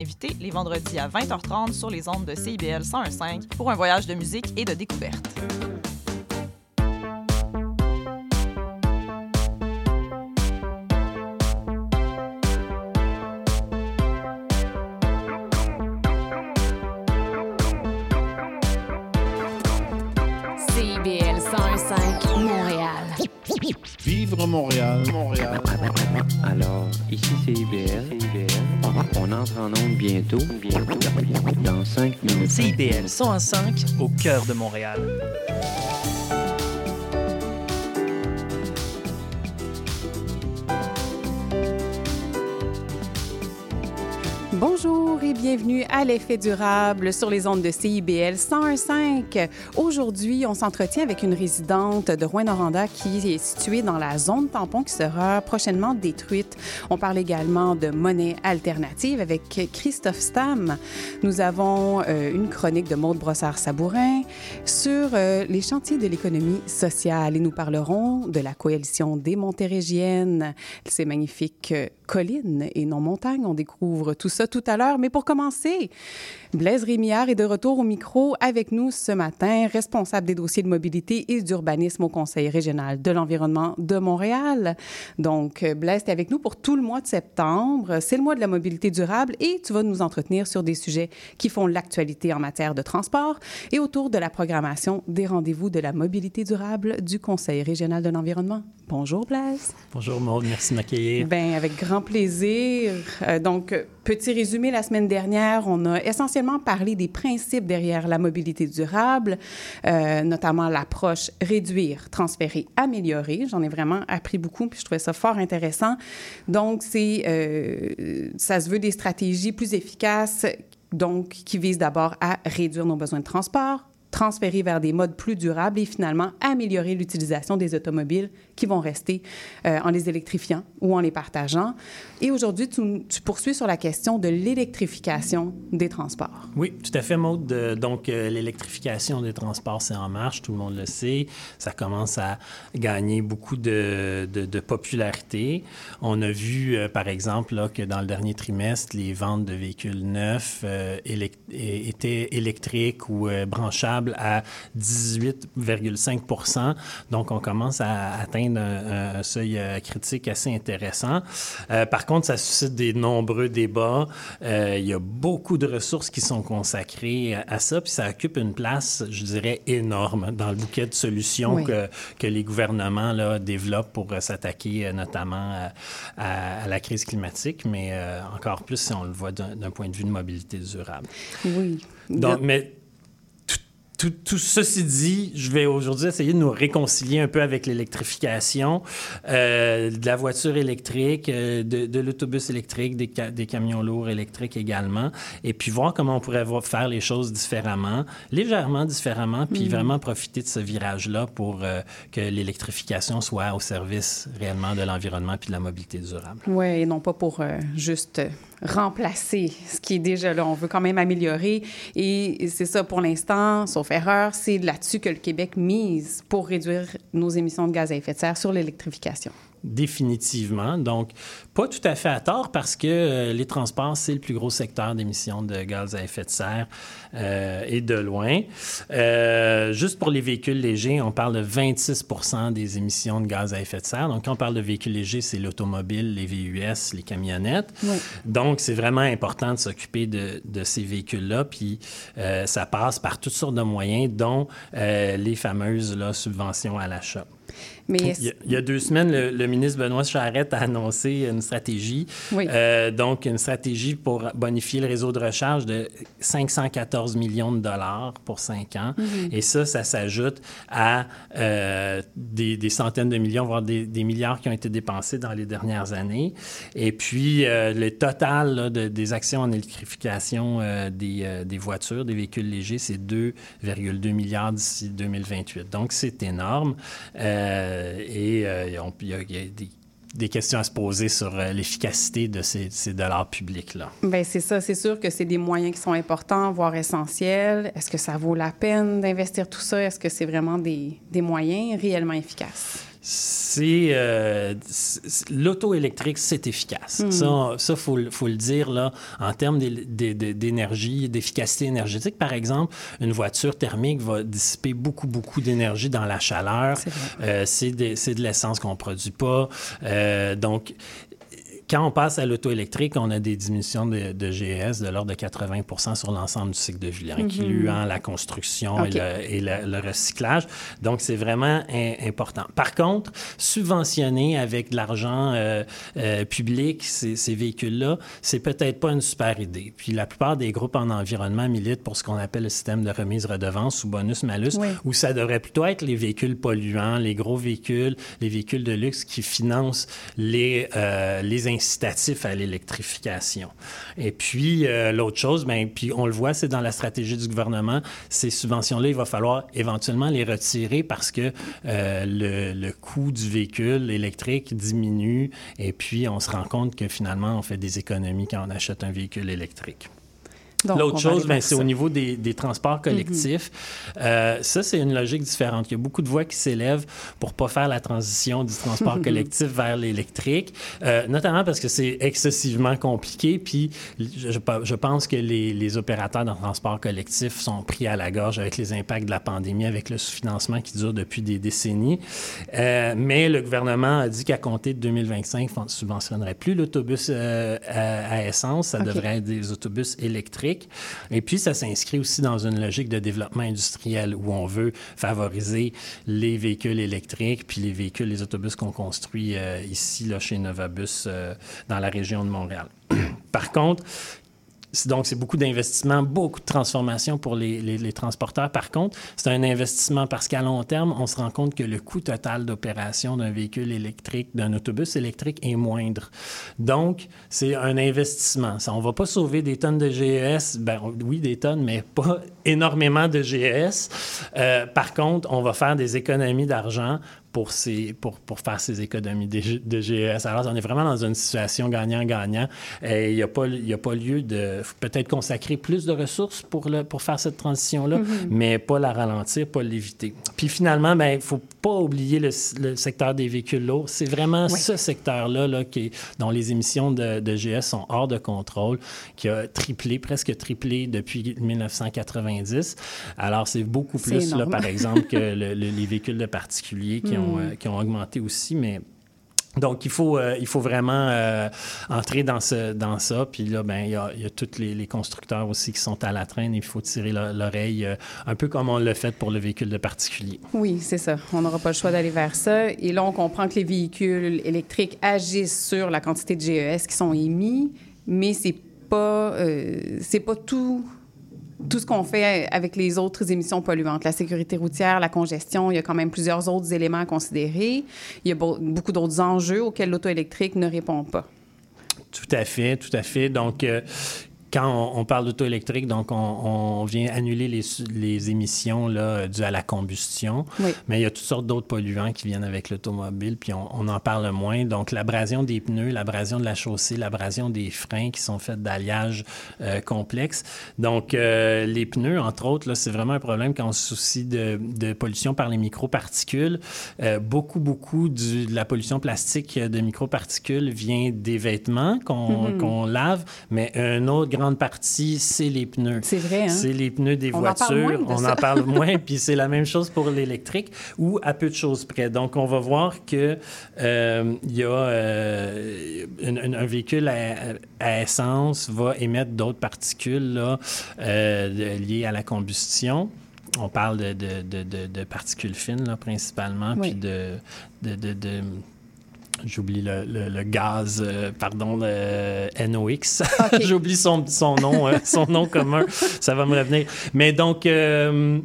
Invité les vendredis à 20h30 sur les ondes de CIBL 101.5 pour un voyage de musique et de découverte. CIBL 101.5 Montréal. Vivre Montréal, Montréal. Alors, ici c'est IBL. Entre en onde bientôt, bientôt, dans 5 minutes. CIBL 105 au cœur de Montréal. Bienvenue à l'effet durable sur les ondes de CIBL 101.5. Aujourd'hui, on s'entretient avec une résidente de Rouen-Noranda qui est située dans la zone tampon qui sera prochainement détruite. On parle également de monnaie alternative avec Christophe Stam. Nous avons euh, une chronique de Maude Brossard-Sabourin sur euh, les chantiers de l'économie sociale et nous parlerons de la coalition des Montérégiennes, ces magnifiques euh, collines et non montagnes. On découvre tout ça tout à l'heure. Mais pour commencer, Blaise Rémillard est de retour au micro avec nous ce matin, responsable des dossiers de mobilité et d'urbanisme au Conseil régional de l'environnement de Montréal. Donc, Blaise, tu es avec nous pour tout le mois de septembre. C'est le mois de la mobilité durable et tu vas nous entretenir sur des sujets qui font l'actualité en matière de transport et autour de la programmation des rendez-vous de la mobilité durable du Conseil régional de l'environnement. Bonjour, Blaise. Bonjour Maud, merci de m'accueillir. Bien, avec grand plaisir. Euh, donc, petit résumé, la semaine dernière, on a essentiellement parlé des principes derrière la mobilité durable, euh, notamment l'approche réduire, transférer, améliorer. J'en ai vraiment appris beaucoup, puis je trouvais ça fort intéressant. Donc, c'est, euh, ça se veut des stratégies plus efficaces, donc qui visent d'abord à réduire nos besoins de transport, transférer vers des modes plus durables et finalement améliorer l'utilisation des automobiles qui vont rester euh, en les électrifiant ou en les partageant. Et aujourd'hui, tu, poursuis sur la question de l'électrification des transports. Oui, tout à fait, Maude. Euh, donc, euh, l'électrification des transports, c'est en marche, tout le monde le sait. Ça commence à gagner beaucoup de, de, popularité. On a vu, par exemple, là, que dans le dernier trimestre, les ventes de véhicules neufs élect étaient électriques ou branchables à 18,5 Donc, on commence à atteindre un, un seuil critique assez intéressant. Euh, par contre, ça suscite des nombreux débats. Euh, il y a beaucoup de ressources qui sont consacrées à ça, puis ça occupe une place, je dirais, énorme dans le bouquet de solutions oui. que, que les gouvernements là, développent pour euh, s'attaquer notamment à, à, à, la crise climatique, mais euh, encore plus si on le voit d'un point de vue de mobilité durable. Oui. Donc, mais tout, tout, ceci dit, je vais aujourd'hui essayer de nous réconcilier un peu avec l'électrification euh, de la voiture électrique, euh, de, de l'autobus électrique, des, ca des, camions lourds électriques également, et puis voir comment on pourrait faire les choses différemment, légèrement différemment, puis mmh. vraiment profiter de ce virage-là pour euh, que l'électrification soit au service réellement de l'environnement puis de la mobilité durable. Oui, et non pas pour euh, juste remplacer ce qui est déjà là. On veut quand même améliorer. Et c'est ça pour l'instant, sauf erreur, c'est là-dessus que le Québec mise pour réduire nos émissions de gaz à effet de serre sur l'électrification. Définitivement. Donc, pas tout à fait à tort parce que euh, les transports, c'est le plus gros secteur d'émissions de gaz à effet de serre euh, et de loin. Euh, juste pour les véhicules légers, on parle de 26 des émissions de gaz à effet de serre. Donc, quand on parle de véhicules légers, c'est l'automobile, les VUS, les camionnettes. Oui. Donc, c'est vraiment important de s'occuper de, de, ces véhicules-là. Puis, ça passe par toutes sortes de moyens, dont les fameuses là, subventions à l'achat. Mais il, y a, il, y a, deux semaines, le, le, ministre Benoît Charette a annoncé une stratégie, oui. euh, donc une stratégie pour bonifier le réseau de recharge de 514 millions de dollars pour cinq ans. Mm -hmm. Et ça, ça s'ajoute à euh, des, des, centaines de millions, voire des, des, milliards qui ont été dépensés dans les dernières années. Et puis, euh, le total là, de, des actions en électrification des, des, voitures, des véhicules légers, c'est 2,2 milliards d'ici 2028. Donc, c'est énorme. Euh, et euh, il y, y a des, des, questions à se poser sur euh, l'efficacité de ces, dollars publics-là. Bien, c'est ça. C'est sûr que c'est des moyens qui sont importants, voire essentiels. Est-ce que ça vaut la peine d'investir tout ça? Est-ce que c'est vraiment des, des moyens réellement efficaces? C'est euh, l'auto électrique, c'est efficace. Ça, ça faut, le- faut le dire là, en termes d'é- d'é- d'é- d'énergie, d'efficacité énergétique. Par exemple, une voiture thermique va dissiper beaucoup, beaucoup d'énergie dans la chaleur. C'est. Euh, c'est de, c'est de l'essence qu'on produit pas. Euh, donc, quand on passe à l'auto électrique, on a des diminutions de, de GES de l'ordre de 80% sur l'ensemble du cycle de vie, incluant la construction OK. et, le, et le- le recyclage. Donc, c'est vraiment important. Par contre, subventionner avec de l'argent euh, euh, public ces, ces véhicules-là, c'est peut-être pas une super idée. Puis, la plupart des groupes en environnement militent pour ce qu'on appelle le système de remise-redevance ou bonus-malus, Oui. où ça devrait plutôt être les véhicules polluants, les gros véhicules, les véhicules de luxe qui financent les, euh, les incitatifs à l'électrification. Et puis, euh, l'autre chose, ben, puis on le voit, c'est dans la stratégie du gouvernement, ces subventions-là, il va falloir éventuellement les retirer parce que euh, le, le coût du véhicule électrique diminue et puis on se rend compte que finalement, on fait des économies quand on achète un véhicule électrique. L'autre chose, ben, c'est au niveau des, des transports collectifs. Euh, ça, c'est une logique différente. Il y a beaucoup de voix qui s'élèvent pour pas faire la transition du transport collectif vers l'électrique, euh, notamment parce que c'est excessivement compliqué. Puis, je, je pe- je pense que les, les opérateurs dans le transport collectif sont pris à la gorge avec les impacts de la pandémie, avec le sous-financement qui dure depuis des décennies. Euh, mais le gouvernement a dit qu'à compter de 2025, on ne subventionnerait plus l'autobus à, essence. Ça devrait être des autobus électriques. Et puis, ça s'inscrit aussi dans une logique de développement industriel où on veut favoriser les véhicules électriques puis les véhicules, les autobus qu'on construit euh, ici, là, chez Novabus, euh, dans la région de Montréal. Par contre, donc, c'est beaucoup d'investissements, beaucoup de transformations pour les, les- transporteurs. Par contre, c'est un investissement parce qu'à long terme, on se rend compte que le coût total d'opération d'un véhicule électrique, d'un autobus électrique est moindre. Donc, c'est un investissement. On ne va pas sauver des tonnes de GES, ben, oui, des tonnes, mais pas énormément de GES. Euh, par contre, on va faire des économies d'argent pour, ces, pour, pour faire ces économies de, de GES. Alors, on est vraiment dans une situation gagnant-gagnant. Et Il n'y a, pas- y a pas lieu de peut-être consacrer plus de ressources pour, le, pour faire cette transition-là, mais pas la ralentir, pas l'éviter. Puis finalement, ben, il ne faut pas oublier le, le secteur des véhicules lourds. C'est vraiment Oui. ce secteur-là là, dont les émissions de, de GS sont hors de contrôle, qui a triplé, presque triplé depuis 1990. Alors, c'est beaucoup plus, là, par exemple, que le- le- les véhicules de particuliers qui, ont, euh, qui ont augmenté aussi, mais... Donc, il faut, euh, il faut vraiment euh, entrer dans, ce, dans ça. Puis là, ben, il y a, il y a tous les, les constructeurs aussi qui sont à la traîne. Il faut tirer l'o- l'oreille, euh, un peu comme on l'a fait pour le véhicule de particulier. Oui, c'est ça. On n'aura pas le choix d'aller vers ça. Et là, on comprend que les véhicules électriques agissent sur la quantité de GES qui sont émis, mais c'est pas, c'est pas tout. Tout ce qu'on fait avec les autres émissions polluantes, la sécurité routière, la congestion, il y a quand même plusieurs autres éléments à considérer. Il y a beau- beaucoup d'autres enjeux auxquels l'auto électrique ne répond pas. Tout à fait, tout à fait. Donc, euh, quand on, on parle d'auto électrique, donc on, on vient annuler les, émissions là, dues à la combustion. Oui. Mais il y a toutes sortes d'autres polluants qui viennent avec l'automobile, puis on, on en parle moins. Donc, l'abrasion des pneus, l'abrasion de la chaussée, l'abrasion des freins qui sont faits d'alliages euh, complexes. Donc, euh, les pneus, entre autres, c'est vraiment un problème quand on se soucie de, de pollution par les microparticules. Euh, beaucoup, beaucoup du- de la pollution plastique euh, de microparticules vient des vêtements qu'on qu'on lave, mais une autre grande partie, c'est les pneus. C'est vrai, hein? C'est les pneus des On en voitures. moins de on ça. en parle moins, puis c'est la même chose pour l'électrique, ou à peu de choses près. Donc, on va voir que euh, y a euh, un, véhicule à, à essence va émettre d'autres particules là, euh, liées à la combustion. On parle de, particules fines, là, principalement, Oui. puis de J'oublie le, le- le gaz, euh, pardon, le NOx. J'oublie son, son nom, euh, son nom commun. Ça va me revenir. Mais donc, euh,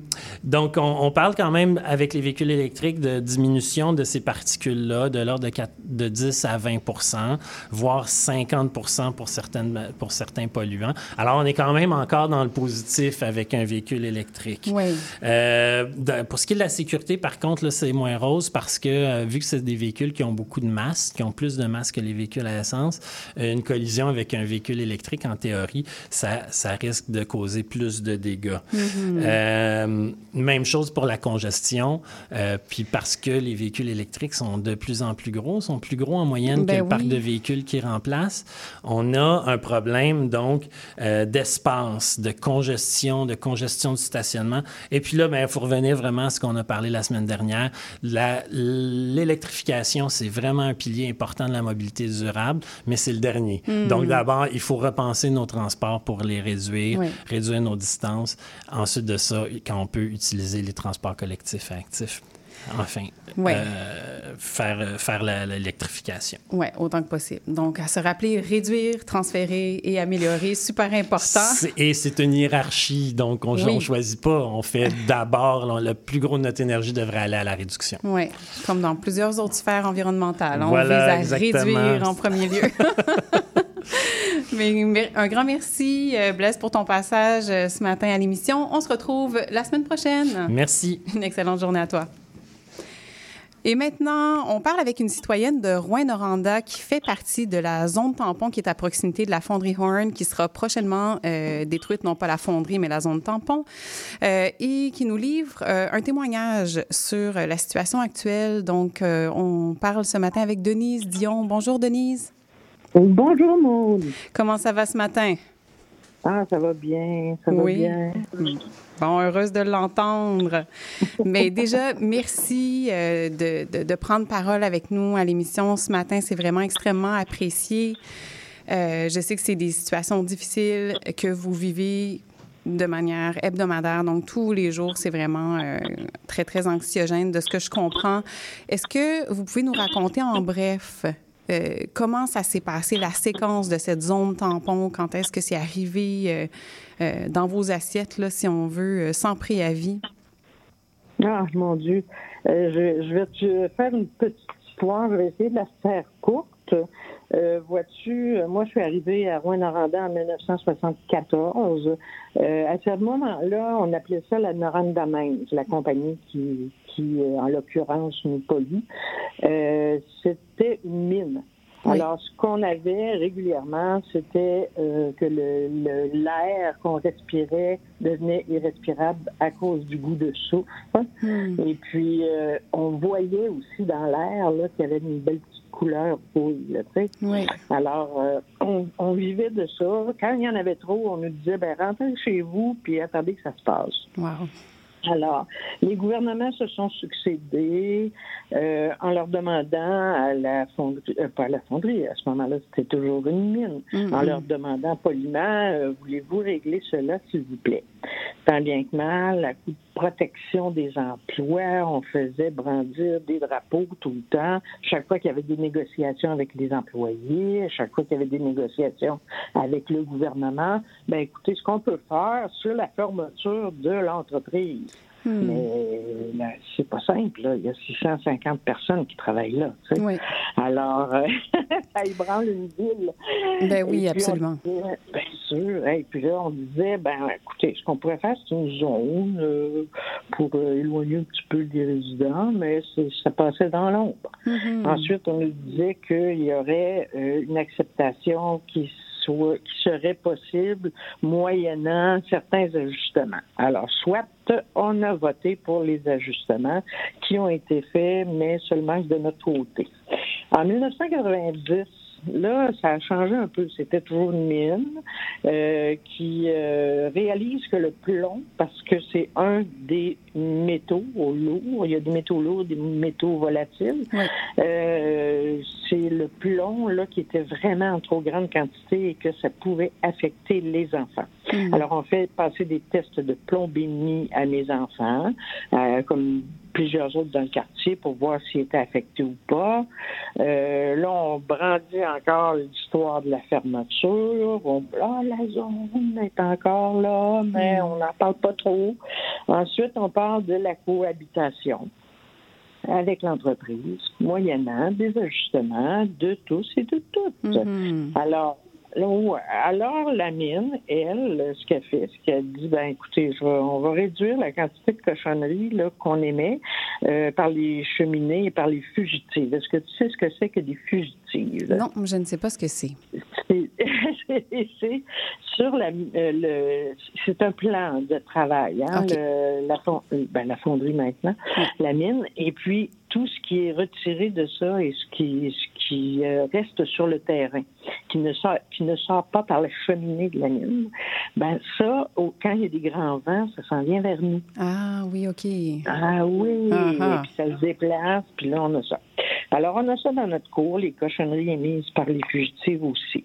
donc on, on parle quand même avec les véhicules électriques de diminution de ces particules-là de l'ordre de, de 10 à 20% voire 50 pour, certaines, pour certains polluants. Alors, on est quand même encore dans le positif avec un véhicule électrique. Oui. Euh, de- pour ce qui est de la sécurité, par contre, là, c'est moins rose parce que vu que c'est des véhicules qui ont beaucoup de masse, masse, qui ont plus de masse que les véhicules à essence, euh, une collision avec un véhicule électrique, en théorie, ça, ça risque de causer plus de dégâts. Euh, même chose pour la congestion, euh, puis parce que les véhicules électriques sont de plus en plus gros, sont plus gros en moyenne Ben que le parc de véhicules qui remplacent, on a un problème donc euh, d'espace, de congestion, de congestion du stationnement. Et puis là, il faut revenir vraiment à ce qu'on a parlé la semaine dernière. L'électrification, c'est vraiment un pilier important de la mobilité durable, mais c'est le dernier. Hmm. Donc d'abord, il faut repenser nos transports pour les réduire, Oui. réduire nos distances. Ensuite de ça, quand on peut utiliser les transports collectifs et actifs. Enfin, Ouais. euh, faire, euh, faire l'électrification. Oui, autant que possible. Donc, à se rappeler, réduire, transférer et améliorer, super important. Et c'est une hiérarchie, donc on ne choisit pas. On fait d'abord, le plus gros de notre énergie devrait aller à la réduction. Oui, comme dans plusieurs autres sphères environnementales. On Voilà, vise à exactement. réduire en premier lieu. Mais, un grand merci, euh, Blaise, pour ton passage ce matin à l'émission. On se retrouve la semaine prochaine. Merci. Une excellente journée à toi. Et maintenant, on parle avec une citoyenne de Rouen-Noranda qui fait partie de la zone tampon qui est à proximité de la fonderie Horn, qui sera prochainement euh, détruite, non pas la fonderie, mais la zone tampon, euh, et qui nous livre euh, un témoignage sur la situation actuelle. Donc, on parle ce matin avec Denise Dion. Bonjour, Denise. Bonjour, Maud. Comment ça va ce matin? Ah, ça va bien, ça Oui. va bien. Bon, heureuse de l'entendre. Mais déjà, merci euh, de, prendre parole avec nous à l'émission ce matin. C'est vraiment extrêmement apprécié. Euh, je sais que c'est des situations difficiles que vous vivez de manière hebdomadaire, donc tous les jours, c'est vraiment euh, très, très anxiogène de ce que je comprends. Est-ce que vous pouvez nous raconter en bref euh, comment ça s'est passé, la séquence de cette zone tampon? Quand est-ce que c'est arrivé euh, euh, dans vos assiettes, là, si on veut, sans préavis? Ah, mon Dieu. Je, vais te faire une petite histoire. Je vais essayer de la faire courte. Vois-tu, moi, je suis arrivée à Rouen-Noranda en 1974. Euh, à ce moment-là, on appelait ça la Noranda Mines, la compagnie qui, qui euh, en l'occurrence, nous pollue. Euh, C'était une mine. Oui. Alors, ce qu'on avait régulièrement, c'était euh, que le- le- l'air qu'on respirait devenait irrespirable à cause du goût de soufre. Hmm. Et puis, euh, on voyait aussi dans l'air qu'il y avait une belle petite couleur rouille. Oui. Alors, euh, on, on vivait de ça. Quand il y en avait trop, on nous disait, ben, rentrez chez vous, puis attendez que ça se passe. Wow. Alors, les gouvernements se sont succédés euh, en leur demandant à la fonderie, euh, pas à la fonderie, à ce moment-là, c'était toujours une mine, Mhm. en leur demandant poliment, euh, voulez-vous régler cela, s'il vous plaît? Tant bien que mal, à coup de protection des emplois, on faisait brandir des drapeaux tout le temps. Chaque fois qu'il y avait des négociations avec les employés, chaque fois qu'il y avait des négociations avec le gouvernement, ben écoutez, ce qu'on peut faire sur la fermeture de l'entreprise, Hmm. mais là, c'est pas simple. Là. Il y a 650 personnes qui travaillent là. tu sais. Oui. Alors, euh, ça ébranle une ville. Ben oui, absolument. disait, Bien sûr. Et puis là, on disait, ben écoutez, ce qu'on pourrait faire, c'est une zone euh, pour euh, éloigner un petit peu les résidents, mais ça passait dans l'ombre. Mhm. Ensuite, on nous disait qu'il y aurait euh, une acceptation qui qui serait possible moyennant certains ajustements. Alors, soit on a voté pour les ajustements qui ont été faits, mais seulement de notre côté. En 1990, Là, ça a changé un peu. C'était toujours une mine euh, qui euh, réalise que le plomb, parce que c'est un des métaux lourds, il y a des métaux lourds, des métaux volatiles, Oui. euh, c'est le plomb là qui était vraiment en trop grande quantité et que ça pouvait affecter les enfants. Mhm. Alors, on fait passer des tests de plombémie à mes enfants, euh, comme plusieurs autres dans le quartier, pour voir s'ils étaient affectés ou pas. Euh, là, on brandit encore l'histoire de la fermeture. On, ah, la zone est encore là, mais on n'en parle pas trop. Ensuite, on parle de la cohabitation avec l'entreprise, moyennant des ajustements de tous et de toutes. Mhm. Alors. Alors, la mine, elle, ce qu'elle fait, c'est qu'elle dit, ben écoutez, je vais- on va réduire la quantité de cochonneries là, qu'on émet euh, par les cheminées et par les fugitives. Est-ce que tu sais ce que c'est que des fugitives? Non, je ne sais pas ce que c'est. C'est- sur la, euh, le, c'est un plan de travail, hein, le- la, euh, ben, la fonderie maintenant, la mine, et puis tout ce qui est retiré de ça et ce qui, ce qui euh, reste sur le terrain, qui ne sort, qui ne sort pas par la cheminée de la mine, ben ça, quand il y a des grands vents, ça s'en vient vers nous. Ah oui, OK. Ah oui, Ah-ha. et puis ça se déplace, puis là, on a ça. Alors, on a ça dans notre cours, les cochonneries émises par les fugitives aussi.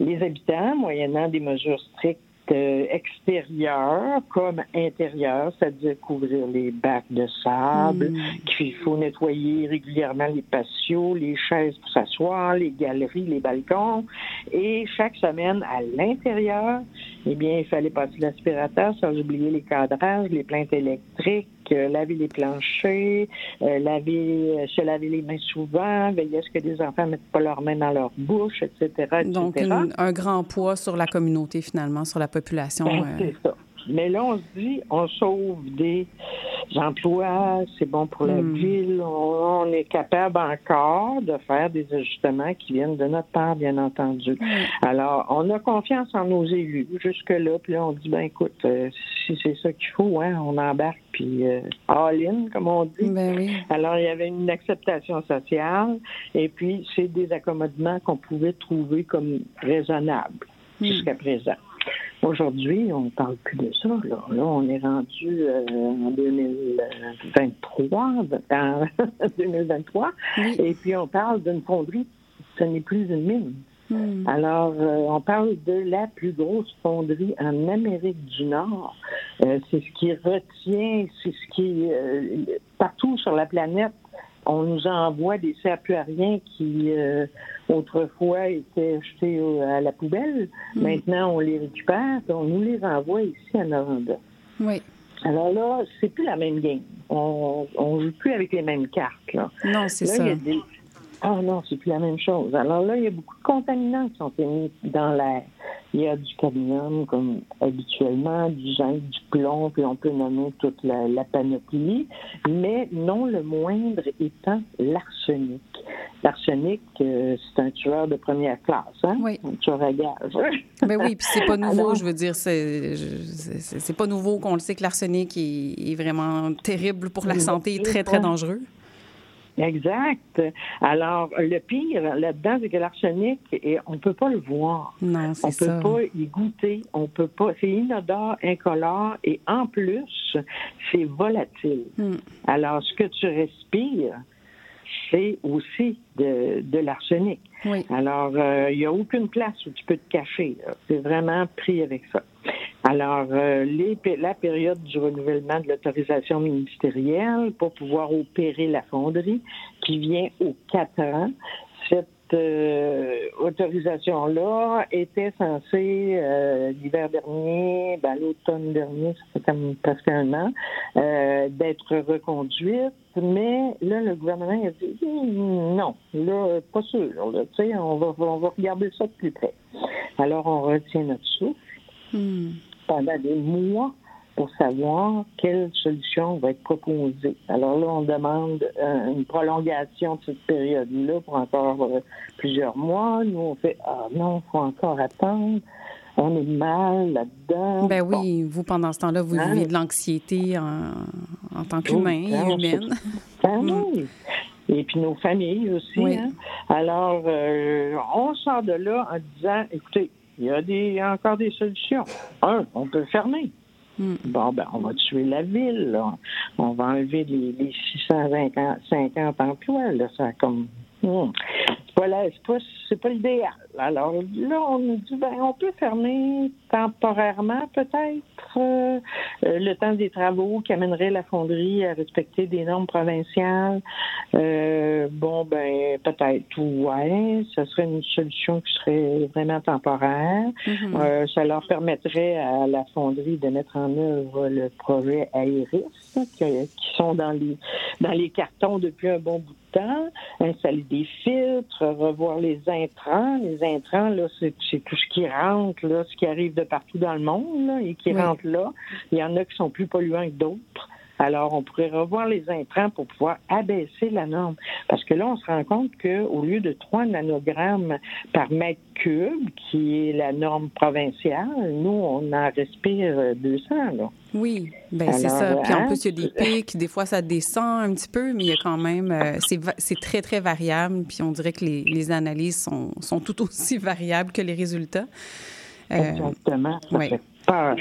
Les habitants, moyennant des mesures strictes euh, extérieures comme intérieures, c'est-à-dire couvrir les bacs de sable, qu'il faut nettoyer régulièrement les patios, les chaises pour s'asseoir, les galeries, les balcons, et chaque semaine à l'intérieur, eh bien, il fallait passer l'aspirateur sans oublier les cadrages, les plaintes électriques, laver les planchers, euh, laver, euh, se laver les mains souvent, veiller à ce que les enfants ne mettent pas leurs mains dans leur bouche, etc., etc. Donc, une- un grand poids sur la communauté, finalement, sur la population. Ben, euh, c'est ça. Mais là, on se dit, on sauve des emplois, c'est bon pour la Hmm. ville, on, on est capable encore de faire des ajustements qui viennent de notre part, bien entendu. Alors, on a confiance en nos élus jusque-là, puis là, on dit, ben écoute, euh, si c'est ça qu'il faut, hein, on embarque, puis euh, all-in, comme on dit. Ben oui. Alors, il y avait une acceptation sociale, et puis c'est des accommodements qu'on pouvait trouver comme raisonnables Hmm. jusqu'à présent. Aujourd'hui, on ne parle plus de ça. Là, Là, on est rendu euh, en 2023, en 2023, Oui. et puis on parle d'une fonderie. Ce n'est plus une mine. Hmm. Alors, euh, on parle de la plus grosse fonderie en Amérique du Nord. Euh, c'est ce qui retient, c'est ce qui, euh, partout sur la planète, on nous envoie des serpillariens qui, autrefois, étaient jetés à la poubelle. Maintenant, on les récupère, puis on nous les envoie ici à Noranda. Oui. Alors là, c'est plus la même game. On ne joue plus avec les mêmes cartes. Là. Non, c'est ça. il y a des- Ah non, c'est plus la même chose. Alors là, il y a beaucoup de contaminants qui sont émis dans l'air. Il y a du cadmium, comme habituellement, du zinc, du plomb, puis on peut nommer toute la, la panoplie, mais non le moindre étant l'arsenic. L'arsenic, euh, c'est un tueur de première classe, hein? Oui. Un tueur à gaz. Ben oui, puis c'est pas nouveau, Alors- je veux dire, c'est c'est c'est pas nouveau qu'on le sait que l'arsenic est, est vraiment terrible pour la santé et très, très dangereux. Exact. Alors, le pire là-dedans, c'est que l'arsenic, on ne peut pas le voir. Non, On c'est peut ça. pas y goûter, on peut pas. C'est inodore, incolore, et en plus, c'est volatile. Hmm. Alors, ce que tu respires, c'est aussi de, de l'arsenic. Oui. Alors, euh, il n'y a aucune place où tu peux te cacher. C'est vraiment pris avec ça. Alors, euh, la période du renouvellement de l'autorisation ministérielle pour pouvoir opérer la fonderie, qui vient aux quatre ans, cette euh, autorisation-là était censée, euh, l'hiver dernier, ben, l'automne dernier, ça fait presque un an, d'être reconduite, mais là, le gouvernement a dit Hum, non, là, pas sûr, là, on va, on va regarder ça de plus près. Alors, on retient notre souffle Hmm. pendant des mois pour savoir quelle solution va être proposée. Alors là, on demande euh, une prolongation de cette période-là pour encore euh, plusieurs mois. Nous, on fait Ah non, il faut encore attendre. On est mal là-dedans. Ben Bon. oui, vous, pendant ce temps-là, vous Ah. vivez de l'anxiété en, en tant qu'humain Oui, et ah, humaine. Ah oui. Et puis nos familles aussi. Oui. hein. Alors, euh, on sort de là en disant, écoutez, il y a des, il y a encore des solutions. Un, on peut fermer. Hmm. Bon, ben, on va tuer la ville. là. On va enlever les, les 650 emplois. Là, ça comme. Hmm. Voilà, c'est pas, c'est pas l'idéal. Alors là, on nous dit, ben, on peut fermer temporairement, peut-être, euh, le temps des travaux qui amènerait la fonderie à respecter des normes provinciales. Euh, bon, ben, peut-être, ouais, ça serait une solution qui serait vraiment temporaire. Mhm. Euh, ça leur permettrait à la fonderie de mettre en œuvre le projet Aéris, qui, qui sont dans les dans les cartons depuis un bon bout de temps, installer des filtres, revoir les intrants. Les intrants, là, c'est tout ce qui rentre, là, ce qui arrive de partout dans le monde là, et qui rentre là. Il y en a qui sont plus polluants que d'autres. Alors, on pourrait revoir les intrants pour pouvoir abaisser la norme. Parce que là, on se rend compte qu'au lieu de 3 nanogrammes par mètre cube, qui est la norme provinciale, nous, on en respire 200. Là. Oui, ben c'est ça. Puis en plus, il y a des pics, des fois ça descend un petit peu, mais il y a quand même, euh, c'est très, très variable. Puis on dirait que les, les analyses sont, sont, tout aussi variables que les résultats. Euh, Exactement. Ça fait peur.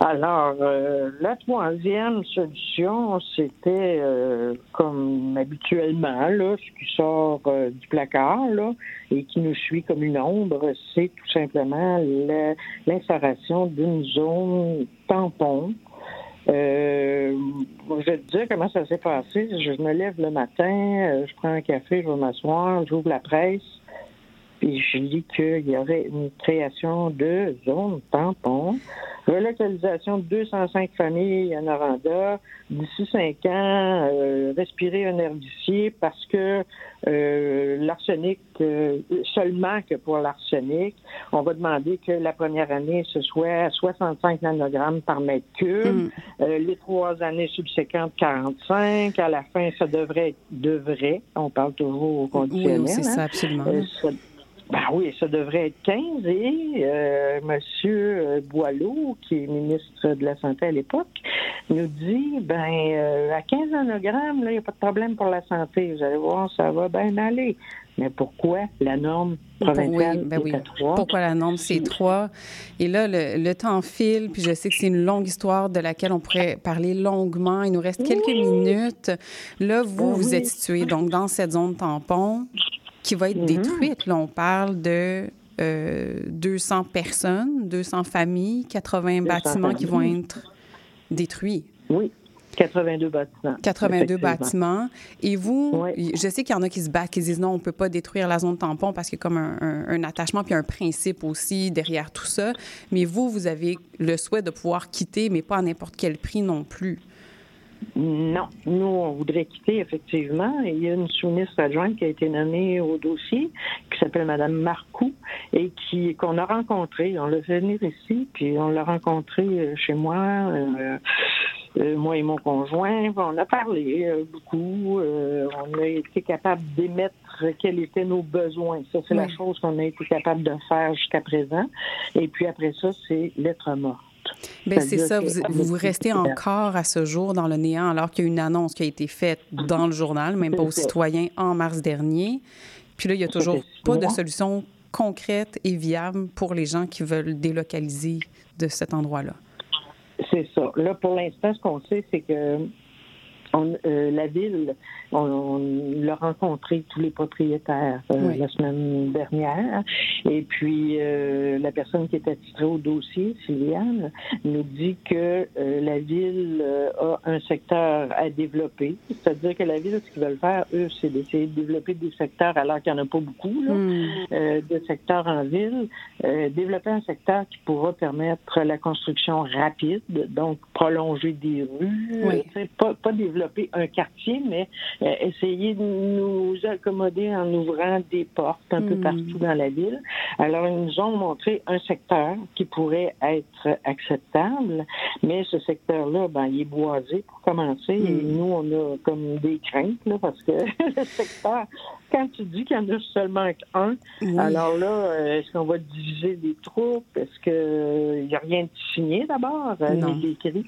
Alors, euh, la troisième solution, c'était euh, comme habituellement, là, ce qui sort euh, du placard là, et qui nous suit comme une ombre, c'est tout simplement l'installation d'une zone tampon. Euh, je vais te dire comment ça s'est passé. Je me lève le matin, je prends un café, je vais m'asseoir, j'ouvre la presse, puis je lis qu'il y aurait une création de zone tampon relocalisation de 205 familles à Noranda, d'ici cinq ans, euh, respirer un air d'ici parce que euh, l'arsenic, euh, seulement que pour l'arsenic, on va demander que la première année, ce soit 65 nanogrammes par mètre cube, mm. les trois années subséquentes, 45, à la fin, ça devrait être, devrait, on parle toujours au conditionnel. Oui, c'est ça, hein. absolument. Ben oui, ça devrait être 15 et euh, M. Boileau, qui est ministre de la Santé à l'époque, nous dit ben euh, à 15 nanogrammes, il n'y a pas de problème pour la santé. Vous allez voir, ça va bien aller. Mais pourquoi la norme provinciale ben est à 3? Pourquoi la norme c'est 3? Et là, le, temps file, puis je sais que c'est une longue histoire de laquelle on pourrait parler longuement. Il nous reste quelques minutes. Là, vous, vous êtes situé donc dans cette zone tampon qui va être mhm. détruite. Là, on parle de 200 euh, personnes, 200 familles, 80 bâtiments qui vont être détruits. Oui. 82 bâtiments. 82 bâtiments. Et vous, je sais qu'il y en a qui se battent, qui disent non, on ne peut pas détruire la zone tampon parce qu'il y a comme un, attachement puis un principe aussi derrière tout ça. Mais vous, vous avez le souhait de pouvoir quitter, mais pas à n'importe quel prix non plus. Non, nous, on voudrait quitter, effectivement. Il y a une sous-ministre adjointe qui a été nommée au dossier, qui s'appelle Mme Marcoux, et qui qu'on a rencontrée. On l'a fait venir ici, puis on l'a rencontrée euh, chez moi, euh, euh, moi et mon conjoint. On a parlé beaucoup. on a été capable d'émettre quels étaient nos besoins. Ça, c'est la chose qu'on a été capable de faire jusqu'à présent. Et puis après ça, c'est l'être mort. Bien, c'est ça. Vous, vous, restez encore à ce jour dans le néant alors qu'il y a une annonce qui a été faite dans le journal, même pas aux citoyens, en mars dernier. Puis là, il n'y a toujours pas de solution concrète et viable pour les gens qui veulent délocaliser de cet endroit-là. C'est ça. Là, pour l'instant, ce qu'on sait, c'est que euh, la ville, on, l'a rencontré tous les propriétaires euh, la semaine dernière. Et puis, euh, la personne qui est attitrée au dossier, Sylviane, nous dit que la ville a un secteur à développer. C'est-à-dire que la ville, ce qu'ils veulent faire, eux, c'est d'essayer de développer des secteurs, alors qu'il n'y en a pas beaucoup, là, hmm. de secteurs en ville. développer un secteur qui pourra permettre la construction rapide, donc prolonger des rues, pas, pas développer un quartier, mais euh, essayer de nous accommoder en ouvrant des portes un peu hmm. partout dans la ville. Alors, ils nous ont montré un secteur qui pourrait être acceptable, mais ce secteur-là, ben, il est boisé pour commencer, et hmm. nous, on a comme des craintes, là, parce que le secteur, quand tu dis qu'il y en a seulement un, alors là, euh, est-ce qu'on va diviser des troupes? Est-ce qu'il n'y a rien de signé d'abord? Euh, écrit.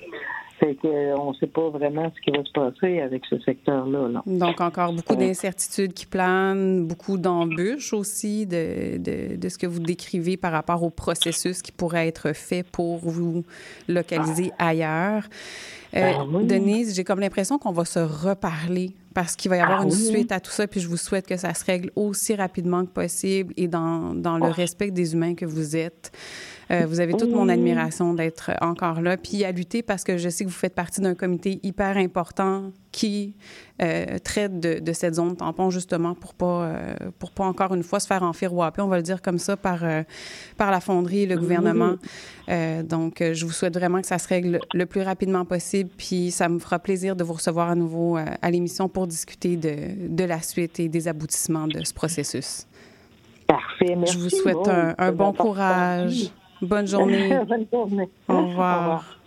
Fait qu'on ne sait pas vraiment ce qui va se passer avec ce secteur-là. Donc, encore beaucoup d'incertitudes qui planent, beaucoup d'embûches aussi de, de, ce que vous décrivez par rapport au processus qui pourrait être fait pour vous localiser ah. ailleurs. Euh, ben Denise, j'ai comme l'impression qu'on va se reparler parce qu'il va y avoir ah une suite à tout ça, puis je vous souhaite que ça se règle aussi rapidement que possible et dans, dans le ah. respect des humains que vous êtes. Euh, vous avez toute mon admiration d'être encore là, puis à lutter parce que je sais que vous faites partie d'un comité hyper important qui euh, traite de, cette zone tampon justement pour pas euh, pour pas encore une fois se faire enfirouaper, on va le dire comme ça par par la fonderie le gouvernement. donc je vous souhaite vraiment que ça se règle le plus rapidement possible, puis ça me fera plaisir de vous recevoir à nouveau à l'émission pour discuter de, de la suite et des aboutissements de ce processus. Parfait. Merci. Je vous souhaite un, bon courage. Bonne journée. Bonne journée. Au revoir.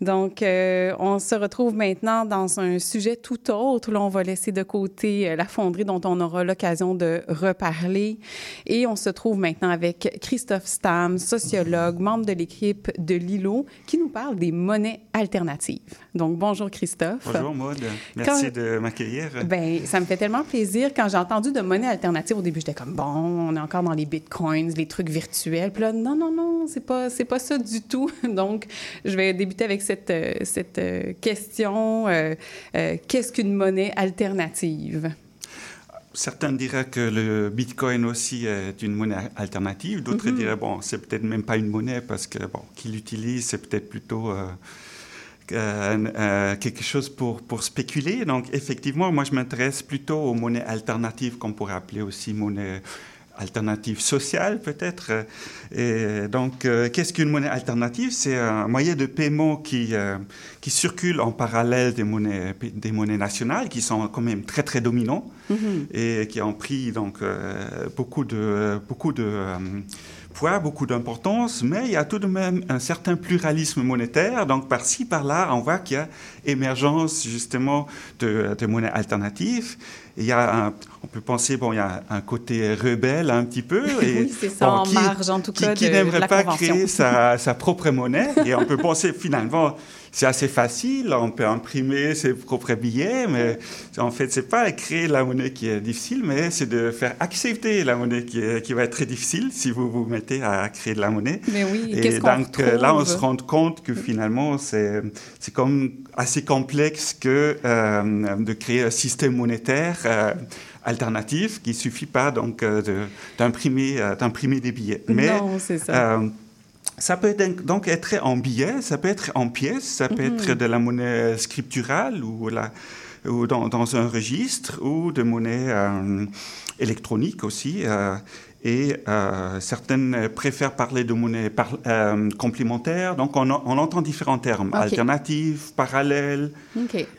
Donc, euh, on se retrouve maintenant dans un sujet tout autre. Là, on va laisser de côté euh, la fonderie dont on aura l'occasion de reparler. Et on se trouve maintenant avec Christophe Stam, sociologue, membre de l'équipe de Lilo, qui nous parle des monnaies alternatives. Donc, bonjour Christophe. Bonjour Maud. Merci de m'accueillir. Ben, ça me fait tellement plaisir. Quand j'ai entendu de monnaie alternative, au début, j'étais comme, bon, on est encore dans les bitcoins, les trucs virtuels. Puis là, non, non, non, c'est pas, c'est pas ça du tout. Donc, je vais débuter avec cette, euh, cette euh, question. Euh, qu'est-ce qu'une monnaie alternative? Certains diraient que le Bitcoin aussi est une monnaie alternative. D'autres mm-hmm. diraient, bon, c'est peut-être même pas une monnaie parce que, bon, qui l'utilise, c'est peut-être plutôt quelque chose pour, pour spéculer. Donc, effectivement, moi, je m'intéresse plutôt aux monnaies alternatives qu'on pourrait appeler aussi monnaie alternative sociale peut-être. Et donc, euh, qu'est-ce qu'une monnaie alternative? C'est un moyen de paiement qui, euh, qui circule en parallèle des monnaies, des monnaies nationales, qui sont quand même très très dominants mm-hmm. et qui ont pris donc euh, beaucoup de beaucoup de poids, beaucoup d'importance, mais il y a tout de même un certain pluralisme monétaire. Donc, par-ci, par-là, on voit qu'il y a émergence justement de, de monnaies alternatives. il y a un, on peut penser, bon, il y a un côté rebelle un petit peu. Et, oui, c'est ça, en qui, marge en tout cas. Qui, n'aimerait pas créer sa, sa, propre monnaie. Et on peut penser finalement, c'est assez facile, on peut imprimer ses propres billets, mais en fait, c'est pas créer la monnaie qui est difficile, mais c'est de faire accepter la monnaie qui, qui, va être très difficile si vous vous mettez à créer de la monnaie. Mais oui, et donc là, on se rend compte que finalement, c'est comme assez complexe que euh, de créer un système monétaire. Euh, alternatif qui suffit pas donc euh, d'imprimer d'imprimer des billets. Mais, non, c'est ça. Ça peut donc être en billets, ça peut être en pièces, ça peut être mhm. de la monnaie scripturale ou, la, ou dans, dans, un registre ou de monnaie euh, électronique aussi. Euh, et euh, certaines préfèrent parler de monnaie euh, complémentaire. Donc, on, on, entend différents termes alternatives, parallèles,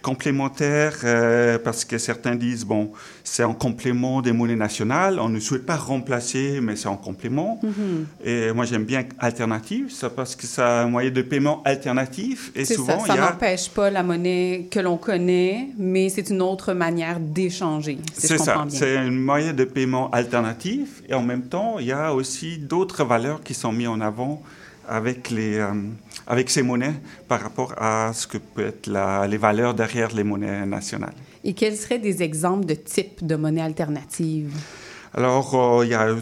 complémentaires, euh, parce que certains disent bon, c'est en complément des monnaies nationales. On ne souhaite pas remplacer, mais c'est en complément. Mhm. Et moi, j'aime bien alternative, ça parce que c'est un moyen de paiement alternatif. Et souvent, ça, ça n'empêche pas la monnaie que l'on connaît, mais c'est une autre manière d'échanger. c'est ça. C'est un moyen de paiement alternatif et en même temps, il y a aussi d'autres valeurs qui sont mises en avant avec, les, euh, avec ces monnaies par rapport à ce que peut être les valeurs derrière les monnaies nationales. Et quels seraient des exemples de types de monnaies alternatives? Alors, euh,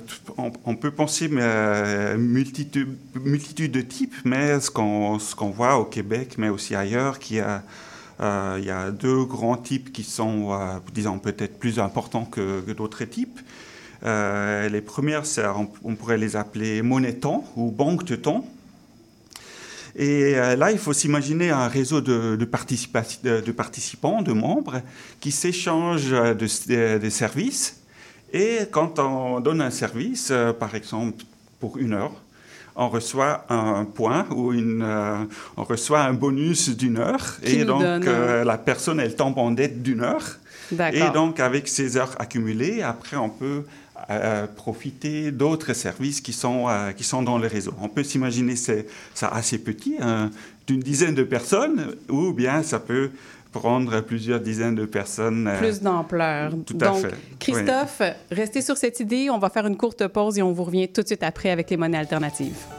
on, peut penser mais, euh, multitude, de types, mais ce qu'on voit au Québec, mais aussi ailleurs, qu'il y a a deux grands types qui sont, disons, peut-être plus importants que, d'autres types. Euh, les premières, on, pourrait les appeler monnaie-temps ou banque de temps. Et euh, là, il faut s'imaginer un réseau de, de, de, participants, de membres, qui s'échangent des services. Et quand on donne un service, euh, par exemple pour une heure, on reçoit un point ou une, on reçoit un bonus d'une heure. et donc, la personne, elle tombe en dette d'une heure. Et donc, avec ces heures accumulées, après, on peut profiter d'autres services qui sont, euh, qui sont dans le réseau. On peut s'imaginer ça assez petit, hein, d'une dizaine de personnes, ou bien ça peut prendre plusieurs dizaines de personnes. Euh, Plus d'ampleur. Tout à Donc, Christophe, restez sur cette idée. On va faire une courte pause et on vous revient tout de suite après avec les monnaies alternatives.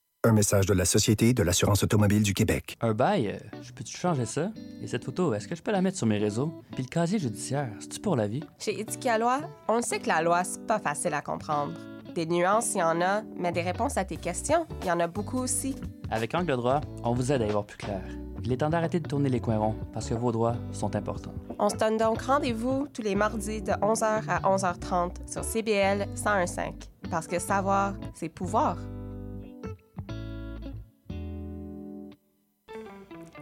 Un message de la Société de l'assurance automobile du Québec. Un bail, euh, je peux-tu changer ça? Et cette photo, est-ce que je peux la mettre sur mes réseaux? Puis le casier judiciaire, c'est-tu pour la vie? Chez Éthique à loi, on sait que la loi, c'est pas facile à comprendre. Des nuances, il y en a, mais des réponses à tes questions, il y en a beaucoup aussi. Avec Angle droit, on vous aide à y voir plus clair. Il est temps d'arrêter de tourner les coins ronds parce que vos droits sont importants. On se donne donc rendez-vous tous les mardis de 11h à 11h30 sur CBL 1015 parce que savoir, c'est pouvoir.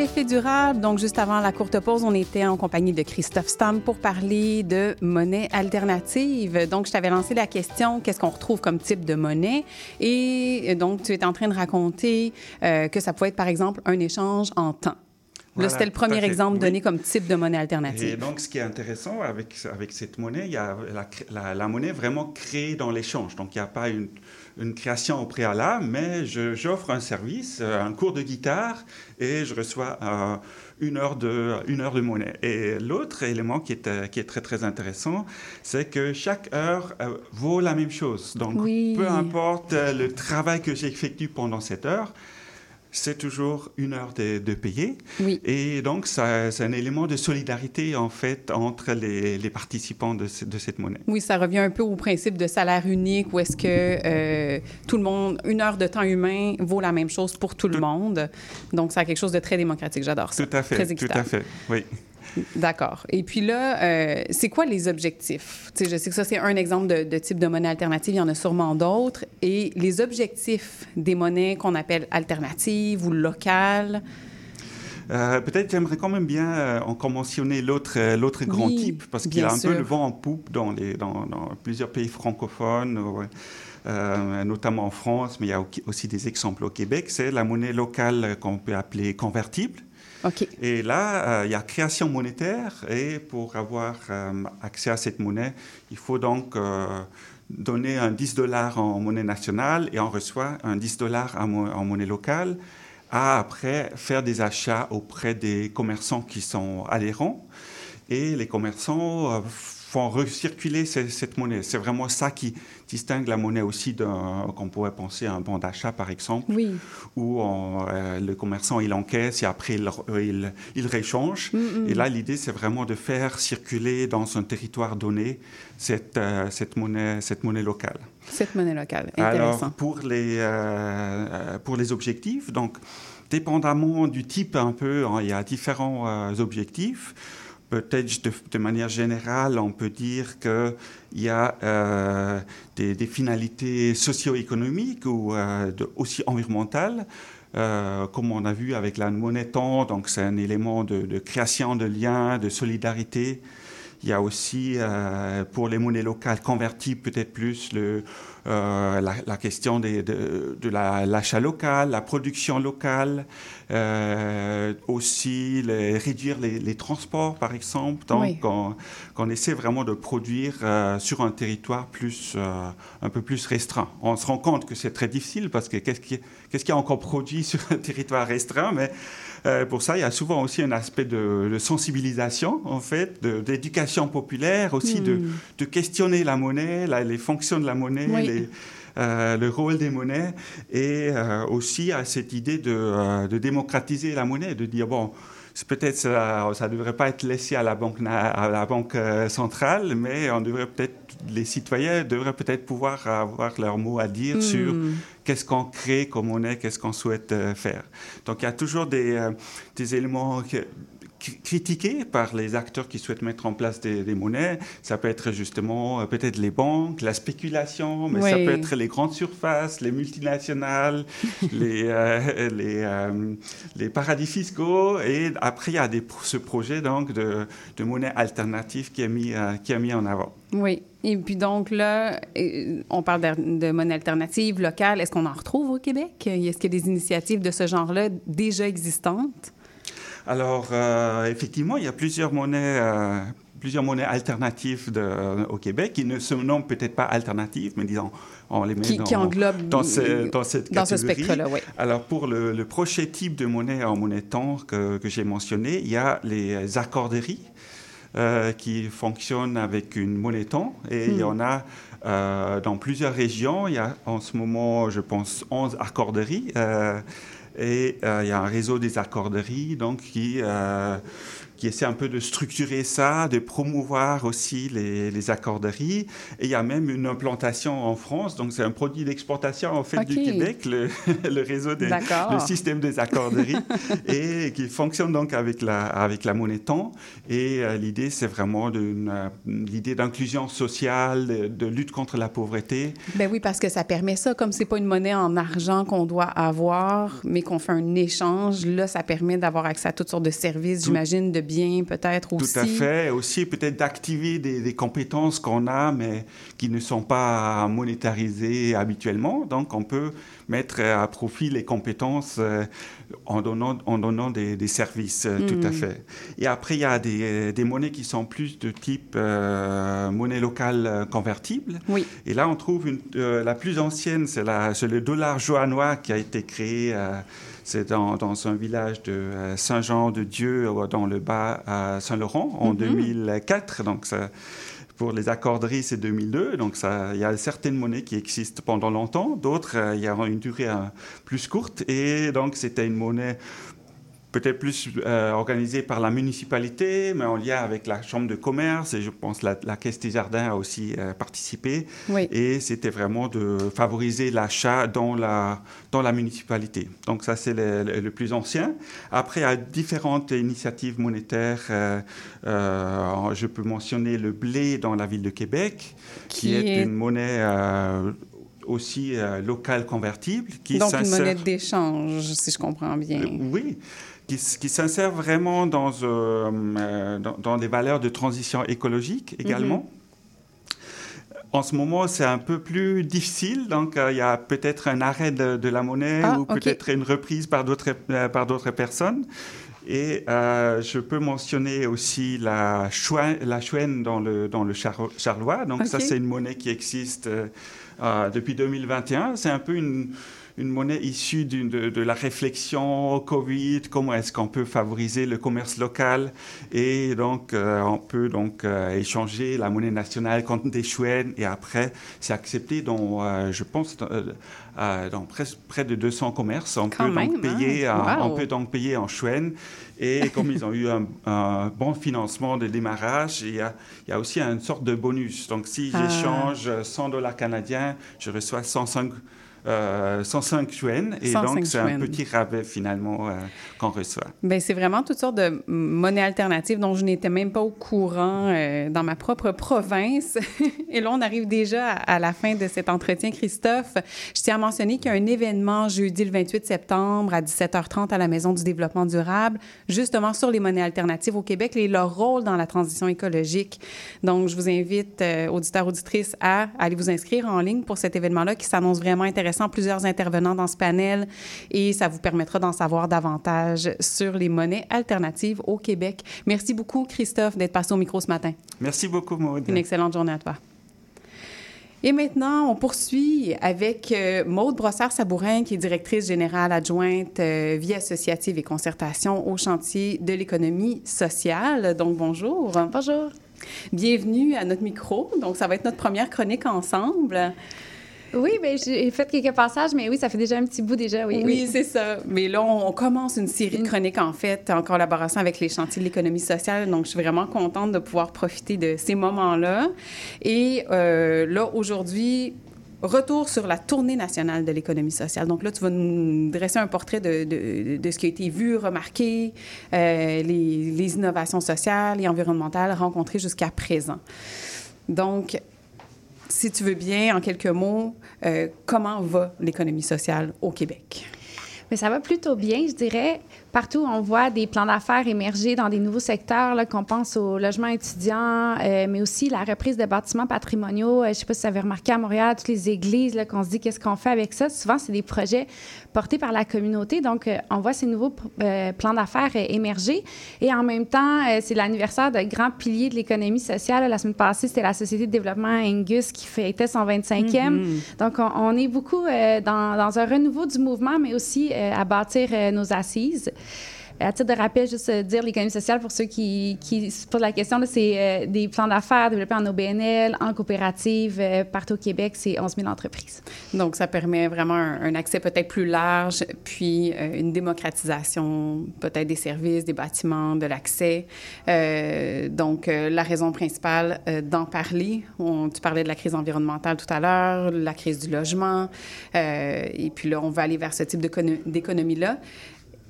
L'effet durable. Donc, juste avant la courte pause, on était en compagnie de Christophe Stam pour parler de monnaie alternative. Donc, je t'avais lancé la question qu'est-ce qu'on retrouve comme type de monnaie? Et donc, tu es en train de raconter euh, que ça pouvait être, par exemple, un échange en temps. Voilà, Là, c'était le premier exemple Oui. donné comme type de monnaie Et alternative. donc, ce qui est intéressant avec, avec cette monnaie, il y a la, la- la monnaie vraiment créée dans l'échange. Donc, il n'y a pas une, une création au préalable, mais j'offre un service, euh, un cours de guitare, et je reçois euh, une, heure de, une heure de monnaie. Et l'autre élément qui est, euh, qui est très, très intéressant, c'est que chaque heure euh, vaut la même chose. Donc, Oui. peu importe le travail que j'effectue pendant cette heure, c'est toujours une heure de, de payer. Oui. Et donc, c'est un élément de solidarité, en fait, entre les, les participants de, ce- de cette monnaie. Oui, ça revient un peu au principe de salaire unique où est-ce que euh, tout le monde, une heure de temps humain vaut la même chose pour tout le monde. Donc, ça a quelque chose de très démocratique. J'adore ça. Tout à fait, Très tout équitable. à fait, oui. D'accord. Et puis là, euh, c'est quoi les objectifs? Je sais que ça, c'est un exemple de, de type de monnaie alternative. Il y en a sûrement d'autres. Et les objectifs des monnaies qu'on appelle alternatives ou locales, Euh, Peut-être j'aimerais quand même bien euh, encore mentionner l'autre euh, l'autre grand Oui, type, parce qu'il a un sûr. peu le vent en poupe dans, les, dans, dans plusieurs pays francophones, ouais, euh, notamment en France, mais il y a au- aussi des exemples au Québec. C'est la monnaie locale qu'on peut appeler convertible. Et là, euh, il y a création monétaire et pour avoir euh, accès à cette monnaie, il faut donc euh, donner un 10 dollars en monnaie nationale et on reçoit un 10 dollars en monnaie locale. À après faire des achats auprès des commerçants qui sont adhérents. Et les commerçants font recirculer ce- cette monnaie. C'est vraiment ça qui distingue la monnaie aussi qu'on pourrait penser à un bon d'achat par exemple Oui. où on, euh, le commerçant il encaisse et après il, il, il réchange. Mm, mm. Et là, l'idée, c'est vraiment de faire circuler dans un territoire donné cette, euh, cette, monnaie, cette monnaie locale. Cette monnaie locale. Intéressant. Alors, pour les, euh, pour les objectifs, donc, dépendamment du type un peu, hein, il y a différents objectifs. Peut-être de, manière générale, on peut dire qu'il y a euh, des, finalités socio-économiques ou euh, aussi environnementales. Euh, comme on a vu avec la monnaie temps, donc c'est un élément de, de création de liens, de solidarité. Il y a aussi, pour les monnaies locales convertibles, peut-être plus le, euh, la, question des, de, de l'achat local, la production locale, euh, aussi les, réduire les, les, transports, par exemple. Donc, qu'on essaie vraiment de produire euh, sur un territoire plus, un peu plus restreint. On se rend compte que c'est très difficile parce que qu'est-ce qui, qu'est-ce qui est encore produit sur un territoire restreint, mais pour ça, il y a souvent aussi un aspect de, sensibilisation, en fait, d'éducation populaire, aussi de, hmm. de, questionner la monnaie, les fonctions de la monnaie, euh, le rôle des monnaies et euh, aussi à cette idée de, euh, de, démocratiser la monnaie, de dire, bon, peut-être ça ne devrait pas être laissé à la banque, à la banque centrale, mais on devrait peut-être, les citoyens devraient peut-être pouvoir avoir leur mot à dire hmm. sur qu'est-ce qu'on crée comme monnaie, qu'est-ce qu'on souhaite faire. Donc il y a toujours des, des éléments critiqué par les acteurs qui souhaitent mettre en place des, monnaies. Ça peut être justement euh, peut-être les banques, la spéculation, mais ça peut être les grandes surfaces, les multinationales, les, euh, les, euh, les, paradis fiscaux. Et après, il y a des, ce projet donc, de, de monnaie alternative qui est, mis, qui est mis en avant. Oui. Et puis donc là, on parle de, monnaie alternative locale. Est-ce qu'on en retrouve au Québec? Est-ce qu'il y a des initiatives de ce genre-là déjà existantes? Alors, euh, effectivement, il y a plusieurs monnaies, euh, plusieurs monnaies alternatives de, au Québec qui ne se nomment peut-être pas alternatives, mais disons, on les met qui, dans, qui englobe dans, ce, dans cette dans ce spectre-là, oui. Alors, pour le, le, prochain type de monnaie en monnaie temps que, que j'ai mentionné, il y a les accorderies. Euh, qui fonctionnent avec une monnaie temps et il y hmm. en a euh, dans plusieurs régions. Il y a en ce moment, je pense, 11 accorderies. Euh, et il y a un réseau des accorderies donc, qui, qui essaie un peu de structurer ça, de promouvoir aussi les, les accorderies. Et il y a même une implantation en France, donc c'est un produit d'exportation en fait du Québec, le, le réseau des, le système des accorderies, et qui fonctionne donc avec la, avec la monnaie temps. Et euh, l'idée, c'est vraiment l'idée d'inclusion sociale, de, de, lutte contre la pauvreté. Ben oui, parce que ça permet ça, comme c'est pas une monnaie en argent qu'on doit avoir, mais qu'on fait un échange, là, ça permet d'avoir accès à toutes sortes de services, j'imagine, de bien peut-être aussi. Tout à fait. Aussi peut-être d'activer des, compétences qu'on a, mais qui ne sont pas monétarisées habituellement. Donc on peut mettre à profit les compétences euh, en donnant, en donnant des, services, euh, tout à mm. fait. Et après, il y a des, des, monnaies qui sont plus de type euh, monnaie locale convertible. Oui. Et là, on trouve une, la plus ancienne, c'est le dollar johannois qui a été créé c'est dans, un village de euh, Saint-Jean-de-Dieu, euh, dans le bas à Saint-Laurent, en 2004. Mhm. Donc, pour les accorderies, c'est 2002. Donc, il y a certaines monnaies qui existent pendant longtemps. D'autres, euh, il y a une durée plus courte. Et donc, c'était une monnaie peut-être plus euh, organisé par la municipalité, mais en lien avec la chambre de commerce. Et je pense la, la Caisse des Jardins a aussi euh, participé. Et c'était vraiment de favoriser l'achat dans la, dans la municipalité. Donc ça, c'est le, le, plus ancien. Après, il y a différentes initiatives monétaires. Euh, euh je peux mentionner le blé dans la ville de Québec, qui, est, une monnaie aussi euh, locale convertible. Qui Donc une monnaie d'échange, si je comprends bien. oui, qui, s'insère vraiment dans, euh, euh, dans, dans, des valeurs de transition écologique également. Mhm. En ce moment, c'est un peu plus difficile, donc euh, il y a peut-être un arrêt de, la monnaie ah, ou peut-être une reprise par d'autres par d'autres personnes. Et je peux mentionner aussi la chouenne, la chouenne dans le, dans le charlois. Donc ça, c'est une monnaie qui existe depuis 2021. C'est un peu une, une monnaie issue de, de, la réflexion Covid, comment est-ce qu'on peut favoriser le commerce local et donc euh, on peut donc euh, échanger la monnaie nationale contre des chouettes et après c'est accepté dans, euh, je pense, dans près de 200 commerces. On peut, donc payer, hein? on peut donc payer en chouette et comme ils ont eu un, bon financement de démarrage, il y, a, il y, a, aussi une sorte de bonus. Donc si ah. j'échange 100 dollars canadiens, je reçois 105 euh, 105 yuan. Et 105 donc, c'est un petit rabais finalement euh, qu'on reçoit. Ben, c'est vraiment toutes sortes de monnaies alternatives dont je n'étais même pas au courant euh, dans ma propre province. Et là, on arrive déjà à, à la fin de cet entretien, Christophe. Je tiens à mentionner qu'il y a un événement jeudi le 28 septembre à 17h30 à la Maison du développement durable, justement sur les monnaies alternatives au Québec et leur rôle dans la transition écologique. Donc, je vous invite, euh, auditeurs, auditrices, à aller vous inscrire en ligne pour cet événement-là qui s'annonce vraiment intéressant. Plusieurs intervenants dans ce panel et ça vous permettra d'en savoir davantage sur les monnaies alternatives au Québec. Merci beaucoup, Christophe, d'être passé au micro ce matin. Merci beaucoup, Maud. Une excellente journée à toi. Et maintenant, on poursuit avec euh, Maude Brossard-Sabourin, qui est directrice générale adjointe euh, vie associative et concertation au chantier de l'économie sociale. Donc, bonjour. Bonjour. Bienvenue à notre micro. Donc, ça va être notre première chronique ensemble. Oui, bien, j'ai fait quelques passages, mais oui, ça fait déjà un petit bout déjà, oui. Oui, c'est ça. Mais là, on, on commence une série de chroniques, en fait, en collaboration avec les chantiers de l'économie sociale. Donc, je suis vraiment contente de pouvoir profiter de ces moments-là. Et euh, là, aujourd'hui, Retour sur la tournée nationale de l'économie sociale. Donc là, tu vas nous dresser un portrait de, de, de ce qui a été vu, remarqué, euh, les, les innovations sociales et environnementales rencontrées jusqu'à présent. Donc, si tu veux bien, en quelques mots, euh, comment va l'économie sociale au Québec? Mais ça va plutôt bien, je dirais. Partout, on voit des plans d'affaires émerger dans des nouveaux secteurs, là, qu'on pense au logement étudiant, euh, mais aussi la reprise de bâtiments patrimoniaux. Euh, je ne sais pas si vous avez remarqué à Montréal, toutes les églises, là, qu'on se dit qu'est-ce qu'on fait avec ça? Souvent, c'est des projets portés par la communauté. Donc, euh, on voit ces nouveaux euh, plans d'affaires émerger. Et en même temps, c'est l'anniversaire de grands piliers de l'économie sociale. La semaine passée, c'était la Société de développement Angus qui fêtait son 25e. Mhm. Donc, on, on est beaucoup dans, dans un renouveau du mouvement, mais aussi à bâtir nos assises. À titre de rappel, juste euh, dire l'économie sociale, pour ceux qui, se posent la question, c'est euh, des plans d'affaires développés en OBNL, en coopérative, euh, partout au Québec, c'est 11 000 entreprises. Donc, ça permet vraiment un, accès peut-être plus large, puis euh, une démocratisation peut-être des services, des bâtiments, de l'accès. Euh, donc, euh, la raison principale euh, d'en parler, tu parlais de la crise environnementale tout à l'heure, la crise du logement, euh, et puis là, on va aller vers ce type d'écono- d'économie-là.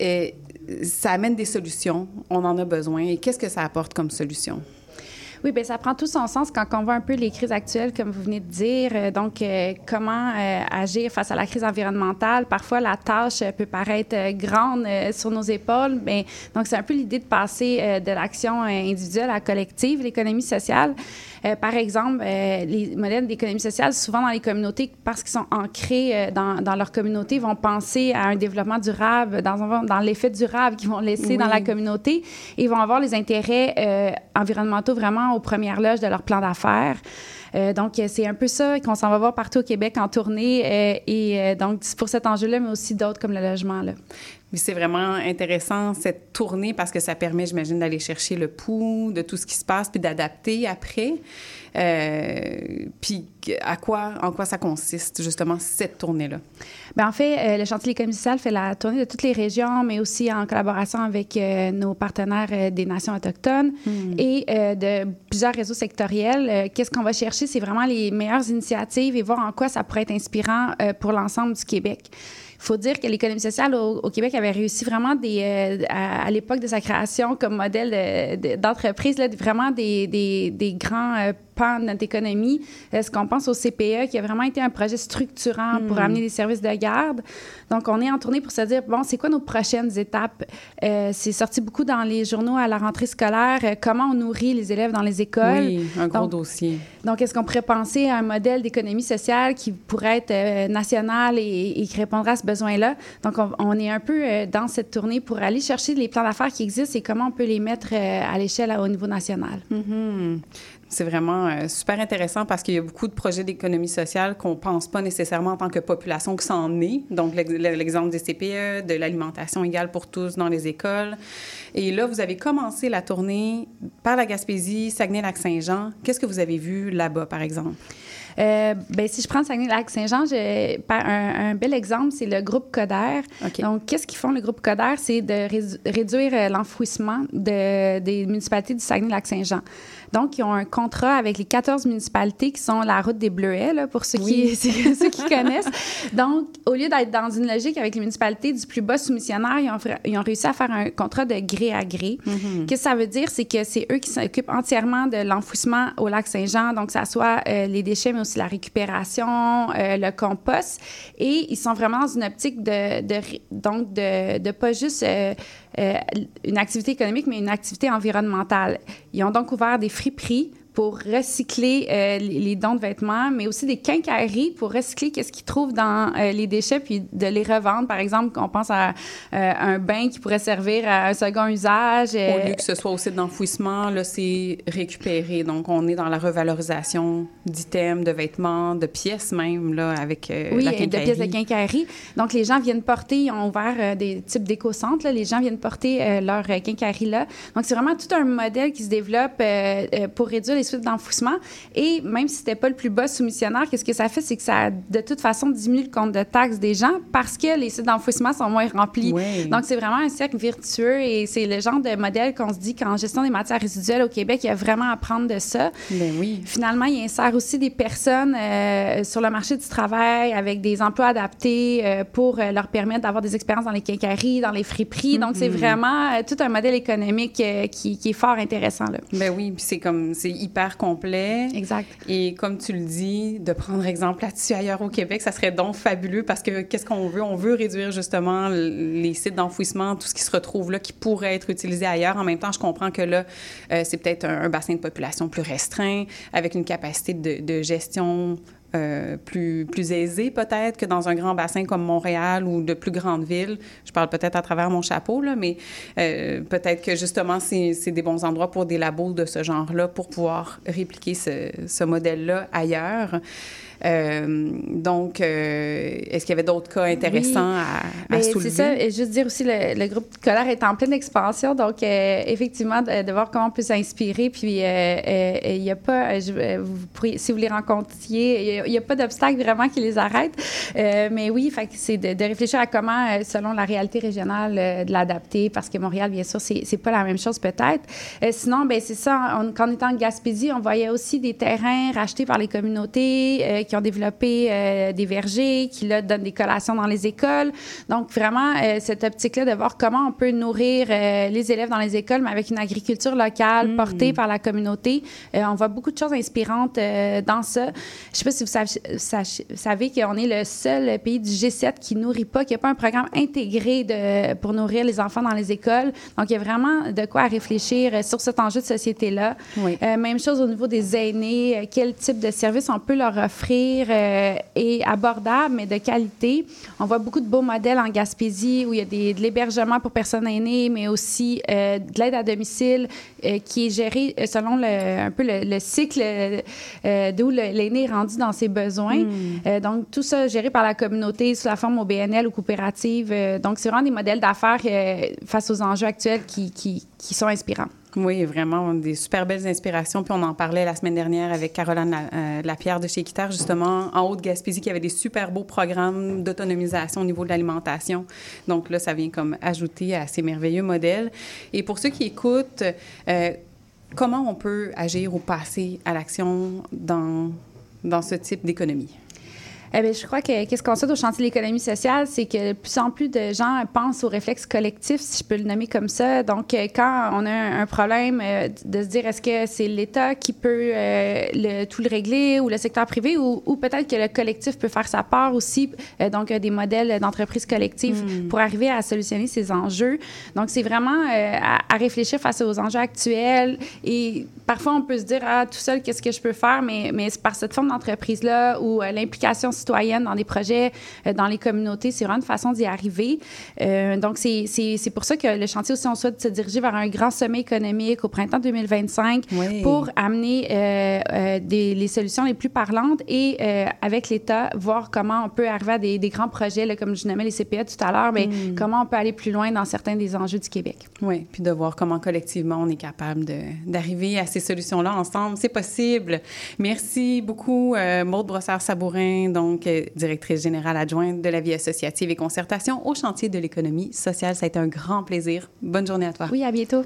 Et ça amène des solutions, on en a besoin. Et qu'est-ce que ça apporte comme solution? Oui, bien, ça prend tout son sens quand on voit un peu les crises actuelles, comme vous venez de dire. Euh, Donc, euh, comment euh, agir face à la crise environnementale? Parfois, la tâche peut paraître grande sur nos épaules. Mais, donc, c'est un peu l'idée de passer de l'action individuelle à collective, l'économie sociale. Euh, par exemple, euh, les modèles d'économie sociale, souvent dans les communautés, parce qu'ils sont ancrés euh, dans, dans leur communauté, vont penser à un développement durable, dans, l'effet durable qu'ils vont laisser dans la communauté. Et ils vont avoir les intérêts environnementaux vraiment aux premières loges de leur plan d'affaires. Euh, donc, c'est un peu ça qu'on s'en va voir partout au Québec en tournée. euh, et euh, donc, c'est pour cet enjeu-là, mais aussi d'autres comme le logement. Là. Mais c'est vraiment intéressant cette tournée parce que ça permet, j'imagine, d'aller chercher le pouls de tout ce qui se passe puis d'adapter après. Euh, puis à quoi, en quoi ça consiste justement cette tournée-là? Bien, en fait, euh, le chantier sociale fait la tournée de toutes les régions, mais aussi en collaboration avec euh, nos partenaires des nations autochtones et euh, de plusieurs réseaux sectoriels. Qu'est-ce qu'on va chercher? C'est vraiment les meilleures initiatives et voir en quoi ça pourrait être inspirant pour l'ensemble du Québec. Faut dire que l'économie sociale au, Québec avait réussi vraiment des, euh, à, l'époque de sa création comme modèle de- de- d'entreprise, là, vraiment des, des, des grands euh, de notre économie. Est-ce qu'on pense au CPE qui a vraiment été un projet structurant pour Mm. amener des services de garde? Donc, on est en tournée pour se dire, bon, c'est quoi nos prochaines étapes? Euh, c'est sorti beaucoup dans les journaux à la rentrée scolaire, euh, comment on nourrit les élèves dans les écoles? Oui, un gros Donc, dossier. donc, est-ce qu'on pourrait penser à un modèle d'économie sociale qui pourrait être euh, national et, et qui répondrait à ce besoin-là? Donc, on, on est un peu euh, dans cette tournée pour aller chercher les plans d'affaires qui existent et comment on peut les mettre euh, à l'échelle au niveau national. Mhm. C'est vraiment euh, super intéressant parce qu'il y a beaucoup de projets d'économie sociale qu'on pense pas nécessairement en tant que population que ça en est. Donc, l'ex- l'exemple des CPE, de l'alimentation égale pour tous dans les écoles. Et là, vous avez commencé la tournée par la Gaspésie, Saguenay-Lac-Saint-Jean. Qu'est-ce que vous avez vu là-bas, par exemple? Euh, ben, si je prends Saguenay-Lac-Saint-Jean, un, un bel exemple, c'est le groupe Coder. Donc, qu'est-ce qu'ils font, le groupe Coder? C'est de réduire euh, l'enfouissement de- des municipalités du Saguenay-Lac-Saint-Jean. Donc, ils ont un contrat avec les 14 municipalités qui sont la route des Bleuets, là, pour ceux, Oui. qui, ceux qui connaissent. Donc, au lieu d'être dans une logique avec les municipalités du plus bas soumissionnaire, ils ont, fra- ils ont réussi à faire un contrat de gré à gré. Mhm. Qu'est-ce que ça veut dire? C'est que c'est eux qui s'occupent entièrement de l'enfouissement au lac Saint-Jean, donc ça soit euh, les déchets, mais aussi la récupération, euh, le compost. Et ils sont vraiment dans une optique de, de donc de, de pas juste euh, une activité économique, mais une activité environnementale. Ils ont donc ouvert des friperies pour recycler euh, les dons de vêtements, mais aussi des quincailleries pour recycler qu'est-ce qu'ils trouvent dans euh, les déchets, puis de les revendre. Par exemple, on pense à euh, un bain qui pourrait servir à un second usage. Au lieu que ce soit au site d'enfouissement, là, c'est récupéré. Donc, on est dans la revalorisation d'items, de vêtements, de pièces même, là, avec Oui, la et de pièces de quincaillerie. quincaillerie. Donc, les gens viennent porter, ils ont ouvert des types d'éco-centres, là. les gens viennent porter leur quincaillerie là. Donc, c'est vraiment tout un modèle qui se développe pour réduire les suites d'enfouissement. Et même si c'était pas le plus bas soumissionnaire, qu'est-ce que ça fait? C'est que ça, de toute façon, diminue le compte de taxes des gens parce que les sites d'enfouissement sont moins remplis. Oui. Donc, c'est vraiment un cercle vertueux et c'est le genre de modèle qu'on se dit qu'en gestion des matières résiduelles au Québec, il y a vraiment à apprendre de ça. Ben oui. Finalement, il insère aussi des personnes euh, sur le marché du travail avec des emplois adaptés euh, pour euh, leur permettre d'avoir des expériences dans les quincailleries, dans les friperies. Donc, c'est Mhm. vraiment euh, tout un modèle économique qui, qui est fort intéressant. Là. Ben oui, puis c'est comme, c'est hyper complet. Exact. Et comme tu le dis, de prendre exemple là-dessus ailleurs au Québec, ça serait donc fabuleux parce que qu'est-ce qu'on veut? On veut réduire justement les sites d'enfouissement, tout ce qui se retrouve là, qui pourrait être utilisé ailleurs. En même temps, je comprends que là, euh, c'est peut-être un, un bassin de population plus restreint, avec une capacité de, de gestion euh, plus, plus aisée peut-être que dans un grand bassin comme Montréal ou de plus grandes villes. Je parle peut-être à travers mon chapeau, là, mais euh, peut-être que justement, c'est c'est des bons endroits pour des labos de ce genre-là pour pouvoir répliquer ce, ce modèle-là ailleurs. Euh, donc, euh, est-ce qu'il y avait d'autres cas intéressants à, à Ben, soulever? C'est ça. Et juste dire aussi, le, le groupe Colère est en pleine expansion. Donc, euh, effectivement, de, de voir comment on peut s'inspirer. Puis, il n'y a pas, je- vous pourriez, si vous les rencontriez, il y a- il n'y a, pas d'obstacle vraiment qui les arrête. Euh, mais oui, fait que c'est de, de réfléchir à comment, selon la réalité régionale, de l'adapter. Parce que Montréal, bien sûr, c'est c'est pas la même chose peut-être. Euh, sinon, ben c'est ça. On- quand on était en Gaspésie, on voyait aussi des terrains rachetés par les communautés euh, qui ont développé euh, des vergers, qui là donnent des collations dans les écoles. Donc vraiment euh, cette optique-là de voir comment on peut nourrir euh, les élèves dans les écoles, mais avec une agriculture locale portée par la communauté. On voit beaucoup de choses inspirantes dans ça. Je sais pas si vous savez, savez qu'on est le seul pays du G7 qui nourrit pas, qui n'a pas un programme intégré de, pour nourrir les enfants dans les écoles. Donc il y a vraiment de quoi à réfléchir sur cet enjeu de société-là. Euh, même chose au niveau des aînés, quel type de service on peut leur offrir euh, et abordable, mais de qualité. On voit beaucoup de beaux modèles en Gaspésie où il y a des, de l'hébergement pour personnes aînées, mais aussi euh, de l'aide à domicile euh, qui est gérée euh, selon le, un peu le, le cycle euh, d'où l'aîné est rendu dans ses besoins. Euh, donc, tout ça géré par la communauté sous la forme OBNL ou coopérative. Euh, donc, c'est vraiment des modèles d'affaires euh, face aux enjeux actuels qui, qui, qui sont inspirants. Oui, vraiment, des super belles inspirations. Puis on en parlait la semaine dernière avec Caroline euh, Lapierre de chez Équiterre, justement, en Haute-Gaspésie, qui avait des super beaux programmes d'autonomisation au niveau de l'alimentation. Donc là, ça vient comme ajouter à ces merveilleux modèles. Et pour ceux qui écoutent, euh, comment on peut agir ou passer à l'action dans, dans ce type d'économie? Eh bien, je crois que qu'est-ce qu'on souhaite au chantier de l'économie sociale, c'est que de plus en plus de gens pensent au réflexe collectif, si je peux le nommer comme ça. Donc, euh, quand on a un, un problème, euh, de se dire est-ce que c'est l'État qui peut euh, le, tout le régler ou le secteur privé ou, ou peut-être que le collectif peut faire sa part aussi. Euh, donc, des modèles d'entreprise collective Mm. pour arriver à solutionner ces enjeux. Donc, c'est vraiment à, à réfléchir face aux enjeux actuels. Et parfois, on peut se dire, ah, tout seul, qu'est-ce que je peux faire? Mais, mais c'est par cette forme d'entreprise-là où euh, l'implication citoyenne dans des projets, euh, dans les communautés. C'est vraiment une façon d'y arriver. Euh, donc, c'est pour ça que le chantier aussi, on souhaite se diriger vers un grand sommet économique au printemps 2025 pour amener euh, des, les solutions les plus parlantes et avec l'État, voir comment on peut arriver à des, des grands projets, là, comme je nommais les CPA tout à l'heure, mais Mm. comment on peut aller plus loin dans certains des enjeux du Québec. Oui, puis de voir comment collectivement on est capable d'arriver à ces solutions-là ensemble. C'est possible. Merci beaucoup, Maude Brossard-Sabourin, donc euh, directrice générale adjointe de la vie associative et concertation au chantier de l'économie sociale. Ça a été un grand plaisir. Bonne journée à toi. Oui, à bientôt.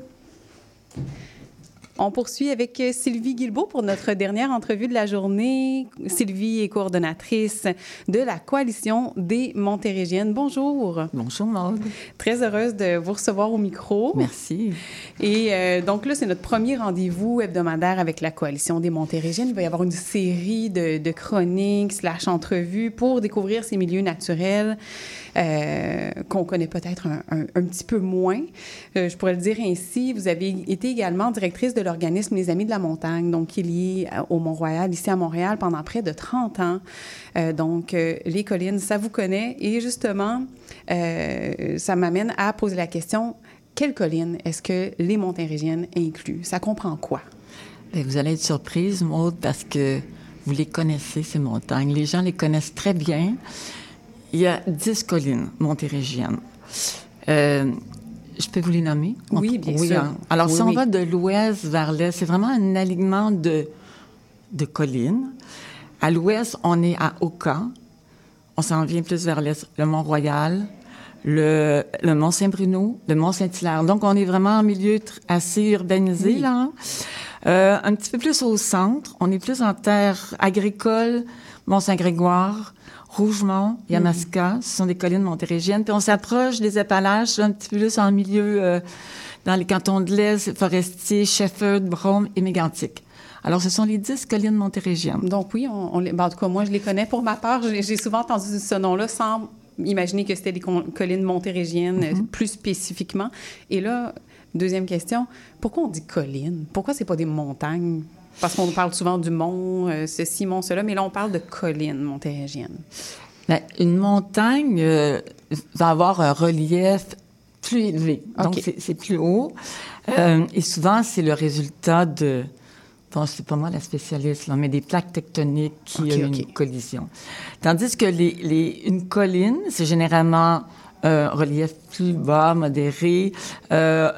On poursuit avec euh, Sylvie Guilbeault pour notre dernière entrevue de la journée. Sylvie est coordonnatrice de la Coalition des Montérégiennes. Bonjour. Bonjour, Maude. Très heureuse de vous recevoir au micro. Merci. Et euh, donc là, c'est notre premier rendez-vous hebdomadaire avec la Coalition des Montérégiennes. Il va y avoir une série de, de chroniques slash entrevues pour découvrir ces milieux naturels euh, qu'on connaît peut-être un, petit peu moins. Euh, je pourrais le dire ainsi. Vous avez été également directrice de l'organisme Les Amis de la Montagne, donc qui est lié au Mont-Royal, ici à Montréal, pendant près de 30 ans. Euh, donc, euh, les collines, ça vous connaît. Et justement, euh, ça m'amène à poser la question quelle colline est-ce que les Montérégiennes incluent? Ça comprend quoi? Ben, vous allez être surprise, Maude, parce que vous les connaissez, ces montagnes. Les gens les connaissent très bien. Il y a 10 collines montérégiennes. Euh, je peux vous les nommer? Oui, bien sûr. hein. Alors, Oui, si on oui. va de l'ouest vers l'est, c'est vraiment un alignement de, de collines. À l'ouest, on est à Oka. On s'en vient plus vers l'est, le Mont-Royal, le, le Mont-Saint-Bruno, le Mont-Saint-Hilaire. Donc, on est vraiment en milieu assez urbanisé, là. hein. Euh, un petit peu plus au centre, on est plus en terre agricole, Mont-Saint-Grégoire, Rougemont, Yamaska, ce sont des collines montérégiennes. Puis on s'approche des Appalaches, un petit peu plus en milieu, euh, dans les cantons de l'Est, Forestier, Shefford, Brome et Mégantic. Alors, ce sont les dix collines montérégiennes. Donc oui, on, ben, en tout cas, moi, je les connais. Pour ma part, j'ai souvent entendu ce nom-là sans imaginer que c'était des collines montérégiennes euh, plus spécifiquement. Et là, deuxième question, pourquoi on dit collines? Pourquoi c'est pas des montagnes? Parce qu'on parle souvent du mont, euh, ceci, mont, cela, mais là, on parle de collines montérégiennes. Ben, une montagne euh, va avoir un relief plus élevé. Donc, c'est- plus haut. Euh, et souvent, c'est le résultat de... Bon, c'est pas moi la spécialiste, là, mais des plaques tectoniques qui OK, ont une collision. Tandis que les, les- une colline, c'est généralement un relief plus bas, modéré, euh,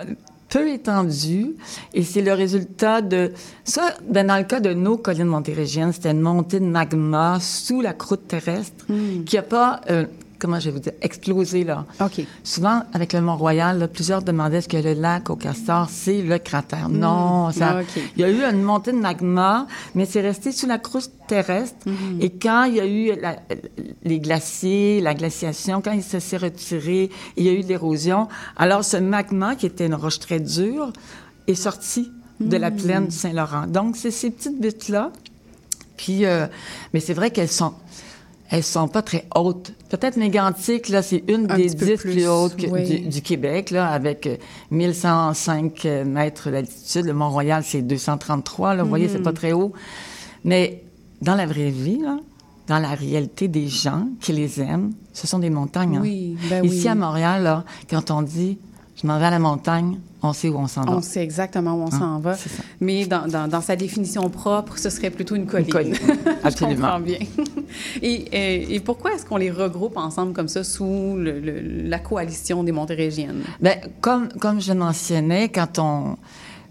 peu étendu, et c'est le résultat de... Ça, ben, dans le cas de nos collines montérégiennes, c'était une montée de magma sous la croûte terrestre qui n'a pas, euh, comment je vais vous dire, explosé, là. OK. Souvent, avec le Mont-Royal, là, plusieurs demandaient est-ce que le lac au Castor, c'est le cratère? Non, ça, Ah, OK. il y a eu une montée de magma, mais c'est resté sous la croûte terrestre. Et quand il y a eu la- les glaciers, la glaciation, quand il se s'est retiré, il y a eu de l'érosion. Alors, ce magma, qui était une roche très dure, est sorti de la plaine du Saint-Laurent. Donc, c'est ces petites buttes-là. Puis, euh, mais c'est vrai qu'elles sont, elles sont pas très hautes. Peut-être Mégantic, là, c'est une Un des dix plus, plus, hautes que- oui. du, du Québec, là, avec euh, 1105 euh, mètres d'altitude. Le Mont-Royal, c'est 233, là. Vous voyez, c'est pas très haut. Mais dans la vraie vie, là, dans la réalité des gens qui les aiment, ce sont des montagnes. hein. Oui, ben Ici, oui. à Montréal, là, quand on dit « je m'en vais à la montagne », on sait où on s'en va. On sait exactement où on Hein, s'en va. Mais dans, dans- dans sa définition propre, ce serait plutôt une colline. colline, Je absolument. comprends bien. et, euh, et pourquoi est-ce qu'on les regroupe ensemble comme ça sous le- le- la coalition des Montérégiennes? Ben, comme, comme je mentionnais, quand on.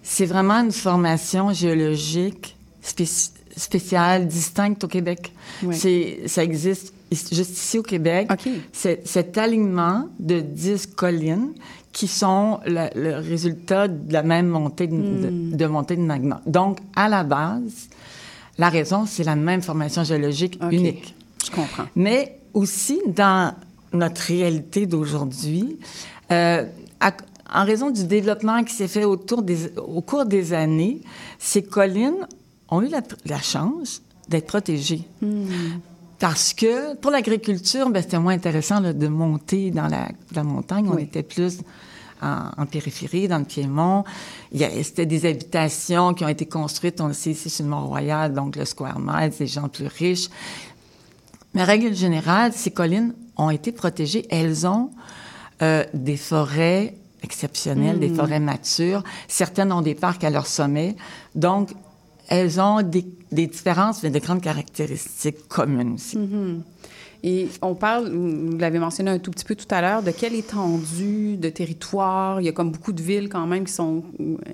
C'est vraiment une formation géologique spéci- spéciale, distincte au Québec. Oui. C'est, ça existe juste ici au Québec. C'est, cet alignement de 10 collines qui sont le, le résultat de la même montée de, Hmm. de, de montée de magma. Donc, à la base, la raison, c'est la même formation géologique unique. Je comprends. Mais aussi dans notre réalité d'aujourd'hui, euh, en raison du développement qui s'est fait autour des, au cours des années, ces collines ont eu la, la chance d'être protégées. Parce que pour l'agriculture, ben, c'était moins intéressant là, de monter dans la, la montagne. On était plus en, en périphérie, dans le Piémont. Il y a- C'était des habitations qui ont été construites, on le sait ici sur le Mont-Royal, donc le Square Mile, des gens plus riches. Mais règle générale, ces collines ont été protégées. Elles ont euh, des forêts exceptionnelles, des Mm. forêts matures. Certaines ont des parcs à leur sommet. Donc, elles ont des, des différences, mais de grandes caractéristiques communes aussi. Mhm. Et on parle, vous l'avez mentionné un tout petit peu tout à l'heure, de quelle étendue de territoire. Il y a comme beaucoup de villes quand même qui sont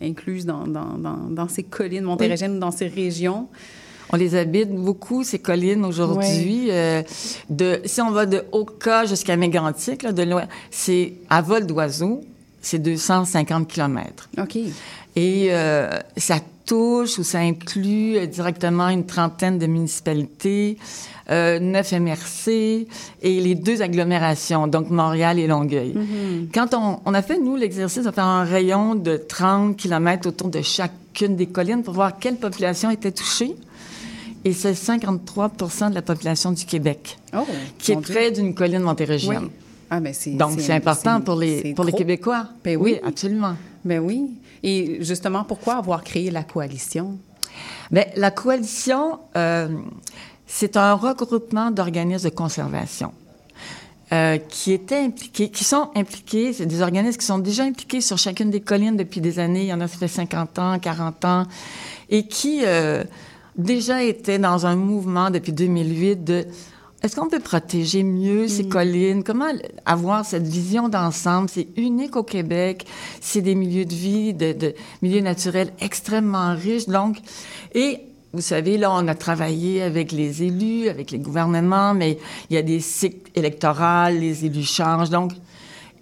incluses dans, dans, dans, dans ces collines montérégiennes dans ces régions. On les habite beaucoup, ces collines aujourd'hui. Euh, de, si on va de Oka jusqu'à Mégantic, là, de loin, c'est à vol d'oiseau, c'est 250 kilomètres. OK. Et euh, ça touche ou ça inclut euh, directement une trentaine de municipalités, euh, neuf MRC et les deux agglomérations, donc Montréal et Longueuil. Mhm. Quand on, on a fait, nous, l'exercice de faire un rayon de 30 km autour de chacune des collines pour voir quelle population était touchée. Et c'est 53% de la population du Québec Oh, qui est près d'une colline montérégienne. Oui. Ah, ben Donc, c'est important pour les. Québécois. Ben oui. absolument. Ben oui. Et justement, pourquoi avoir créé la coalition? Bien, la coalition, euh, c'est un regroupement d'organismes de conservation euh, qui étaient impliqués, qui sont impliqués, c'est des organismes qui sont déjà impliqués sur chacune des collines depuis des années. Il y en a fait 50 ans, 40 ans, et qui euh, déjà étaient dans un mouvement depuis 2008 de est-ce qu'on peut protéger mieux ces collines? Comment avoir cette vision d'ensemble? C'est unique au Québec. C'est des milieux de vie, de, de milieux naturels extrêmement riches. Donc, et vous savez, là, on a travaillé avec les élus, avec les gouvernements, mais il y a des cycles électoraux, les élus changent. Donc,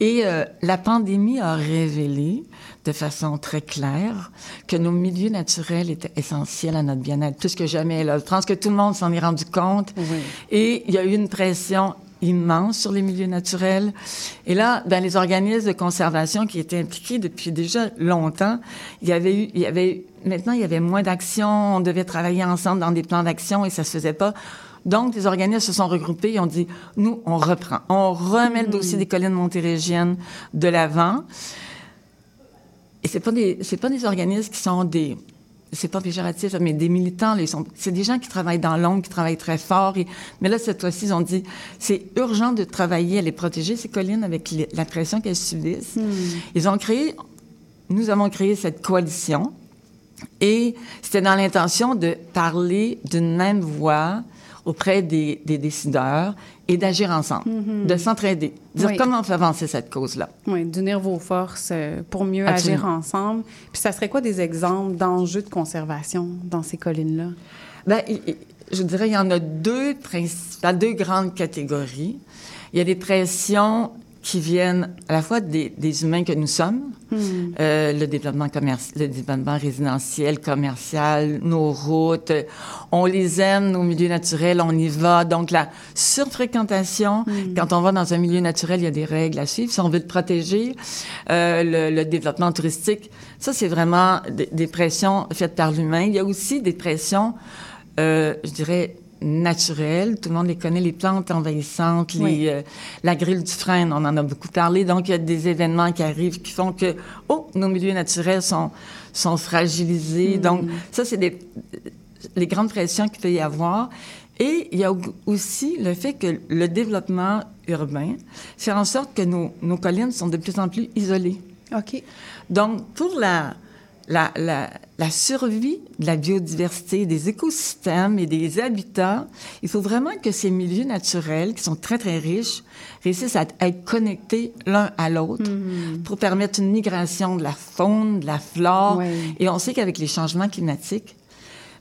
et euh, la pandémie a révélé de façon très claire que nos milieux naturels étaient essentiels à notre bien-être, plus que jamais. Là. Je pense que tout le monde s'en est rendu compte. Et il y a eu une pression immense sur les milieux naturels. Et là, ben, les organismes de conservation qui étaient impliqués depuis déjà longtemps, il y avait eu, il y avait eu- maintenant, il y avait moins d'actions, on devait travailler ensemble dans des plans d'action et ça se faisait pas. Donc, les organismes se sont regroupés et ont dit, nous, on reprend. On remet le dossier des collines montérégiennes de l'avant. Et c'est pas des, c'est pas des organismes qui sont des, c'est pas péjoratif, mais des militants, là, ils sont, c'est des gens qui travaillent dans l'ombre, qui travaillent très fort. Et, mais là, cette fois-ci, ils ont dit, c'est urgent de travailler à les protéger, ces collines, avec les- la pression qu'elles subissent. Ils ont créé, nous avons créé cette coalition. Et c'était dans l'intention de parler d'une même voix auprès des, des décideurs et d'agir ensemble, Mhm. de s'entraider, dire Oui. comment on fait avancer cette cause-là. Oui, d'unir vos forces euh, pour mieux Absolument. agir ensemble. Puis ça serait quoi des exemples d'enjeux de conservation dans ces collines-là? Il- je dirais il y en a deux principales, deux grandes catégories. Il y a des pressions qui viennent à la fois des, des humains que nous sommes, Hmm. euh, le développement commercial, le développement résidentiel, commercial, nos routes, euh, on les aime, nos milieux naturels, on y va. Donc la surfréquentation, quand on va dans un milieu naturel, il y a des règles à suivre. Si on veut le protéger, euh, le, le développement touristique, ça c'est vraiment des, des pressions faites par l'humain. Il y a aussi des pressions, euh, je dirais naturelles. Tout le monde les connaît, les plantes envahissantes, les, Oui. euh, la grille du frein, on en a beaucoup parlé. Donc, il y a des événements qui arrivent qui font que, oh, nos milieux naturels sont, sont fragilisés. Mm. Donc, ça, c'est des, les grandes pressions qu'il peut y avoir. Et il y a au- aussi le fait que le développement urbain fait en sorte que nos, nos collines sont de plus en plus isolées. OK. Donc, pour la, la, la, la survie de la biodiversité, des écosystèmes et des habitats, il faut vraiment que ces milieux naturels, qui sont très, très riches, réussissent à être connectés l'un à l'autre pour permettre une migration de la faune, de la flore. Ouais. Et on sait qu'avec les changements climatiques,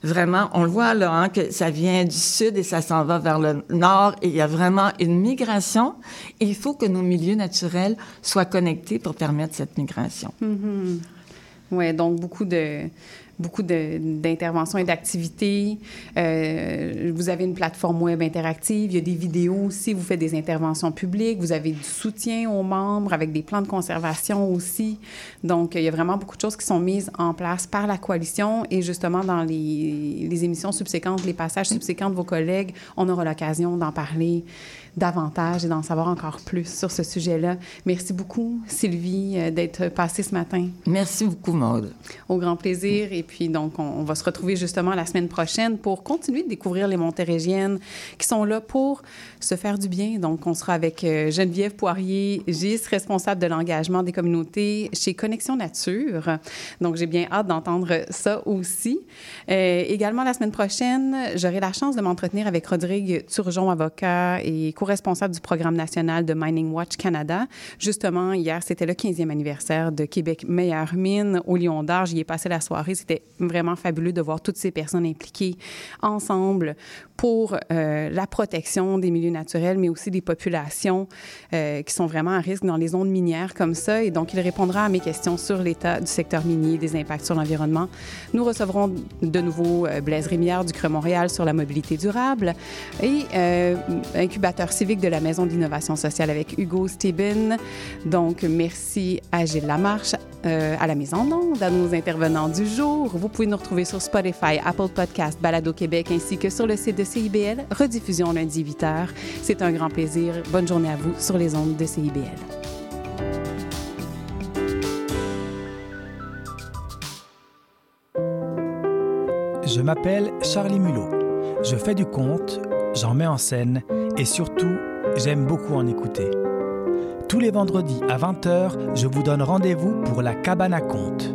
Vraiment, on le voit là, hein, que ça vient du sud et ça s'en va vers le nord et il y a vraiment une migration. Et il faut que nos milieux naturels soient connectés pour permettre cette migration. Oui, donc beaucoup de beaucoup d'interventions et d'activités. Euh, vous avez une plateforme web interactive, il y a des vidéos aussi, vous faites des interventions publiques, vous avez du soutien aux membres avec des plans de conservation aussi. Donc, il y a vraiment beaucoup de choses qui sont mises en place par la coalition et justement dans les, les émissions subséquentes, les passages subséquents de vos collègues, on aura l'occasion d'en parler davantage et d'en savoir encore plus sur ce sujet-là. Merci beaucoup, Sylvie, euh, d'être passée ce matin. Merci beaucoup, Maude. Au grand plaisir. Et puis donc, on, on va se retrouver justement la semaine prochaine pour continuer de découvrir les Montérégiennes qui sont là pour se faire du bien. Donc, on sera avec euh, Geneviève Poirier-Gis, responsable de l'engagement des communautés chez Connexion Nature. Donc, j'ai bien hâte d'entendre ça aussi. Euh, également, la semaine prochaine, j'aurai la chance de m'entretenir avec Rodrigue Turgeon, avocat et co-responsable du programme national de Mining Watch Canada. Justement, hier, c'était le 15e anniversaire de Québec Meilleure Mine au Lion d'Or. J'y ai passé la soirée. C'était vraiment fabuleux de voir toutes ces personnes impliquées ensemble pour euh, la protection des milieux naturels, mais aussi des populations euh, qui sont vraiment à risque dans les zones minières comme ça. Et donc, il répondra à mes questions sur l'état du secteur minier, des impacts sur l'environnement. Nous recevrons de nouveau euh, Blaise Rémière du Creux Montréal sur la mobilité durable et incubateur civique de la Maison de l'innovation sociale avec Hugo Steben. Donc, merci à Gilles Lamarche, à la Maison d'Onde, à nos intervenants du jour. Vous pouvez nous retrouver sur Spotify, Apple Podcast, Balado Québec, ainsi que sur le site de CIBL, rediffusion lundi 8h. C'est un grand plaisir. Bonne journée à vous sur les ondes de CIBL. Je m'appelle Charlie Mulot. Je fais du conte, j'en mets en scène et surtout, j'aime beaucoup en écouter. Tous les vendredis à 20h, je vous donne rendez-vous pour la cabane à contes.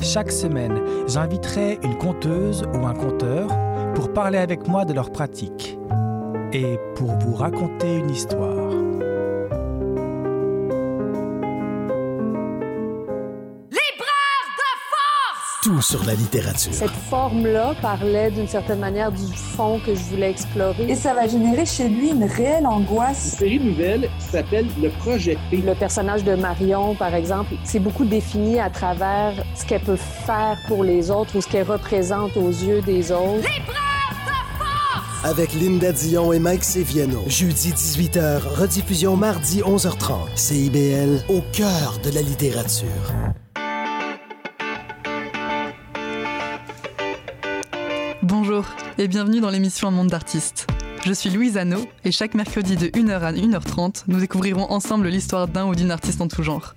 Chaque semaine, j'inviterai une conteuse ou un conteur pour parler avec moi de leur pratique et pour vous raconter une histoire. Tout sur la littérature. Cette forme-là parlait d'une certaine manière du fond que je voulais explorer. Et ça va générer chez lui une réelle angoisse. Une série nouvelle qui s'appelle Le Projet P. Le personnage de Marion, par exemple, c'est beaucoup défini à travers ce qu'elle peut faire pour les autres ou ce qu'elle représente aux yeux des autres. Avec Linda Dion et Mike Seviano. Jeudi 18h, rediffusion mardi 11h30. CIBL, au cœur de la littérature. Bonjour et bienvenue dans l'émission Un monde d'artistes. Je suis Louise Anneau et chaque mercredi de 1h à 1h30, nous découvrirons ensemble l'histoire d'un ou d'une artiste en tout genre.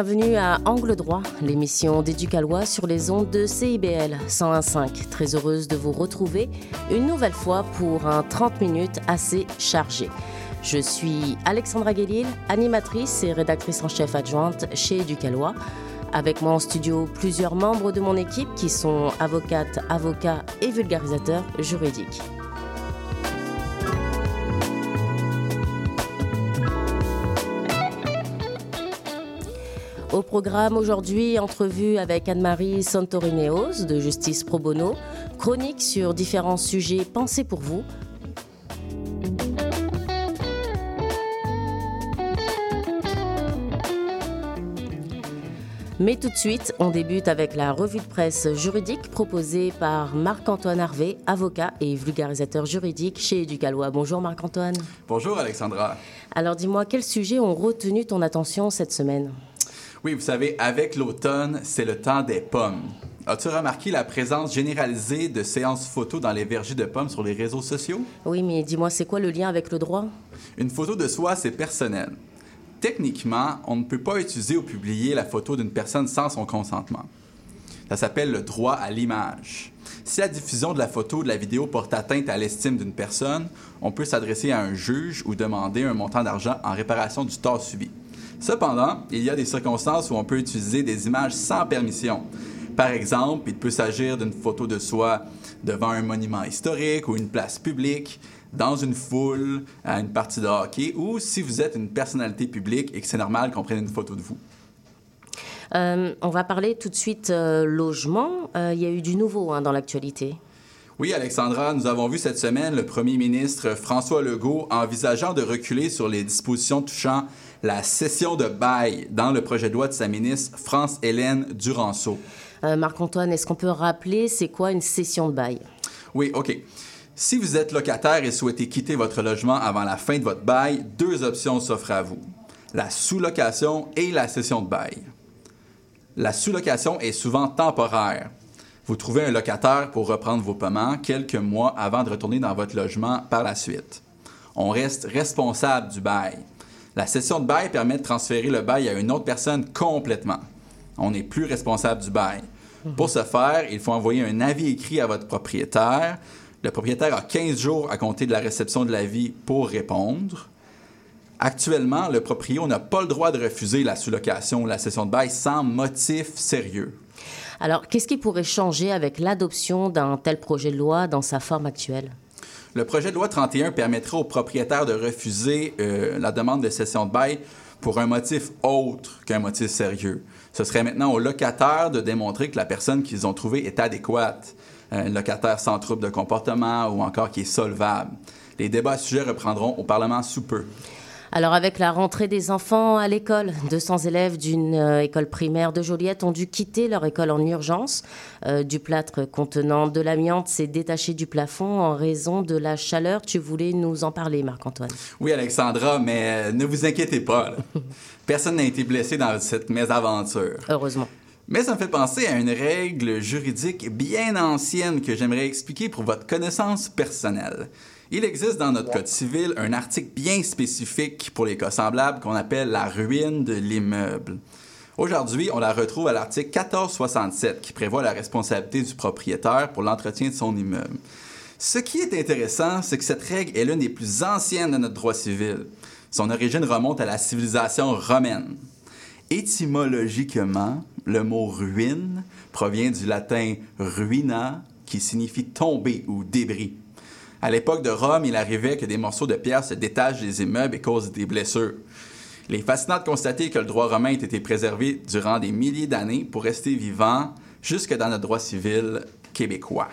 Bienvenue à Angle droit, l'émission d'Éducalois sur les ondes de CIBL 101.5. Très heureuse de vous retrouver une nouvelle fois pour un 30 minutes assez chargé. Je suis Alexandra Guélil, animatrice et rédactrice en chef adjointe chez Éducalois. Avec moi en studio, plusieurs membres de mon équipe qui sont avocates, avocats et vulgarisateurs juridiques. Au programme aujourd'hui, entrevue avec Anne-Marie Santorineos de Justice Pro Bono, chronique sur différents sujets pensés pour vous. Mais tout de suite, on débute avec la revue de presse juridique proposée par Marc-Antoine Harvé, avocat et vulgarisateur juridique chez Éducalois. Bonjour Marc-Antoine. Bonjour Alexandra. Alors dis-moi, quels sujets ont retenu ton attention cette semaine? Oui, vous savez, avec l'automne, c'est le temps des pommes. As-tu remarqué la présence généralisée de séances photos dans les vergers de pommes sur les réseaux sociaux? Oui, mais dis-moi, c'est quoi le lien avec le droit? Une photo de soi, c'est personnel. Techniquement, on ne peut pas utiliser ou publier la photo d'une personne sans son consentement. Ça s'appelle le droit à l'image. Si la diffusion de la photo ou de la vidéo porte atteinte à l'estime d'une personne, on peut s'adresser à un juge ou demander un montant d'argent en réparation du tort subi. Cependant, il y a des circonstances où on peut utiliser des images sans permission. Par exemple, il peut s'agir d'une photo de soi devant un monument historique ou une place publique, dans une foule, à une partie de hockey, ou si vous êtes une personnalité publique et que c'est normal qu'on prenne une photo de vous. Euh, on va parler tout de suite euh, logement. Euh, Il y a eu du nouveau hein, dans l'actualité. Oui, Alexandra, nous avons vu cette semaine le premier ministre François Legault envisageant de reculer sur les dispositions touchant la cession de bail dans le projet de loi de sa ministre France-Hélène Duranceau. Euh, Marc-Antoine, est-ce qu'on peut rappeler c'est quoi une cession de bail? Oui, OK. Si vous êtes locataire et souhaitez quitter votre logement avant la fin de votre bail, deux options s'offrent à vous. La sous-location et la cession de bail. La sous-location est souvent temporaire. Vous trouvez un locataire pour reprendre vos paiements quelques mois avant de retourner dans votre logement par la suite. On reste responsable du bail. La cession de bail permet de transférer le bail à une autre personne complètement. On n'est plus responsable du bail. Pour ce faire, il faut envoyer un avis écrit à votre propriétaire. Le propriétaire a 15 jours à compter de la réception de l'avis pour répondre. Actuellement, le proprio n'a pas le droit de refuser la sous-location ou la cession de bail sans motif sérieux. Alors, qu'est-ce qui pourrait changer avec l'adoption d'un tel projet de loi dans sa forme actuelle? Le projet de loi 31 permettrait aux propriétaires de refuser euh, la demande de cession de bail pour un motif autre qu'un motif sérieux. Ce serait maintenant aux locataires de démontrer que la personne qu'ils ont trouvée est adéquate, un locataire sans trouble de comportement ou encore qui est solvable. Les débats à ce sujet reprendront au Parlement sous peu. Alors, avec la rentrée des enfants à l'école, 200 élèves d'une euh, école primaire de Joliette ont dû quitter leur école en urgence. Euh, du plâtre contenant de l'amiante s'est détaché du plafond en raison de la chaleur. Tu voulais nous en parler, Marc-Antoine? Oui, Alexandra, mais euh, ne vous inquiétez pas. Personne n'a été blessé dans cette mésaventure. Heureusement. Mais ça me fait penser à une règle juridique bien ancienne que j'aimerais expliquer pour votre connaissance personnelle. Il existe dans notre Code civil un article bien spécifique pour les cas semblables qu'on appelle la ruine de l'immeuble. Aujourd'hui, on la retrouve à l'article 1467 qui prévoit la responsabilité du propriétaire pour l'entretien de son immeuble. Ce qui est intéressant, c'est que cette règle est l'une des plus anciennes de notre droit civil. Son origine remonte à la civilisation romaine. Étymologiquement, le mot ruine provient du latin ruina, qui signifie tomber ou débris. À l'époque de Rome, il arrivait que des morceaux de pierre se détachent des immeubles et causent des blessures. Il est fascinant de constater que le droit romain ait été préservé durant des milliers d'années pour rester vivant jusque dans notre droit civil québécois.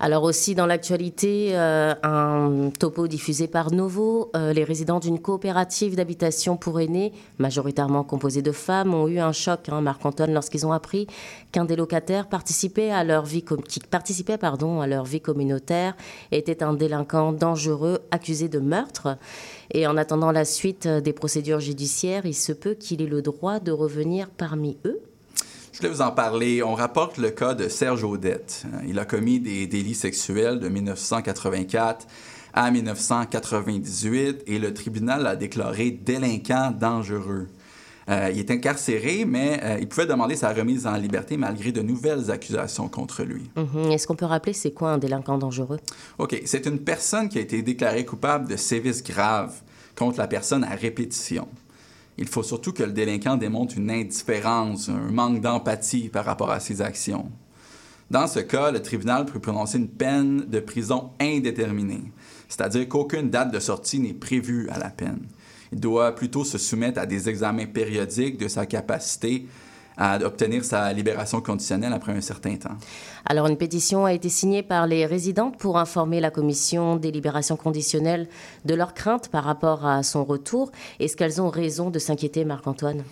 Alors aussi dans l'actualité, euh, un topo diffusé par Novo, euh, les résidents d'une coopérative d'habitation pour aînés, majoritairement composée de femmes, ont eu un choc, hein, Marc-Antoine, lorsqu'ils ont appris qu'un des locataires participait à leur vie, qui participait à leur vie communautaire était un délinquant dangereux accusé de meurtre. Et en attendant la suite euh, des procédures judiciaires, il se peut qu'il ait le droit de revenir parmi eux. Je voulais vous en parler. On rapporte le cas de Serge Audette. Il a commis des délits sexuels de 1984 à 1998 et le tribunal l'a déclaré délinquant dangereux. Euh, il est incarcéré, mais euh, il pouvait demander sa remise en liberté malgré de nouvelles accusations contre lui. Mhm. Est-ce qu'on peut rappeler c'est quoi un délinquant dangereux? OK, c'est une personne qui a été déclarée coupable de sévices graves contre la personne à répétition. Il faut surtout que le délinquant démontre une indifférence, un manque d'empathie par rapport à ses actions. Dans ce cas, le tribunal peut prononcer une peine de prison indéterminée, c'est-à-dire qu'aucune date de sortie n'est prévue à la peine. Il doit plutôt se soumettre à des examens périodiques de sa capacité à obtenir sa libération conditionnelle après un certain temps. Alors, une pétition a été signée par les résidentes pour informer la commission des libérations conditionnelles de leurs craintes par rapport à son retour. Est-ce qu'elles ont raison de s'inquiéter, Marc-Antoine?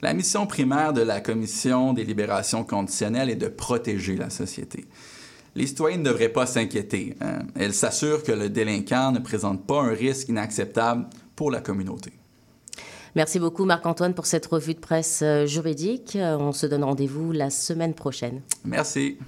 La mission primaire de la commission des libérations conditionnelles est de protéger la société. Les citoyens ne devraient pas s'inquiéter. hein. Elle s'assure que le délinquant ne présente pas un risque inacceptable pour la communauté. Merci beaucoup, Marc-Antoine, pour cette revue de presse euh, juridique. Euh, On se donne rendez-vous la semaine prochaine. Merci.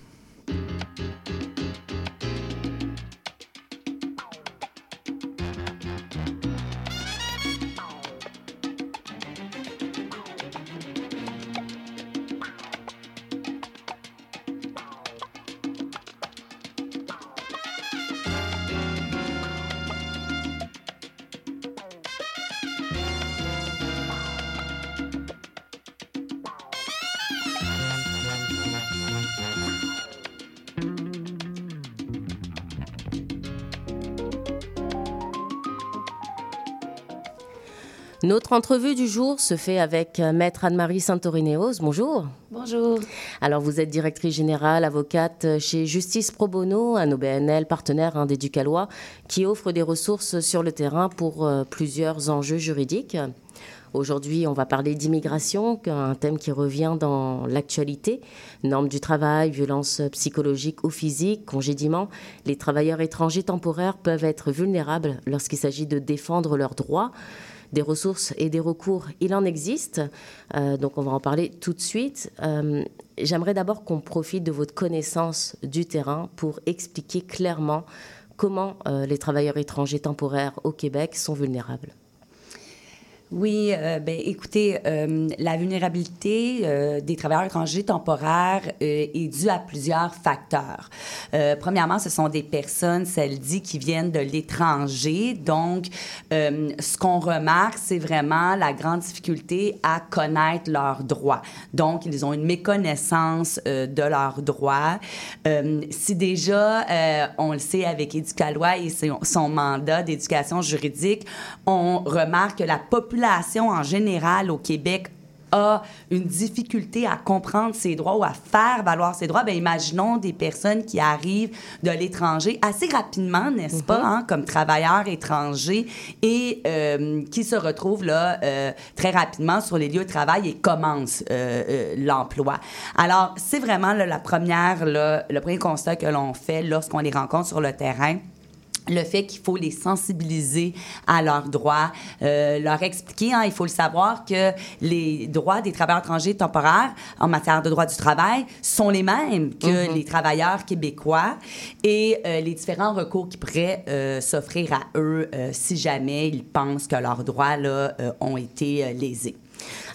Notre entrevue du jour se fait avec euh, Maître Anne-Marie Santorineos. Bonjour. Bonjour. Alors, vous êtes directrice générale, avocate euh, chez Justice Pro Bono, un OBNL partenaire hein, d'Éducalois, qui offre des ressources sur le terrain pour euh, plusieurs enjeux juridiques. Aujourd'hui, on va parler d'immigration, un thème qui revient dans l'actualité. Normes du travail, violences psychologiques ou physiques, congédiements. Les travailleurs étrangers temporaires peuvent être vulnérables lorsqu'il s'agit de défendre leurs droits des ressources et des recours, il en existe. Euh, donc on va en parler tout de suite. Euh, J'aimerais d'abord qu'on profite de votre connaissance du terrain pour expliquer clairement comment euh, les travailleurs étrangers temporaires au Québec sont vulnérables. Oui, euh, ben, écoutez, euh, la vulnérabilité euh, des travailleurs étrangers temporaires euh, est due à plusieurs facteurs. Premièrement, ce sont des personnes, celles dit, qui viennent de l'étranger. Donc, ce qu'on remarque, c'est vraiment la grande difficulté à connaître leurs droits. Donc, ils ont une méconnaissance de leurs droits. Si déjà, on le sait avec Éducalois et son, son mandat d'éducation juridique, on remarque que la population en général au Québec a une difficulté à comprendre ses droits ou à faire valoir ses droits, ben imaginons des personnes qui arrivent de l'étranger assez rapidement, n'est-ce pas, hein, comme travailleurs étrangers et euh, qui se retrouvent là euh, très rapidement sur les lieux de travail et commencent euh, euh, l'emploi. Alors, c'est vraiment là, la première, là, le premier constat que l'on fait lorsqu'on les rencontre sur le terrain le fait qu'il faut les sensibiliser à leurs droits, euh, leur expliquer, hein, il faut le savoir, que les droits des travailleurs étrangers temporaires en matière de droit du travail sont les mêmes que Mhm. les travailleurs québécois et euh, les différents recours qui pourraient euh, s'offrir à eux si jamais ils pensent que leurs droits là, ont été lésés.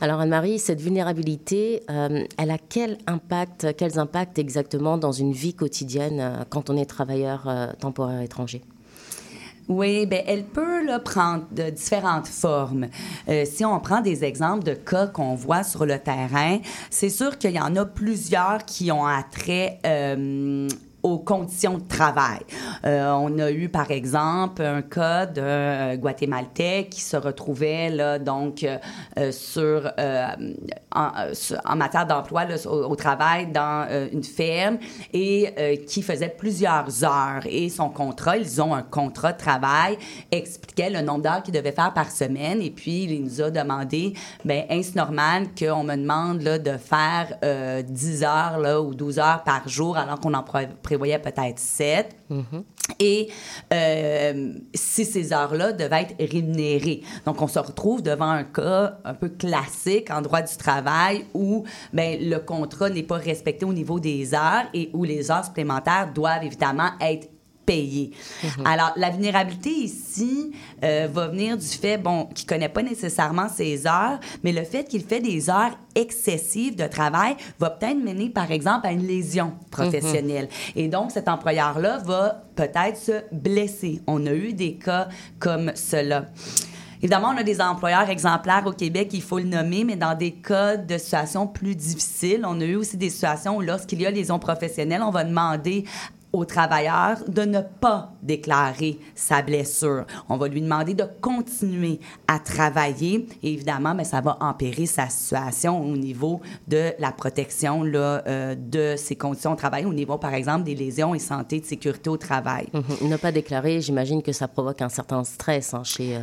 Alors Anne-Marie, cette vulnérabilité, euh, elle a quel impact, quels impacts exactement dans une vie quotidienne euh, quand on est travailleur euh, temporaire étranger? Oui, ben elle peut prendre de différentes formes. Euh, si on prend des exemples de cas qu'on voit sur le terrain, c'est sûr qu'il y en a plusieurs qui ont attrait euh, aux conditions de travail. Euh, on a eu, par exemple, un cas d'un euh, Guatémaltais qui se retrouvait, là, donc, euh, sur, en, matière d'emploi au, au travail dans une ferme et qui faisait plusieurs heures. Et son contrat, ils ont un contrat de travail, expliquait le nombre d'heures qu'il devait faire par semaine. Et puis, il nous a demandé, ben est-ce normal qu'on me demande là, de faire euh, 10 heures là, ou 12 heures par jour alors qu'on en pré- prévoyait peut-être 7? Et euh, si ces heures-là devaient être rémunérées. Donc, on se retrouve devant un cas un peu classique en droit du travail où ben, le contrat n'est pas respecté au niveau des heures et où les heures supplémentaires doivent évidemment être payées. Alors, la vulnérabilité ici euh, va venir du fait, bon, qu'il connaît pas nécessairement ses heures, mais le fait qu'il fait des heures excessives de travail va peut-être mener, par exemple, à une lésion professionnelle. Et donc, cet employeur-là va peut-être se blesser. On a eu des cas comme cela. Évidemment, on a des employeurs exemplaires au Québec, il faut le nommer, mais dans des cas de situations plus difficiles, on a eu aussi des situations où lorsqu'il y a lésion professionnelle, on va demander au travailleur de ne pas déclarer sa blessure. On va lui demander de continuer à travailler. Et évidemment, mais ça va empirer sa situation au niveau de la protection là, euh, de ses conditions de travail, au niveau, par exemple, des lésions et santé de sécurité au travail. Mhm. Ne pas déclarer, j'imagine que ça provoque un certain stress hein, chez, euh,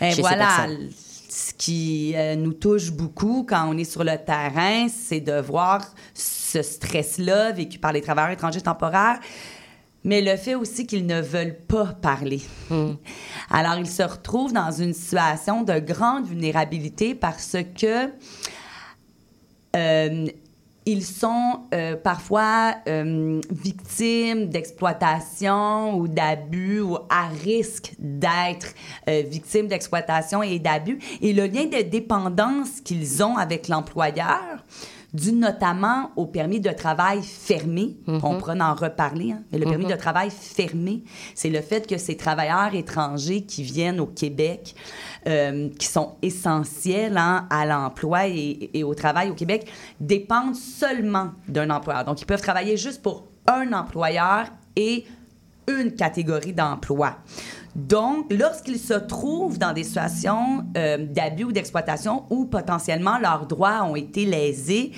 Et chez ces voilà, personnes. Ce qui euh, nous touche beaucoup quand on est sur le terrain, c'est de voir ce stress-là vécu par les travailleurs étrangers temporaires, mais le fait aussi qu'ils ne veulent pas parler. Alors, ils se retrouvent dans une situation de grande vulnérabilité parce que euh, ils sont euh, parfois euh, victimes d'exploitation ou d'abus ou à risque d'être euh, victimes d'exploitation et d'abus. Et le lien de dépendance qu'ils ont avec l'employeur, dû notamment au permis de travail fermé, on pourra en reparler, hein, mais le permis Mhm. de travail fermé, c'est le fait que ces travailleurs étrangers qui viennent au Québec, euh, qui sont essentiels hein, à l'emploi et, et au travail au Québec, dépendent seulement d'un employeur. Donc, ils peuvent travailler juste pour un employeur et une catégorie d'emploi. Donc, lorsqu'ils se trouvent dans des situations euh, d'abus ou d'exploitation où potentiellement leurs droits ont été lésés,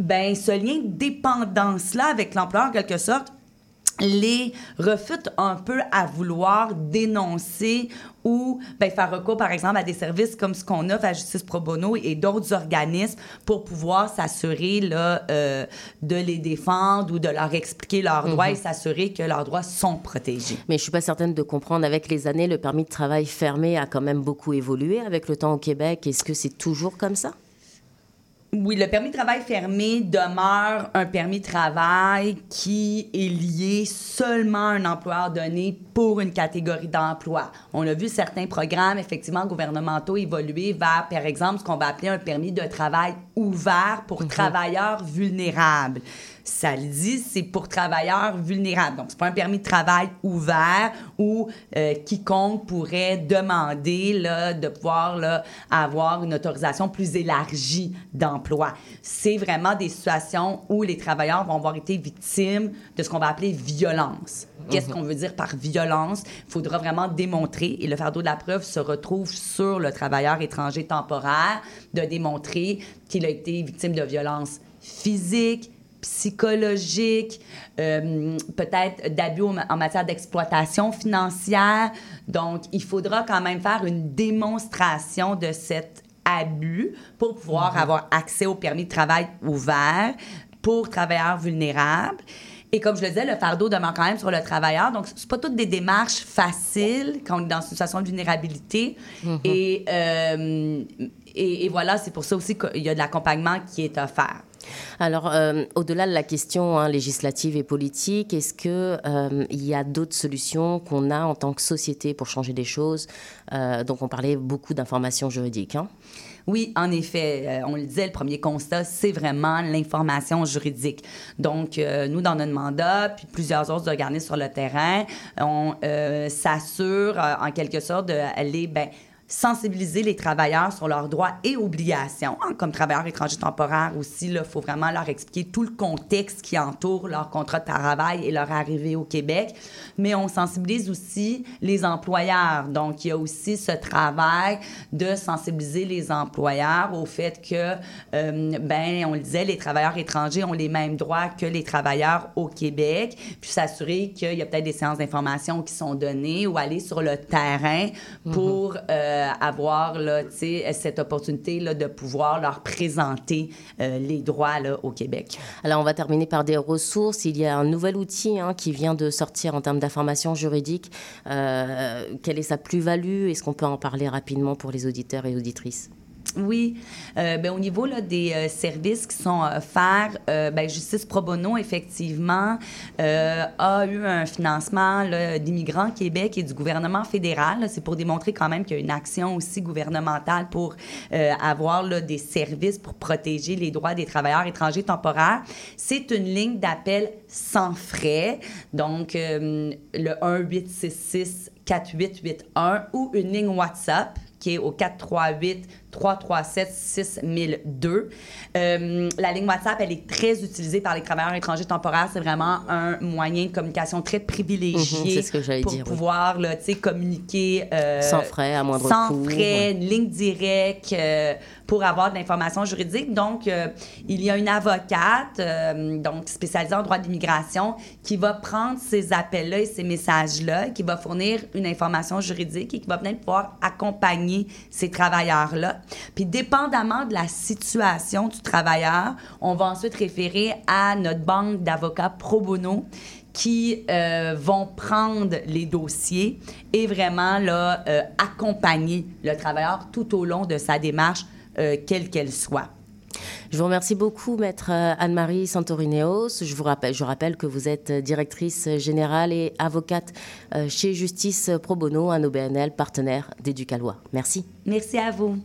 ben ce lien de dépendance-là avec l'employeur, en quelque sorte, les refute un peu à vouloir dénoncer ou ben, faire recours, par exemple, à des services comme ce qu'on offre à Justice Pro Bono et d'autres organismes pour pouvoir s'assurer là, euh, de les défendre ou de leur expliquer leurs droits Mhm. et s'assurer que leurs droits sont protégés. Mais je suis pas certaine de comprendre. Avec les années, le permis de travail fermé a quand même beaucoup évolué avec le temps au Québec. Est-ce que c'est toujours comme ça? Oui, le permis de travail fermé demeure un permis de travail qui est lié seulement à un employeur donné pour une catégorie d'emploi. On a vu certains programmes, effectivement, gouvernementaux évoluer vers, par exemple, ce qu'on va appeler un permis de travail ouvert pour travailleurs vulnérables. Ça le dit, c'est pour travailleurs vulnérables. Donc, c'est pas un permis de travail ouvert où euh, quiconque pourrait demander là, de pouvoir là, avoir une autorisation plus élargie d'emploi. C'est vraiment des situations où les travailleurs vont avoir été victimes de ce qu'on va appeler violence. Qu'est-ce Mhm. qu'on veut dire par violence? Il faudra vraiment démontrer, et le fardeau de la preuve se retrouve sur le travailleur étranger temporaire, de démontrer qu'il a été victime de violence physique, psychologique, euh, peut-être d'abus en matière d'exploitation financière. Donc, il faudra quand même faire une démonstration de cet abus pour pouvoir avoir accès au permis de travail ouvert pour travailleurs vulnérables. Et comme je le disais, le fardeau demeure quand même sur le travailleur. Donc, c'est pas toutes des démarches faciles quand on est dans une situation de vulnérabilité. et, euh, et, et voilà, c'est pour ça aussi qu'il y a de l'accompagnement qui est offert. Alors, euh, au-delà de la question hein, législative et politique, est-ce que euh, il y a d'autres solutions qu'on a en tant que société pour changer des choses? Euh, Donc, on parlait beaucoup d'informations juridiques. Hein? Oui, en effet, on le disait, le premier constat, c'est vraiment l'information juridique. Donc, nous, dans notre mandat, puis plusieurs autres organismes sur le terrain, on s'assure, en quelque sorte, d'aller, sensibiliser les travailleurs sur leurs droits et obligations. hein, comme travailleurs étrangers temporaires aussi, il faut vraiment leur expliquer tout le contexte qui entoure leur contrat de travail et leur arrivée au Québec. Mais on sensibilise aussi les employeurs. Donc, il y a aussi ce travail de sensibiliser les employeurs au fait que, euh, ben, on le disait, les travailleurs étrangers ont les mêmes droits que les travailleurs au Québec, puis s'assurer qu'il y a peut-être des séances d'information qui sont données ou aller sur le terrain pour euh, avoir tu sais, cette opportunité de pouvoir leur présenter euh, les droits au Québec. Alors, on va terminer par des ressources. Il y a un nouvel outil hein, qui vient de sortir en termes d'information juridique. Euh, quelle est sa plus-value? Est-ce qu'on peut en parler rapidement pour les auditeurs et auditrices? Oui, euh, ben, au niveau des euh, services qui sont offerts, euh, ben, Justice Pro Bono, effectivement, a eu un financement d'Immigrants Québec et du gouvernement fédéral. C'est pour démontrer quand même qu'il y a une action aussi gouvernementale pour avoir des services pour protéger les droits des travailleurs étrangers temporaires. C'est une ligne d'appel sans frais, donc le 1-866 4881 ou une ligne WhatsApp qui est au 438 337 6002. Euh, la ligne WhatsApp, elle est très utilisée par les travailleurs étrangers temporaires. C'est vraiment un moyen de communication très privilégié Mhm, ce que pour dire, oui. pouvoir là, tu sais, communiquer euh, Sans frais, à moindre sans coût, frais, ouais. une ligne directe euh, pour avoir de l'information juridique. Donc, euh, il y a une avocate, euh, donc spécialisée en droit d'immigration, qui va prendre ces appels-là et ces messages-là, qui va fournir une information juridique et qui va peut-être pouvoir accompagner ces travailleurs-là. Puis, dépendamment de la situation du travailleur, on va ensuite référer à notre banque d'avocats pro bono qui euh, vont prendre les dossiers et vraiment là, accompagner le travailleur tout au long de sa démarche, euh, quelle qu'elle soit. Je vous remercie beaucoup, maître euh, Anne-Marie Santorineos. Je vous rappelle, je rappelle que vous êtes directrice générale et avocate euh, chez Justice Pro Bono, un OBNL partenaire d'Éducalois. Merci. Merci à vous.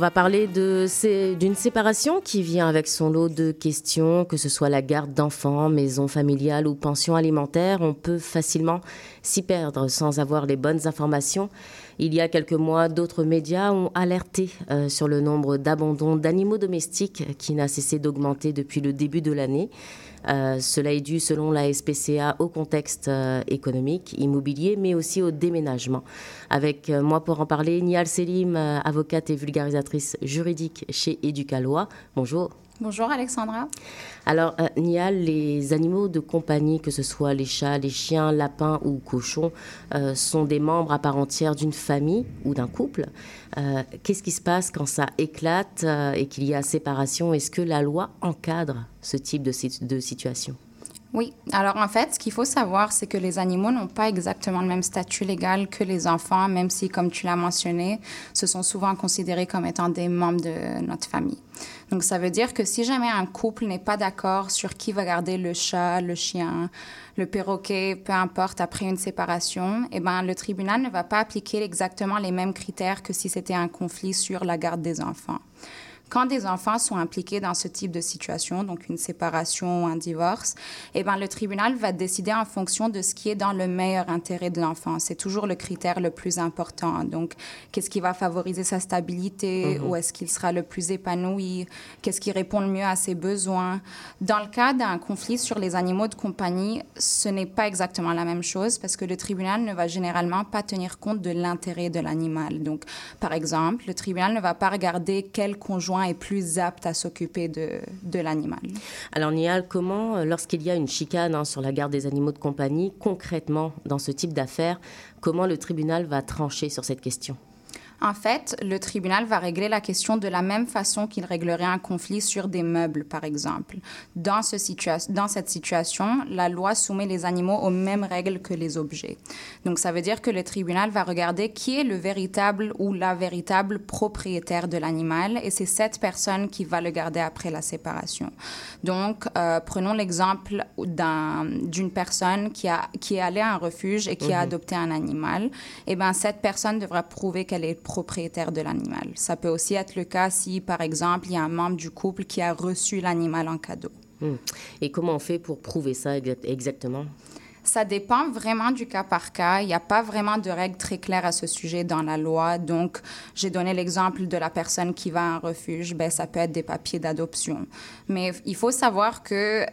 Va parler d'une séparation qui vient avec son lot de questions, que ce soit la garde d'enfants, maison familiale ou pension alimentaire. On peut facilement s'y perdre sans avoir les bonnes informations. Il y a quelques mois, d'autres médias ont alerté euh, sur le nombre d'abandons d'animaux domestiques qui n'a cessé d'augmenter depuis le début de l'année. Euh, cela est dû, selon la SPCA, au contexte euh, économique, immobilier, mais aussi au déménagement. Avec euh, moi pour en parler, Nial Selim, avocate et vulgarisatrice juridique chez Éducalois. Bonjour. Bonjour Alexandra. Alors, Nial, les animaux de compagnie, que ce soit les chats, les chiens, lapins ou cochons, sont des membres à part entière d'une famille ou d'un couple. Euh, Qu'est-ce qui se passe quand ça éclate euh, et qu'il y a séparation? Est-ce que la loi encadre ce type de, de situation? Oui, alors en fait, ce qu'il faut savoir, c'est que les animaux n'ont pas exactement le même statut légal que les enfants, même si, comme tu l'as mentionné, ce sont souvent considérés comme étant des membres de notre famille. Donc ça veut dire que si jamais un couple n'est pas d'accord sur qui va garder le chat, le chien, le perroquet, peu importe, après une séparation, eh ben, le tribunal ne va pas appliquer exactement les mêmes critères que si c'était un conflit sur la garde des enfants. Quand des enfants sont impliqués dans ce type de situation, donc une séparation ou un divorce, eh ben, le tribunal va décider en fonction de ce qui est dans le meilleur intérêt de l'enfant. C'est toujours le critère le plus important. Donc, qu'est-ce qui va favoriser sa stabilité? Mhm. Où est-ce qu'il sera le plus épanoui? Qu'est-ce qui répond le mieux à ses besoins? Dans le cas d'un conflit sur les animaux de compagnie, ce n'est pas exactement la même chose parce que le tribunal ne va généralement pas tenir compte de l'intérêt de l'animal. Donc, par exemple, le tribunal ne va pas regarder quel conjoint est plus apte à s'occuper de, l'animal. Alors Nial, comment, euh, lorsqu'il y a une chicane hein, sur la garde des animaux de compagnie, concrètement, dans ce type d'affaires, comment le tribunal va trancher sur cette question? En fait, le tribunal va régler la question de la même façon qu'il réglerait un conflit sur des meubles, par exemple. Dans, ce situa- dans cette situation, la loi soumet les animaux aux mêmes règles que les objets. Donc, ça veut dire que le tribunal va regarder qui est le véritable ou la véritable propriétaire de l'animal, et c'est cette personne qui va le garder après la séparation. Donc, euh, prenons l'exemple d'un- d'une personne qui, a, qui est allée à un refuge et qui a Mhm. adopté un animal. Eh bien, cette personne devra prouver qu'elle est propriétaire de l'animal. Ça peut aussi être le cas si, par exemple, il y a un membre du couple qui a reçu l'animal en cadeau. Hmm. Et comment on fait pour prouver ça exact- exactement? Ça dépend vraiment du cas par cas. Il n'y a pas vraiment de règles très claires à ce sujet dans la loi. Donc, j'ai donné l'exemple de la personne qui va à un refuge. Ben, ça peut être des papiers d'adoption. Mais il faut savoir que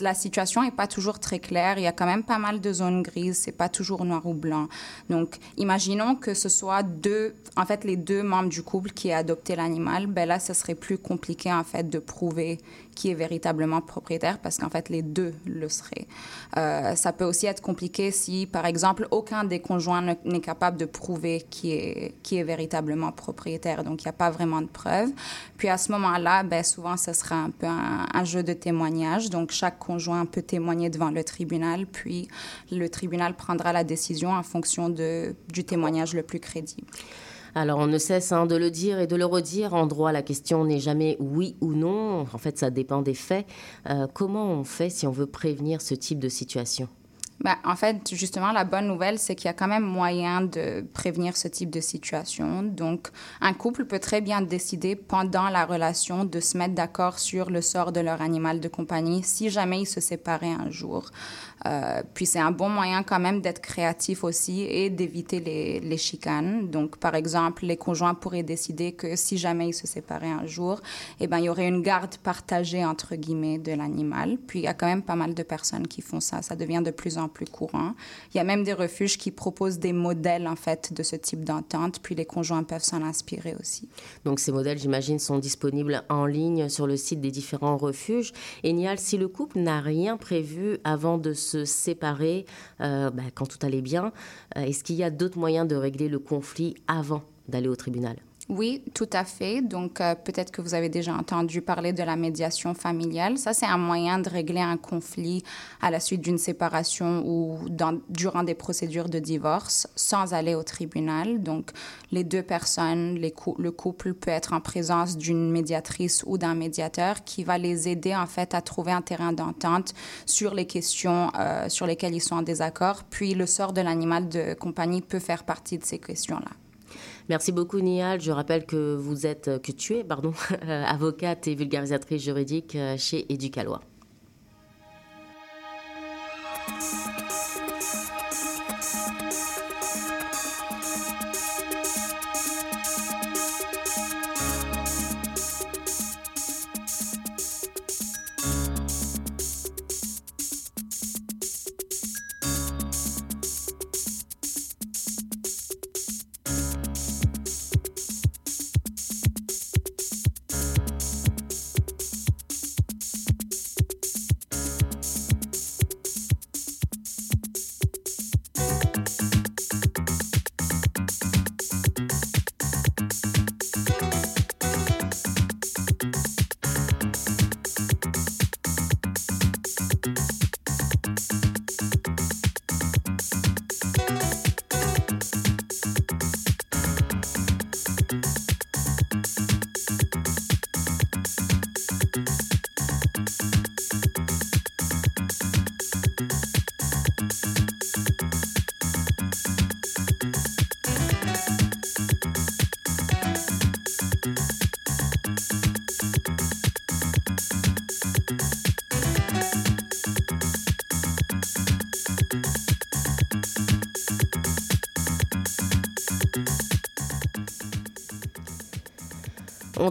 la situation n'est pas toujours très claire. Il y a quand même pas mal de zones grises. C'est pas toujours noir ou blanc. Donc, imaginons que ce soit deux, en fait, les deux membres du couple qui aient adopté l'animal. Ben là, ce serait plus compliqué, en fait, de prouver qui est véritablement propriétaire parce qu'en fait, les deux le seraient. Euh, ça peut aussi être compliqué si, par exemple, aucun des conjoints ne- n'est capable de prouver qui est, véritablement propriétaire. Donc, il n'y a pas vraiment de preuves. Puis, à ce moment-là, ben, souvent, ce sera un peu un, jeu de témoignage. Donc, chaque conjoint peut témoigner devant le tribunal, puis le tribunal prendra la décision en fonction du témoignage le plus crédible. Alors, on ne cesse hein, de le dire et de le redire. En droit, la question n'est jamais oui ou non. En fait, ça dépend des faits. Euh, comment on fait si on veut prévenir ce type de situation? Ben, en fait, justement, la bonne nouvelle, c'est qu'il y a quand même moyen de prévenir ce type de situation. Donc, un couple peut très bien décider pendant la relation de se mettre d'accord sur le sort de leur animal de compagnie si jamais ils se séparaient un jour. Euh, puis, c'est un bon moyen quand même d'être créatif aussi et d'éviter les, chicanes. Donc, par exemple, les conjoints pourraient décider que si jamais ils se séparaient un jour, eh ben, il y aurait une garde partagée, entre guillemets, de l'animal. Puis, il y a quand même pas mal de personnes qui font ça. Ça devient de plus en plus courant. Il y a même des refuges qui proposent des modèles, en fait, de ce type d'entente. Puis, les conjoints peuvent s'en inspirer aussi. Donc, ces modèles, j'imagine, sont disponibles en ligne sur le site des différents refuges. Et Nial, si le couple n'a rien prévu avant de se séparer, euh, bah, quand tout allait bien, euh, est-ce qu'il y a d'autres moyens de régler le conflit avant d'aller au tribunal? Oui, tout à fait. Donc, euh, peut-être que vous avez déjà entendu parler de la médiation familiale. Ça, c'est un moyen de régler un conflit à la suite d'une séparation ou durant des procédures de divorce sans aller au tribunal. Donc, les deux personnes, le couple peut être en présence d'une médiatrice ou d'un médiateur qui va les aider, en fait, à trouver un terrain d'entente sur les questions euh, sur lesquelles ils sont en désaccord. Puis, le sort de l'animal de compagnie peut faire partie de ces questions-là. Merci beaucoup Nial. Je rappelle que vous êtes, que tu es, pardon, avocate et vulgarisatrice juridique euh, chez Éducalois.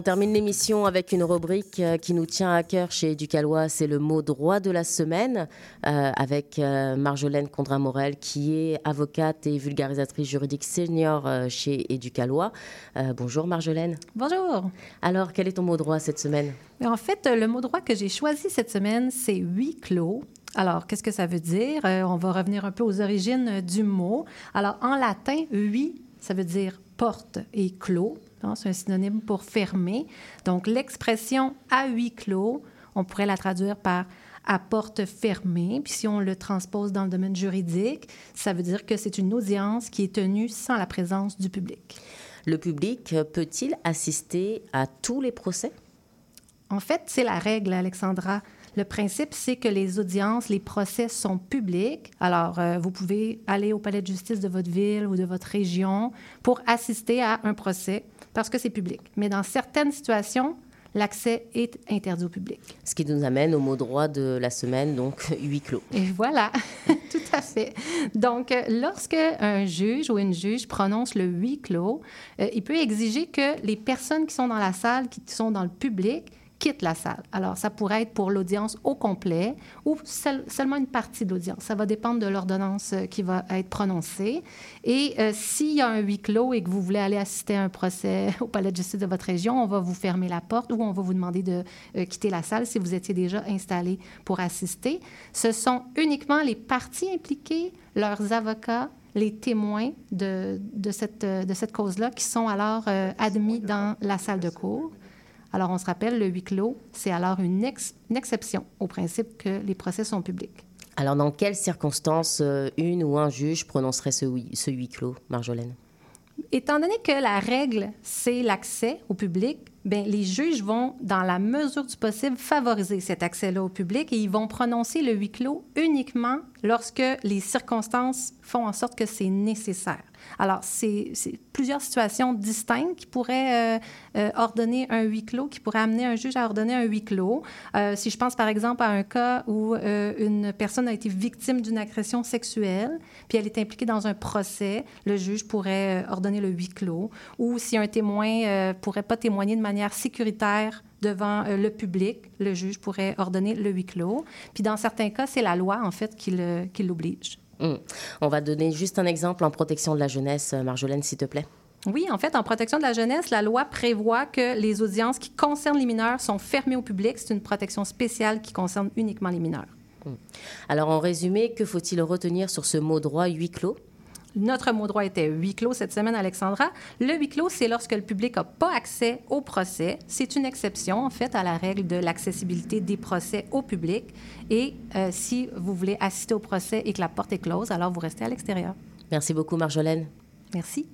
Termine l'émission avec une rubrique euh, qui nous tient à cœur chez Ducalois, c'est le mot droit de la semaine, euh, avec euh, Marjolaine Condrin-Morel, qui est avocate et vulgarisatrice juridique senior chez Éducalois. bonjour Marjolaine. Bonjour. Alors, quel est ton mot droit cette semaine? En fait, le mot droit que j'ai choisi cette semaine, c'est huis clos. Alors, qu'est-ce que ça veut dire? on va revenir un peu aux origines du mot. Alors, en latin, huis, ça veut dire porte et clos. C'est un synonyme pour fermer. Donc, l'expression à huis clos, on pourrait la traduire par à porte fermée. Puis si on le transpose dans le domaine juridique, ça veut dire que c'est une audience qui est tenue sans la présence du public. Le public peut-il assister à tous les procès? En fait, c'est la règle, Alexandra. Le principe, c'est que les audiences, les procès sont publics. Alors, euh, vous pouvez aller au palais de justice de votre ville ou de votre région pour assister à un procès parce que c'est public. Mais dans certaines situations, l'accès est interdit au public. Ce qui nous amène au mot droit de la semaine, donc huis clos. Et voilà, tout à fait. Donc, lorsque un juge ou une juge prononce le huis clos, euh, il peut exiger que les personnes qui sont dans la salle, qui sont dans le public, quitte la salle. Alors, ça pourrait être pour l'audience au complet ou seulement une partie de l'audience. Ça va dépendre de l'ordonnance euh, qui va être prononcée. Et euh, s'il y a un huis clos et que vous voulez aller assister à un procès au palais de justice de votre région, on va vous fermer la porte ou on va vous demander de euh, quitter la salle si vous étiez déjà installé pour assister. Ce sont uniquement les parties impliquées, leurs avocats, les témoins de, de cette, de cette cause-là qui sont alors admis dans la salle de cours. Alors, on se rappelle, le huis clos, c'est alors une, exception au principe que les procès sont publics. Alors, dans quelles circonstances euh, une ou un juge prononcerait ce, ce huis clos, Marjolaine? Étant donné que la règle, c'est l'accès au public, bien, les juges vont, dans la mesure du possible, favoriser cet accès-là au public et ils vont prononcer le huis clos uniquement lorsque les circonstances font en sorte que c'est nécessaire. Alors, c'est plusieurs situations distinctes qui pourraient euh, euh, ordonner un huis clos, qui pourraient amener un juge à ordonner un huis clos. Euh, si je pense par exemple à un cas où une personne a été victime d'une agression sexuelle, puis elle est impliquée dans un procès, le juge pourrait ordonner le huis clos. Ou si un témoin ne pourrait pas témoigner de manière sécuritaire devant le public, le juge pourrait ordonner le huis clos. Puis dans certains cas, c'est la loi, en fait, qui l'oblige. Hmm. On va donner juste un exemple en protection de la jeunesse, euh, Marjolaine, s'il te plaît. Oui, en fait, en protection de la jeunesse, la loi prévoit que les audiences qui concernent les mineurs sont fermées au public. C'est une protection spéciale qui concerne uniquement les mineurs. Hmm. Alors, en résumé, que faut-il retenir sur ce mot droit huis clos? Notre mot droit était huis clos cette semaine, Alexandra. Le huis clos, c'est lorsque le public n'a pas accès au procès. C'est une exception, en fait, à la règle de l'accessibilité des procès au public. Et euh, si vous voulez assister au procès et que la porte est close, alors vous restez à l'extérieur. Merci beaucoup, Marjolaine. Merci.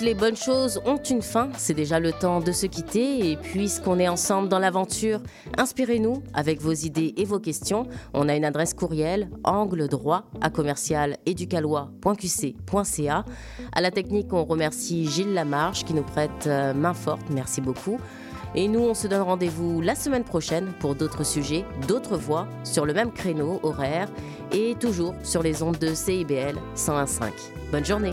Les bonnes choses ont une fin, c'est déjà le temps de se quitter et puisqu'on est ensemble dans l'aventure, inspirez-nous avec vos idées et vos questions. On a une adresse courriel angle droit à commercial éducalois.qc.ca. À la technique, on remercie Gilles Lamarche qui nous prête euh, main forte. Merci beaucoup. Et nous, on se donne rendez-vous la semaine prochaine pour d'autres sujets, d'autres voix, sur le même créneau horaire et toujours sur les ondes de CIBL 101.5. Bonne journée!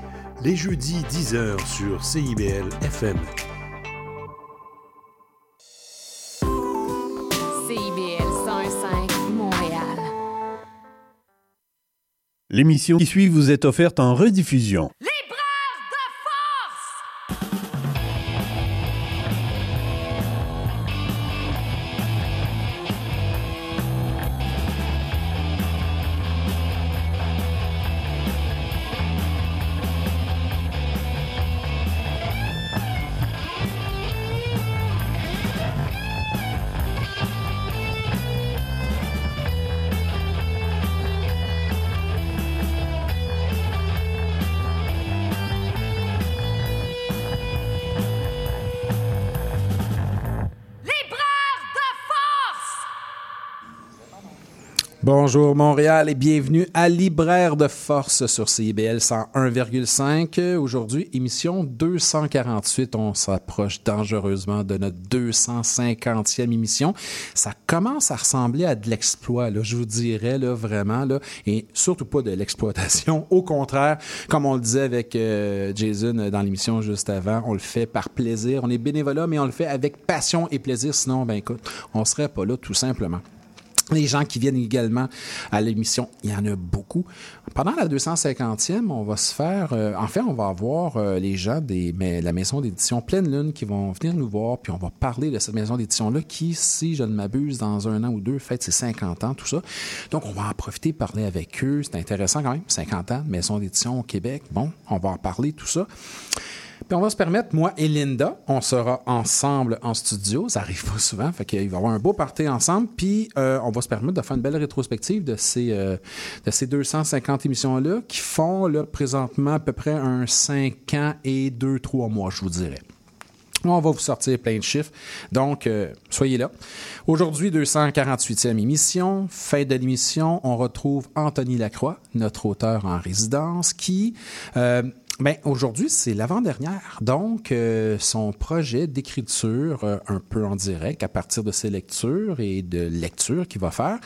Les jeudis 10h sur CIBL FM. CIBL 101.5 Montréal. L'émission qui suit vous est offerte en rediffusion. Bonjour Montréal et bienvenue à Libraire de Force sur CIBL 101,5. Aujourd'hui, émission 248. On s'approche dangereusement de notre 250e émission. Ça commence à ressembler à de l'exploit, je vous dirais, là, vraiment, là, et surtout pas de l'exploitation. Au contraire, comme on le disait avec euh, Jason dans l'émission juste avant, on le fait par plaisir. On est bénévolat, mais on le fait avec passion et plaisir. Sinon, ben écoute, on serait pas là tout simplement. Les gens qui viennent également à l'émission, il y en a beaucoup. Pendant la 250e, on va se faire... euh, en fait, on va avoir euh, les gens de la maison d'édition Pleine Lune qui vont venir nous voir, puis on va parler de cette maison d'édition-là qui, si je ne m'abuse, dans un an ou deux, fête ses 50 ans, tout ça. Donc, on va en profiter, parler avec eux. C'est intéressant quand même, 50 ans de maison d'édition au Québec. Bon, on va en parler, tout ça. Puis on va se permettre, moi et Linda, on sera ensemble en studio. Ça arrive pas souvent, fait qu'il va y avoir un beau party ensemble. Puis euh, on va se permettre de faire une belle rétrospective de ces, euh, de ces 250 émissions-là qui font là, présentement à peu près un 5 ans et 2-3 mois, je vous dirais. On va vous sortir plein de chiffres. Donc, euh, soyez là. Aujourd'hui, 248e émission. Fin de l'émission, on retrouve Anthony Lacroix, notre auteur en résidence, qui... Euh, ben, aujourd'hui, c'est l'avant-dernière. Donc, euh, son projet d'écriture, euh, un peu en direct, à partir de ses lectures et de lectures qu'il va faire,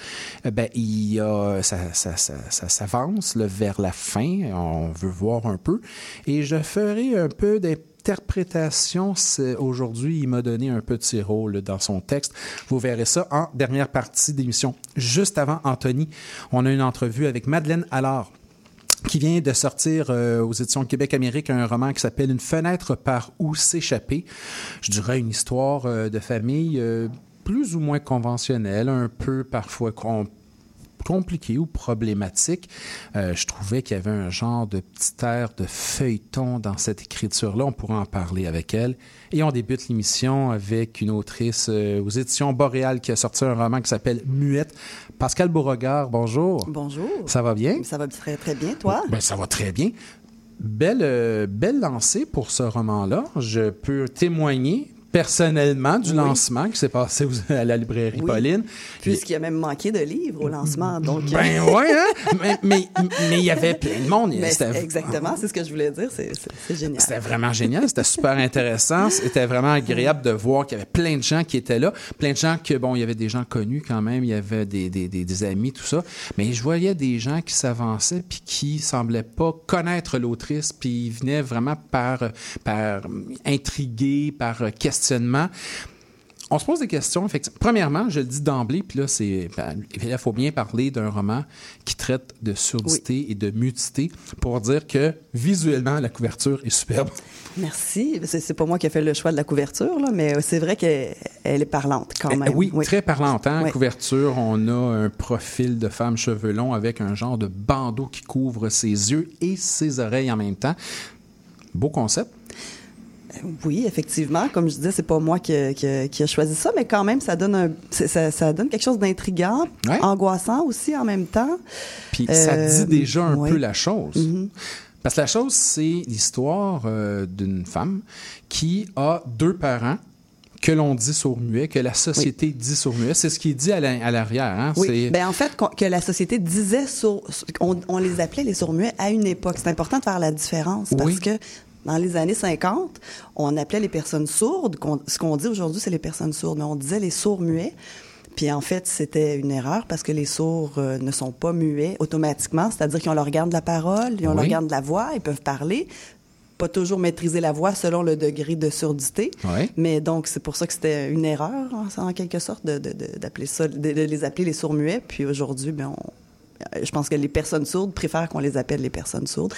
euh, ben, il a, ça, ça, ça, ça s'avance vers la fin. On veut voir un peu. Et je ferai un peu d'interprétation. C'est- Aujourd'hui, il m'a donné un petit rôle dans son texte. Vous verrez ça en dernière partie d'émission. Juste avant Anthony, on a une entrevue avec Madeleine Allard qui vient de sortir euh, aux éditions Québec-Amérique un roman qui s'appelle Une fenêtre par où s'échapper. Je dirais une histoire euh, de famille euh, plus ou moins conventionnelle, un peu parfois com- compliqué ou problématique. Je trouvais qu'il y avait un genre de petit air de feuilleton dans cette écriture-là. On pourra en parler avec elle. Et on débute l'émission avec une autrice aux éditions Boréal qui a sorti un roman qui s'appelle Muette. Pascal Beauregard, bonjour. Bonjour. Ça va bien? Ça va très, très bien, toi? Ben, ça va très bien. Belle, euh, belle lancée pour ce roman-là. Je peux témoigner personnellement du Oui. lancement qui s'est passé à la librairie Oui. Pauline. Puisqu'il y a même manqué de livres au lancement. Donc, Ben ouais, hein? mais mais- mais il y avait plein de monde. Exactement, c'est ce que je voulais dire. C'est génial. C'était vraiment génial, c'était super intéressant, c'était vraiment agréable de voir qu'il y avait plein de gens qui étaient là, plein de gens que, bon, il y avait des gens connus quand même, il y avait des, des, des, des amis, tout ça, mais je voyais des gens qui s'avançaient puis qui semblaient pas connaître l'autrice, puis ils venaient vraiment par, par intrigués, par On se pose des questions. effectivement. Premièrement, je le dis d'emblée, puis là, c'est, ben, il faut bien parler d'un roman qui traite de surdité et de mutité pour dire que visuellement, la couverture est superbe. Merci. C'est pas moi qui ai fait le choix de la couverture, là, mais c'est vrai qu'elle elle est parlante quand Eh, même. Oui, très parlante. Hein? Oui. Couverture, on a un profil de femme cheveux longs avec un genre de bandeau qui couvre ses yeux et ses oreilles en même temps. Beau concept. Oui, effectivement. Comme je disais, c'est pas moi qui, qui qui a choisi ça, mais quand même, ça donne, un, c'est- ça, ça donne quelque chose d'intriguant, Ouais. angoissant aussi en même temps. Puis ça Euh, dit déjà un ouais. peu la chose. Mhm. Parce que la chose, c'est l'histoire euh, d'une femme qui a deux parents que l'on dit sourds-muets, que la société dit sourds-muets. C'est ce qui est dit à la- à l'arrière. Hein? Oui, ben en fait, que la société disait sourd, on, on les appelait les sourds-muets à une époque. C'est important de faire la différence parce Oui. que dans les années 50, on appelait les personnes sourdes. ce qu'on dit aujourd'hui, c'est les personnes sourdes, mais on disait les sourds-muets. Puis en fait, c'était une erreur parce que les sourds euh, ne sont pas muets automatiquement, c'est-à-dire qu'ils ont l'organe de la parole, ils ont Oui. de la voix, ils peuvent parler, pas toujours maîtriser la voix selon le degré de surdité. Ouais. Mais donc, c'est pour ça que c'était une erreur, en, en quelque sorte, de, de- de- d'appeler ça, de, de les appeler les sourds-muets. Puis aujourd'hui, ben, on- je pense que les personnes sourdes préfèrent qu'on les appelle les personnes sourdes.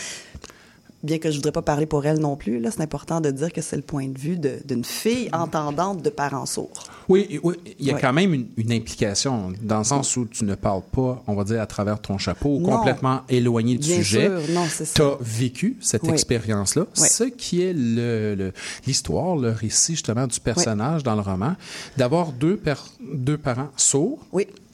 Bien que je voudrais pas parler pour elles non plus, là, c'est important de dire que c'est le point de vue d'une fille entendante de parents sourds. Oui, oui, il y a quand même une, une implication, dans le sens où tu ne parles pas, on va dire, à travers ton chapeau, Non. complètement éloigné du Bien sujet. sûr, non, c'est ça. Tu as vécu cette Oui. expérience-là, Oui. ce qui est le- le- l'histoire, le, récit justement du personnage dans le roman, d'avoir deux, deux parents sourds,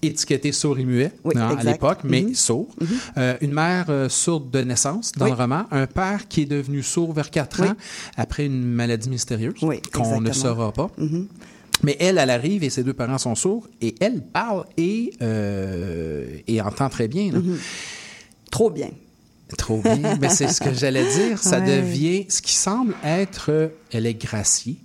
étiquetés sourds et muets Oui, hein, à l'époque, mais Mhm. sourds. Euh, une mère euh, sourde de naissance dans Oui. le roman, un père qui est devenu sourd vers 4 Oui. ans après une maladie mystérieuse qu'on ne saura pas. Mhm. Mais elle, elle arrive et ses deux parents sont sourds et elle parle et, euh, et entend très bien. Mhm. Trop bien. Trop bien. Mais c'est ce que j'allais dire. Ça Ouais. devient ce qui semble être. elle est graciée.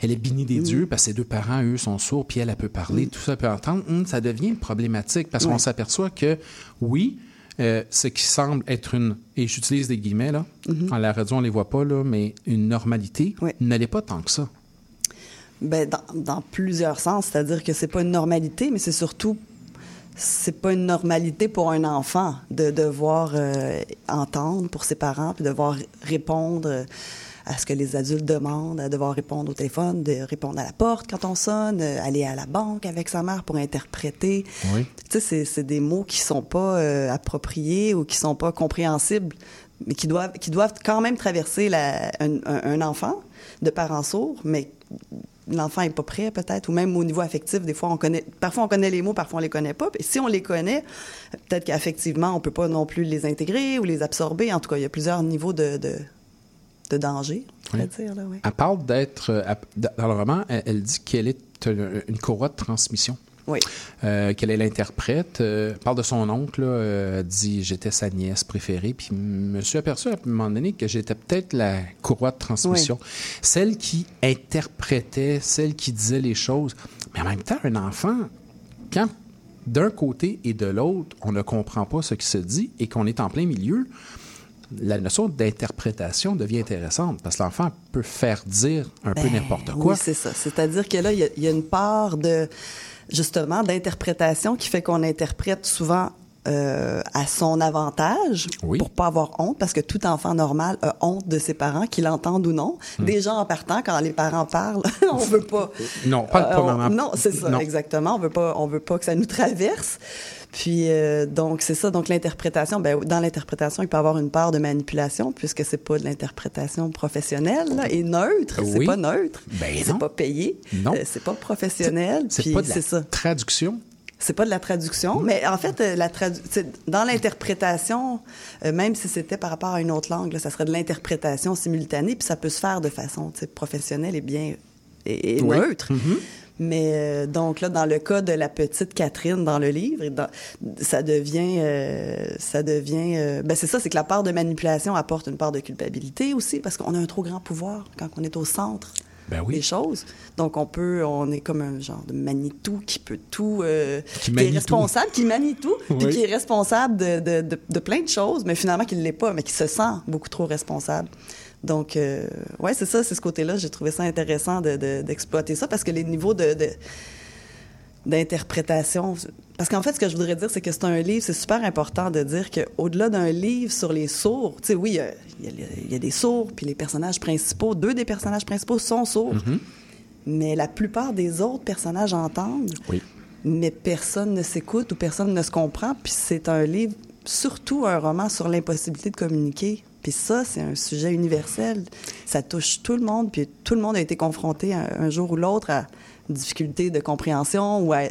Elle est bénie Mm. des dieux parce que ses deux parents, eux, sont sourds, puis elle, elle peut parler, tout ça elle peut entendre. Hum, ça devient problématique parce qu'on s'aperçoit que, oui, euh, ce qui semble être une, et j'utilise des guillemets, là, en la radio, on les voit pas, là, mais une normalité, ne l'est pas tant que ça. Dans, dans plusieurs sens, c'est-à-dire que c'est pas une normalité, mais c'est surtout c'est pas une normalité pour un enfant de devoir euh, entendre pour ses parents puis devoir répondre euh, à ce que les adultes demandent, à devoir répondre au téléphone, de répondre à la porte quand on sonne, euh, aller à la banque avec sa mère pour interpréter. Oui. Tu sais, c'est- des mots qui sont pas euh, appropriés ou qui sont pas compréhensibles, mais qui doivent, qui doivent quand même traverser la, un, un- un enfant de parents sourds, mais l'enfant est pas prêt peut-être, ou même au niveau affectif, des fois on connaît, parfois on connaît les mots, parfois on les connaît pas. Puis si on les connaît, peut-être qu'affectivement on peut pas non plus les intégrer ou les absorber. En tout cas, il y a plusieurs niveaux de, de, de danger, on Oui. dire là, oui. Elle parle d'être. euh, dans le roman, elle, elle dit qu'elle est euh, une courroie de transmission. Oui. Euh, qu'elle est l'interprète. Euh, elle parle de son oncle. là, euh, elle dit J'étais sa nièce préférée. Puis je me suis aperçu à un moment donné que j'étais peut-être la courroie de transmission. Celle qui interprétait, celle qui disait les choses. Mais en même temps, un enfant, quand d'un côté et de l'autre, on ne comprend pas ce qui se dit et qu'on est en plein milieu, la notion d'interprétation devient intéressante parce que l'enfant peut faire dire un peu Ben, n'importe quoi. Oui, c'est ça. C'est-à-dire que là, il y a- il y, a une part de, justement, d'interprétation qui fait qu'on interprète souvent euh, à son avantage pour pas avoir honte, parce que tout enfant normal a honte de ses parents, qu'ils l'entendent ou non. Hmm. Déjà, en partant, quand les parents parlent, on veut pas... Non, pas, Euh, on- maman. Non, c'est ça, Non. exactement. On veut pas, on veut pas que ça nous traverse. Puis euh, donc c'est ça. Donc l'interprétation, ben dans l'interprétation, il peut y avoir une part de manipulation puisque c'est pas de l'interprétation professionnelle là, et neutre. C'est Oui. pas neutre. Ben c'est pas payé. Non. Euh, c'est pas professionnel. C'est pas de la c'est ça. traduction. C'est pas de la traduction, mais en fait, euh, la tradu- c'est- dans l'interprétation, euh, même si c'était par rapport à une autre langue, là, ça serait de l'interprétation simultanée, puis ça peut se faire de façon professionnelle et bien et, et Oui. neutre. Mais euh, donc là, dans le cas de la petite Catherine dans le livre, et dans- ça devient, euh, ça devient, euh, ben c'est ça, c'est que la part de manipulation apporte une part de culpabilité aussi, parce qu'on a un trop grand pouvoir quand on est au centre Ben oui. des choses. Donc on peut, on est comme un genre de Manitou qui peut tout, euh, Qui est responsable, qui manie tout, puis qui est responsable de, de, de, de plein de choses, mais finalement qui ne l'est pas, mais qui se sent beaucoup trop responsable. Donc, euh, ouais, c'est ça, c'est ce côté-là. J'ai trouvé ça intéressant de- de- d'exploiter ça parce que les niveaux de, de- d'interprétation. Parce qu'en fait, ce que je voudrais dire, c'est que c'est un livre, c'est super important de dire qu'au-delà d'un livre sur les sourds, tu sais, oui, il y a- y, y des sourds, puis les personnages principaux, deux des personnages principaux sont sourds. Mais la plupart des autres personnages entendent. Oui. Mais personne ne s'écoute ou personne ne se comprend. Puis c'est un livre, surtout un roman sur l'impossibilité de communiquer. Puis ça, c'est un sujet universel. Ça touche tout le monde. Puis tout le monde a été confronté un, un jour ou l'autre à une difficulté de compréhension ou à,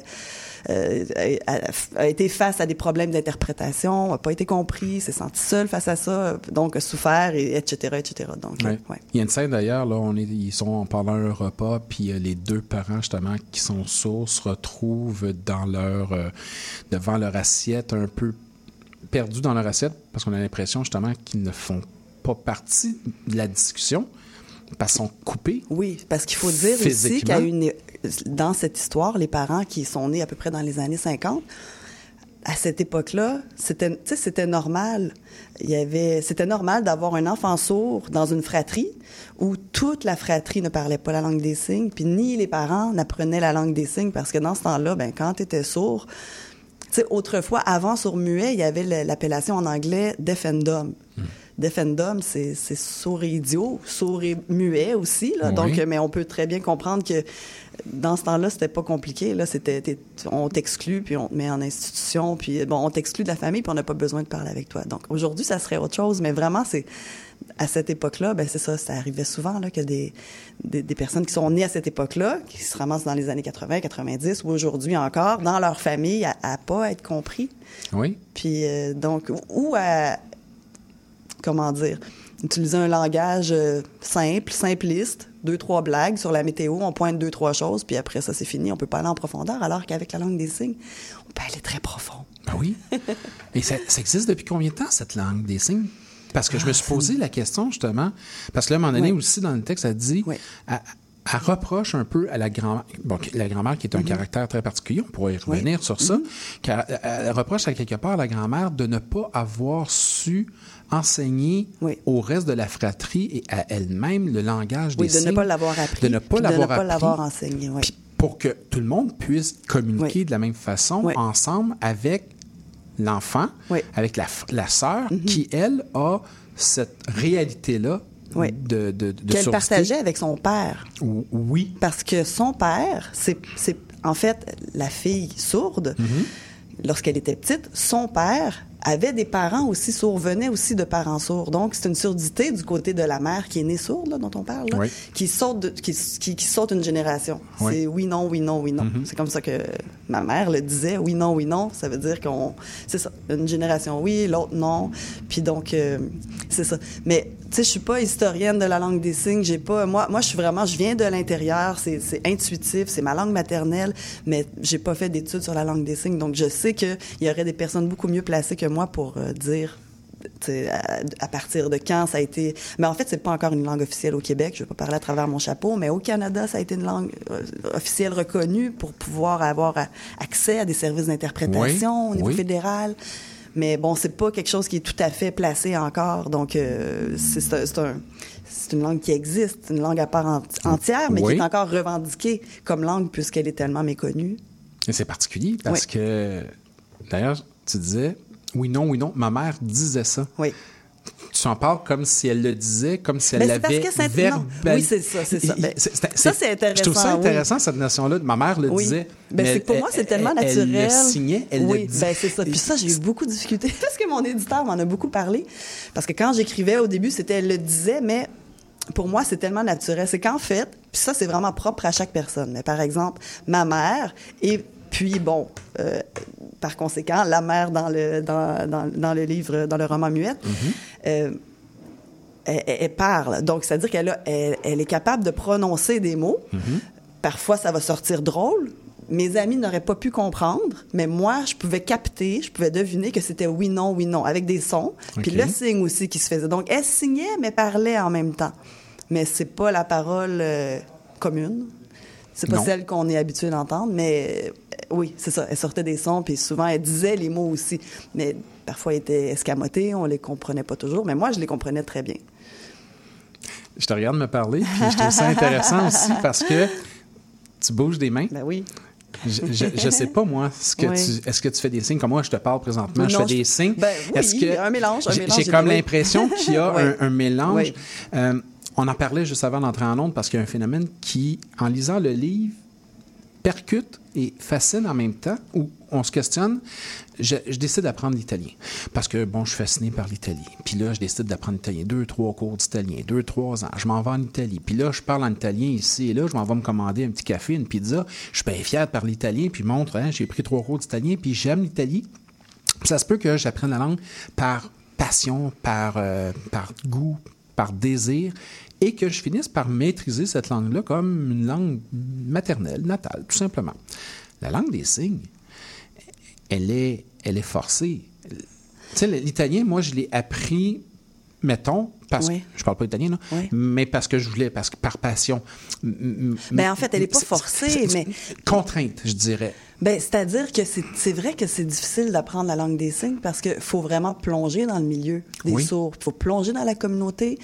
euh, a, a été face à des problèmes d'interprétation, n'a pas été compris, s'est senti seul face à ça, donc a souffert, et, etc., etc. Donc, Ouais. ouais. Il y a une scène d'ailleurs, là, on est, ils sont pendant un repas, puis euh, les deux parents, justement, qui sont sourds, se retrouvent dans leur, euh, devant leur assiette, un peu perdus dans leur assiette, parce qu'on a l'impression, justement, qu'ils ne font pas partie de la discussion, parce qu'ils sont coupés. Oui, parce qu'il faut dire aussi qu'à une dans cette histoire, les parents qui sont nés à peu près dans les années 50, à cette époque-là, c'était normal. Il y avait c'était normal d'avoir un enfant sourd dans une fratrie où toute la fratrie ne parlait pas la langue des signes, puis ni les parents n'apprenaient la langue des signes parce que dans ce temps-là, ben quand tu étais sourd, sais, autrefois, avant sourd-muet, il y avait l'appellation en anglais. Deaf and dumb, c'est c'est sourd et idiot, sourd et muet aussi. Là. Oui. Donc, mais on peut très bien comprendre que dans ce temps-là, c'était pas compliqué. Là, c'était on t'exclut puis on te met en institution puis bon, on t'exclut de la famille puis on n'a pas besoin de parler avec toi. Donc aujourd'hui, ça serait autre chose, mais vraiment, c'est à cette époque-là, ben c'est ça, ça arrivait souvent là que des, des des personnes qui sont nées à cette époque-là, qui se ramassent dans les années 80, 90 ou aujourd'hui encore dans leur famille à, à pas être compris. Oui. Puis euh, donc ou à comment dire utiliser un langage euh, simple, simpliste, deux trois blagues sur la météo, on pointe deux trois choses, puis après ça c'est fini, on peut pas aller en profondeur, alors qu'avec la langue des signes, on peut aller très profond. Ben oui. Et ça, ça existe depuis combien de temps, cette langue des signes? Parce que je me suis posé la question, justement, parce que là, à un moment donné, aussi, dans le texte, elle dit, elle, elle reproche un peu à la grand-mère, bon, la grand-mère qui est un Mhm. caractère très particulier, on pourrait y revenir sur ça, car elle, elle reproche à quelque part à la grand-mère de ne pas avoir su enseigner au reste de la fratrie et à elle-même le langage Oui, des de signes. ne pas l'avoir appris. De ne pas l'avoir de ne pas appris l'avoir enseigné, oui. pour que tout le monde puisse communiquer de la même façon ensemble avec l'enfant, avec la, la sœur Mhm. qui, elle, a cette réalité-là Oui. de, de, de qu'elle partageait avec son père. Oui. Parce que son père, c'est, c'est en fait la fille sourde. Mm-hmm. Lorsqu'elle était petite, son père avait des parents aussi sourds, venait aussi de parents sourds. Donc, c'est une surdité du côté de la mère qui est née sourde, là, dont on parle, là, Oui. qui, saute de- qui, qui- qui saute une génération. Oui. C'est oui, non, oui, non, oui, non. Mhm. C'est comme ça que ma mère le disait, oui, non, oui, non. Ça veut dire qu'on... C'est ça, une génération oui, l'autre non. Puis donc, euh, c'est ça. Mais, tu sais, je suis pas historienne de la langue des signes. J'ai pas... Moi, moi je suis vraiment... Je viens de l'intérieur. C'est c'est intuitif. C'est ma langue maternelle. Mais j'ai pas fait d'études sur la langue des signes. Donc, je sais qu'il y aurait des personnes beaucoup mieux placées que moi pour euh, dire à, à partir de quand ça a été. Mais en fait, c'est pas encore une langue officielle au Québec. Je vais pas parler à travers mon chapeau, mais au Canada, ça a été une langue euh, officielle reconnue pour pouvoir avoir accès à des services d'interprétation Oui, au niveau oui. fédéral. Mais bon, c'est pas quelque chose qui est tout à fait placé encore. Donc, euh, c'est c'est un- c'est un- c'est une langue qui existe, une langue à part enti- entière, mais Oui. qui est encore revendiquée comme langue puisqu'elle est tellement méconnue. Et c'est particulier parce que, d'ailleurs, tu disais, oui, non, oui, non. Ma mère disait ça. Oui. tu en parles comme si elle le disait, comme si elle c'est parce l'avait que c'est- verbal. non. Oui, c'est ça, c'est ça. Ben, ça, c'est intéressant, Je trouve ça oui. intéressant, cette notion-là. Ma mère le Oui. disait. Ben, mais pour elle- moi, c'est tellement elle- naturel. Elle le signait, elle oui, le dit. ben c'est ça. Puis ça, j'ai eu beaucoup de difficultés parce que mon éditeur m'en a beaucoup parlé. Parce que quand j'écrivais au début, c'était elle le disait, mais pour moi, c'est tellement naturel. C'est qu'en fait, puis ça, c'est vraiment propre à chaque personne. Mais par exemple, ma mère et puis bon, euh, par conséquent, la mère dans le dans, dans, dans le livre, dans le roman muette. euh, elle, parle. Donc, c'est-à-dire qu'elle a- elle, elle est capable de prononcer des mots. Parfois, ça va sortir drôle. Mes amis n'auraient pas pu comprendre, mais moi, je pouvais capter, je pouvais deviner que c'était oui, non, oui, non, avec des sons. Puis Ok. le signe aussi qui se faisait. Donc, elle signait, mais parlait en même temps. Mais c'est pas la parole euh, commune. C'est pas Non. celle qu'on est habitué d'entendre, mais oui, c'est ça. Elle sortait des sons, puis souvent, elle disait les mots aussi. Mais parfois, elle était escamotée, on les comprenait pas toujours, mais moi, je les comprenais très bien. Je te regarde me parler, puis je trouve ça intéressant aussi parce que tu bouges des mains. Ben oui. Je, je sais pas, moi, ce que Oui. tu, est-ce que tu fais des signes? Comme moi, je te parle présentement, je fais des signes. Ben oui, est-ce que un mélange, un j'ai- mélange, J'ai j'ai comme l'impression qu'il y a Oui. un, un mélange. Euh, on en parlait juste avant d'entrer en onde parce qu'il y a un phénomène qui, en lisant le livre, percute et fascine en même temps, où on se questionne. Je, décide d'apprendre l'italien parce que, bon, je suis fasciné par l'Italie. Puis là, je décide d'apprendre l'italien. Deux, trois cours d'italien, deux, trois ans. Je m'en vais en Italie. Puis là, je parle en italien ici et là. Je m'en vais me commander un petit café, une pizza. Je suis bien fier de parler italien. Puis montre, hein, j'ai pris trois cours d'italien. Puis j'aime l'Italie. Ça se peut que j'apprenne la langue par passion, par, euh, par goût, par désir, et que je finisse par maîtriser cette langue-là comme une langue maternelle, natale, tout simplement. La langue des signes, elle est, elle est forcée. Tu sais, l'italien, moi, je l'ai appris, mettons, parce Oui. que je parle pas italien, là, Oui. mais parce que je voulais, parce que par passion. M- en fait, elle est pas forcée, mais- Contrainte, je dirais. Ben, c'est-à-dire que c'est c'est vrai que c'est difficile d'apprendre la langue des signes parce qu'il faut vraiment plonger dans le milieu des Oui. sourds. Il faut plonger dans la communauté.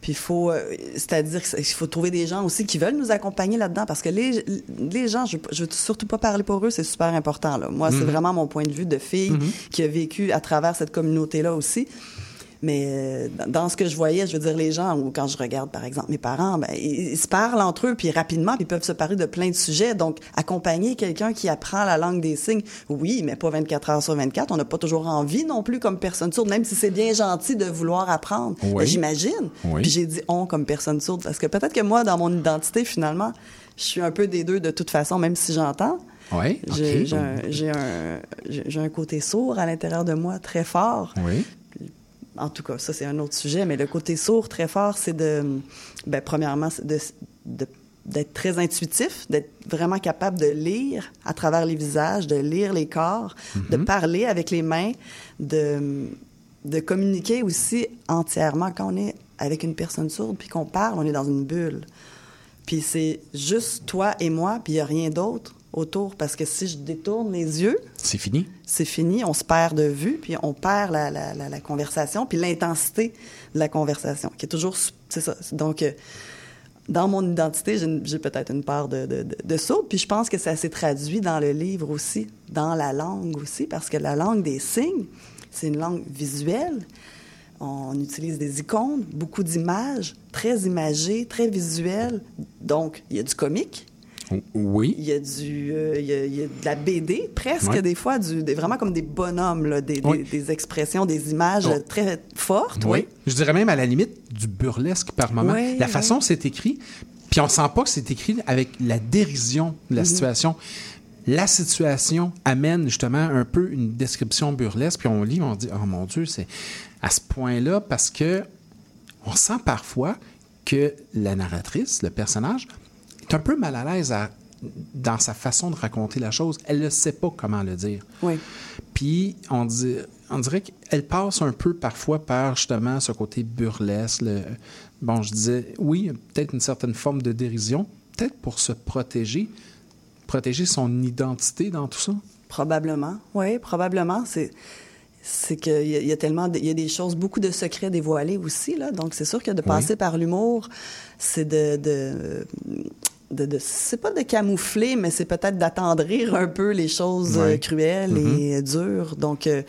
Puis il faut, euh, c'est-à-dire qu'il faut trouver des gens aussi qui veulent nous accompagner là-dedans parce que les, les gens, je, je veux surtout pas parler pour eux, c'est super important. Là. Moi, c'est Mhm. vraiment mon point de vue de fille Mhm. qui a vécu à travers cette communauté-là aussi. Mais euh, dans- ce que je voyais, je veux dire, les gens, ou quand je regarde, par exemple, mes parents, ben, ils, ils se parlent entre eux, puis rapidement, puis ils peuvent se parler de plein de sujets. Donc, accompagner quelqu'un qui apprend la langue des signes, oui, mais pas 24 heures sur 24. On n'a pas toujours envie non plus comme personne sourde, même si c'est bien gentil de vouloir apprendre. Oui. Ben, J'imagine. Oui. Puis j'ai dit on comme personne sourde, parce que peut-être que moi, dans mon identité, finalement, je suis un peu des deux de toute façon, même si j'entends. Oui, J'ai un, un côté sourd à l'intérieur de moi très fort. Oui. En tout cas, ça, c'est un autre sujet, mais le côté sourd très fort, c'est de, ben, premièrement, c'est de, de- d'être très intuitif, d'être vraiment capable de lire à travers les visages, de lire les corps, de Mhm. parler avec les mains, de, de communiquer aussi entièrement. Quand on est avec une personne sourde, puis qu'on parle, on est dans une bulle. Puis c'est juste toi et moi, puis il n'y a rien d'autre autour, parce que si je détourne les yeux, C'est fini. c'est fini, on se perd de vue, puis on perd la, la, la, la conversation, puis l'intensité de la conversation, qui est toujours... C'est ça. Donc, euh, dans mon identité, j'ai peut-être une part de, de, de, de sourde, puis je pense que ça s'est traduit dans le livre aussi, dans la langue aussi, parce que la langue des signes, c'est une langue visuelle. On utilise des icônes, beaucoup d'images, très imagées, très visuelles. Donc, il y a du comique, Oui. il y a du, euh, il y a, il y a de la BD, presque Ouais. des fois, du, des- vraiment comme des bonhommes, là, des, des- Oui. des expressions, des images Oh. très fortes. Oui. Je dirais même à la limite du burlesque par moment. Oui, la façon c'est écrit, puis on sent pas que c'est écrit avec la dérision de la Mhm. situation. La situation amène justement un peu une description burlesque, puis on lit, on dit oh mon Dieu, c'est à ce point-là parce que on sent parfois que la narratrice, le personnage, est un peu mal à l'aise à- dans sa façon de raconter la chose. Elle ne sait pas comment le dire. Oui. Puis on, dit, on dirait qu'elle passe un peu parfois par justement ce côté burlesque. le- bon, je disais, oui, peut-être une certaine forme de dérision, peut-être pour se protéger, protéger son identité dans tout ça? Probablement, oui, probablement. C'est c'est qu'il y, a- il y a tellement de- il y a des choses, beaucoup de secrets dévoilés aussi là. Donc c'est sûr que de passer par l'humour, c'est de, de de, de- c'est pas de camoufler, mais c'est peut-être d'attendrir un peu les choses Ouais. euh, cruelles Mhm. et euh, dures. Donc, euh,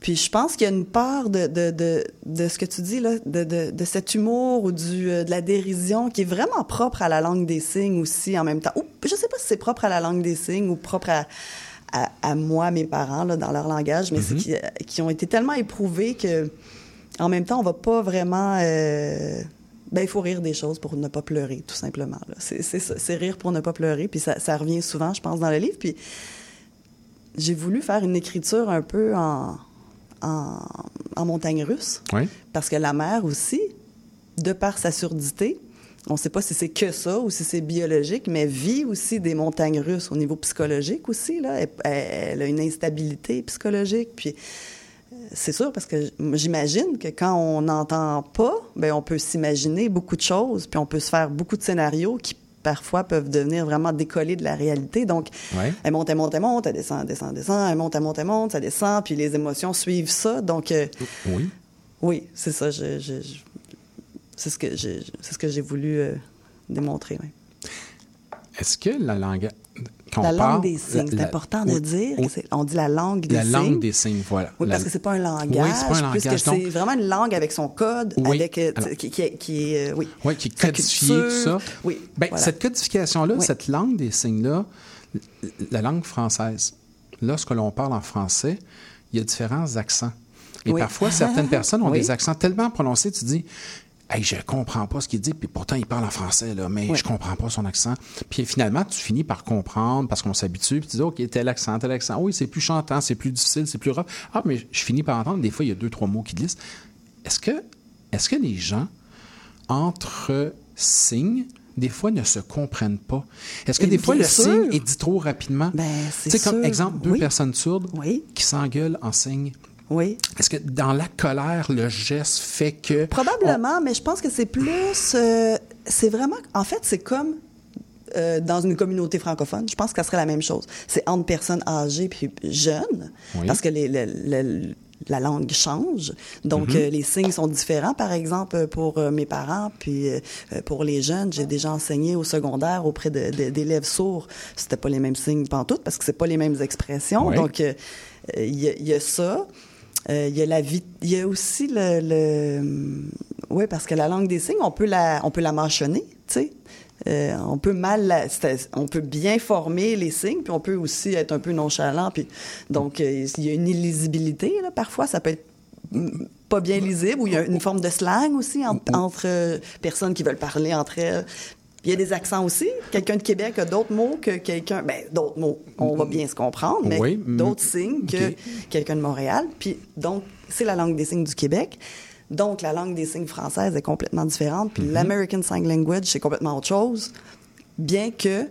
Puis je pense qu'il y a une part de, de, de, de ce que tu dis, là, de, de, de cet humour ou du, euh, de la dérision qui est vraiment propre à la langue des signes aussi en même temps. Ou je sais pas si c'est propre à la langue des signes ou propre à, à, à moi, mes parents, là, dans leur langage, mais c'est Mhm. qui, qui ont été tellement éprouvés que en même temps, on va pas vraiment... euh, ben, il faut rire des choses pour ne pas pleurer, tout simplement. C'est rire pour ne pas pleurer, puis ça, ça revient souvent, je pense, dans le livre. Puis j'ai voulu faire une écriture un peu en, en, en montagne russe, Oui. parce que la mère aussi, de par sa surdité, on ne sait pas si c'est que ça ou si c'est biologique, mais vit aussi des montagnes russes au niveau psychologique aussi. Là. Elle, elle a une instabilité psychologique. Puis c'est sûr parce que j'imagine que quand on n'entend pas, ben on peut s'imaginer beaucoup de choses, puis on peut se faire beaucoup de scénarios qui parfois peuvent devenir vraiment décollés de la réalité. Donc, Ouais. elle monte, elle monte, elle monte, elle descend, elle descend, elle descend, elle monte, elle monte, elle monte, ça descend, puis les émotions suivent ça. Donc, euh, Oui. oui, c'est ça. Je, je- je- c'est ce que j'ai, c'est ce que j'ai voulu euh, démontrer. oui. Est-ce que la langue. Quand La on langue parle- des signes, la- c'est la- important de dire. oui. on dit la langue des La signes. langue des signes, voilà. Oui, La- parce que c'est pas un langage. Oui, c'est pas un langage, c'est vraiment une langue avec son code, Oui. avec euh, Alors- qui, qui, qui est, euh, oui. Qui est Sa codifié, culture. tout ça. Oui. Ben, voilà. Cette codification-là, cette langue des signes-là, la langue française, lorsque l'on parle en français, il y a différents accents. Et Oui. parfois, certaines personnes ont Oui. des accents tellement prononcés, tu dis, Hey, je comprends pas ce qu'il dit, puis pourtant il parle en français, là, mais je comprends pas son accent. Puis finalement, tu finis par comprendre parce qu'on s'habitue, puis tu dis, OK, tel accent, tel accent. Oui, c'est plus chantant, c'est plus difficile, c'est plus rough. Ah, mais je finis par entendre, des fois, il y a deux, trois mots qui glissent. Est-ce que, est-ce que les gens, entre signes, des fois ne se comprennent pas? Est-ce que Et des fois, le sûr. signe est dit trop rapidement? c'est tu sais, comme exemple, deux Oui. personnes sourdes qui s'engueulent en signe. Oui. Est-ce que dans la colère, le geste fait que. Probablement, mais je pense que c'est plus. euh, c'est vraiment. En fait, c'est comme euh, dans une communauté francophone. Je pense que ça serait la même chose. C'est entre personnes âgées puis jeunes, Oui. parce que les- la langue change. Donc, Mhm. euh, les signes sont différents, par exemple, pour euh, mes parents, puis pour les jeunes. J'ai déjà enseigné au secondaire auprès de- de- d'élèves sourds. C'était pas les mêmes signes pantoute, parce que c'est pas les mêmes expressions. Oui. Donc, il y, a- il y a ça. Euh, Il y a la vie. Il y a aussi le. oui, parce que la langue des signes, on peut la, on peut la mâchonner, tu sais. Euh, on peut mal, on peut bien former les signes, puis on peut aussi être un peu nonchalant. Puis donc, euh, il y a une illisibilité là. Parfois, ça peut être pas bien lisible, ou il y a une forme de slang aussi en- entre personnes qui veulent parler entre elles. Il y a des accents aussi. Quelqu'un de Québec a d'autres mots que quelqu'un. Ben, d'autres mots. On va bien se comprendre, mais Oui, d'autres signes que quelqu'un de Montréal. Puis, donc, c'est la langue des signes du Québec. Donc, la langue des signes française est complètement différente. Puis, l'American Sign Language, c'est complètement autre chose. Bien que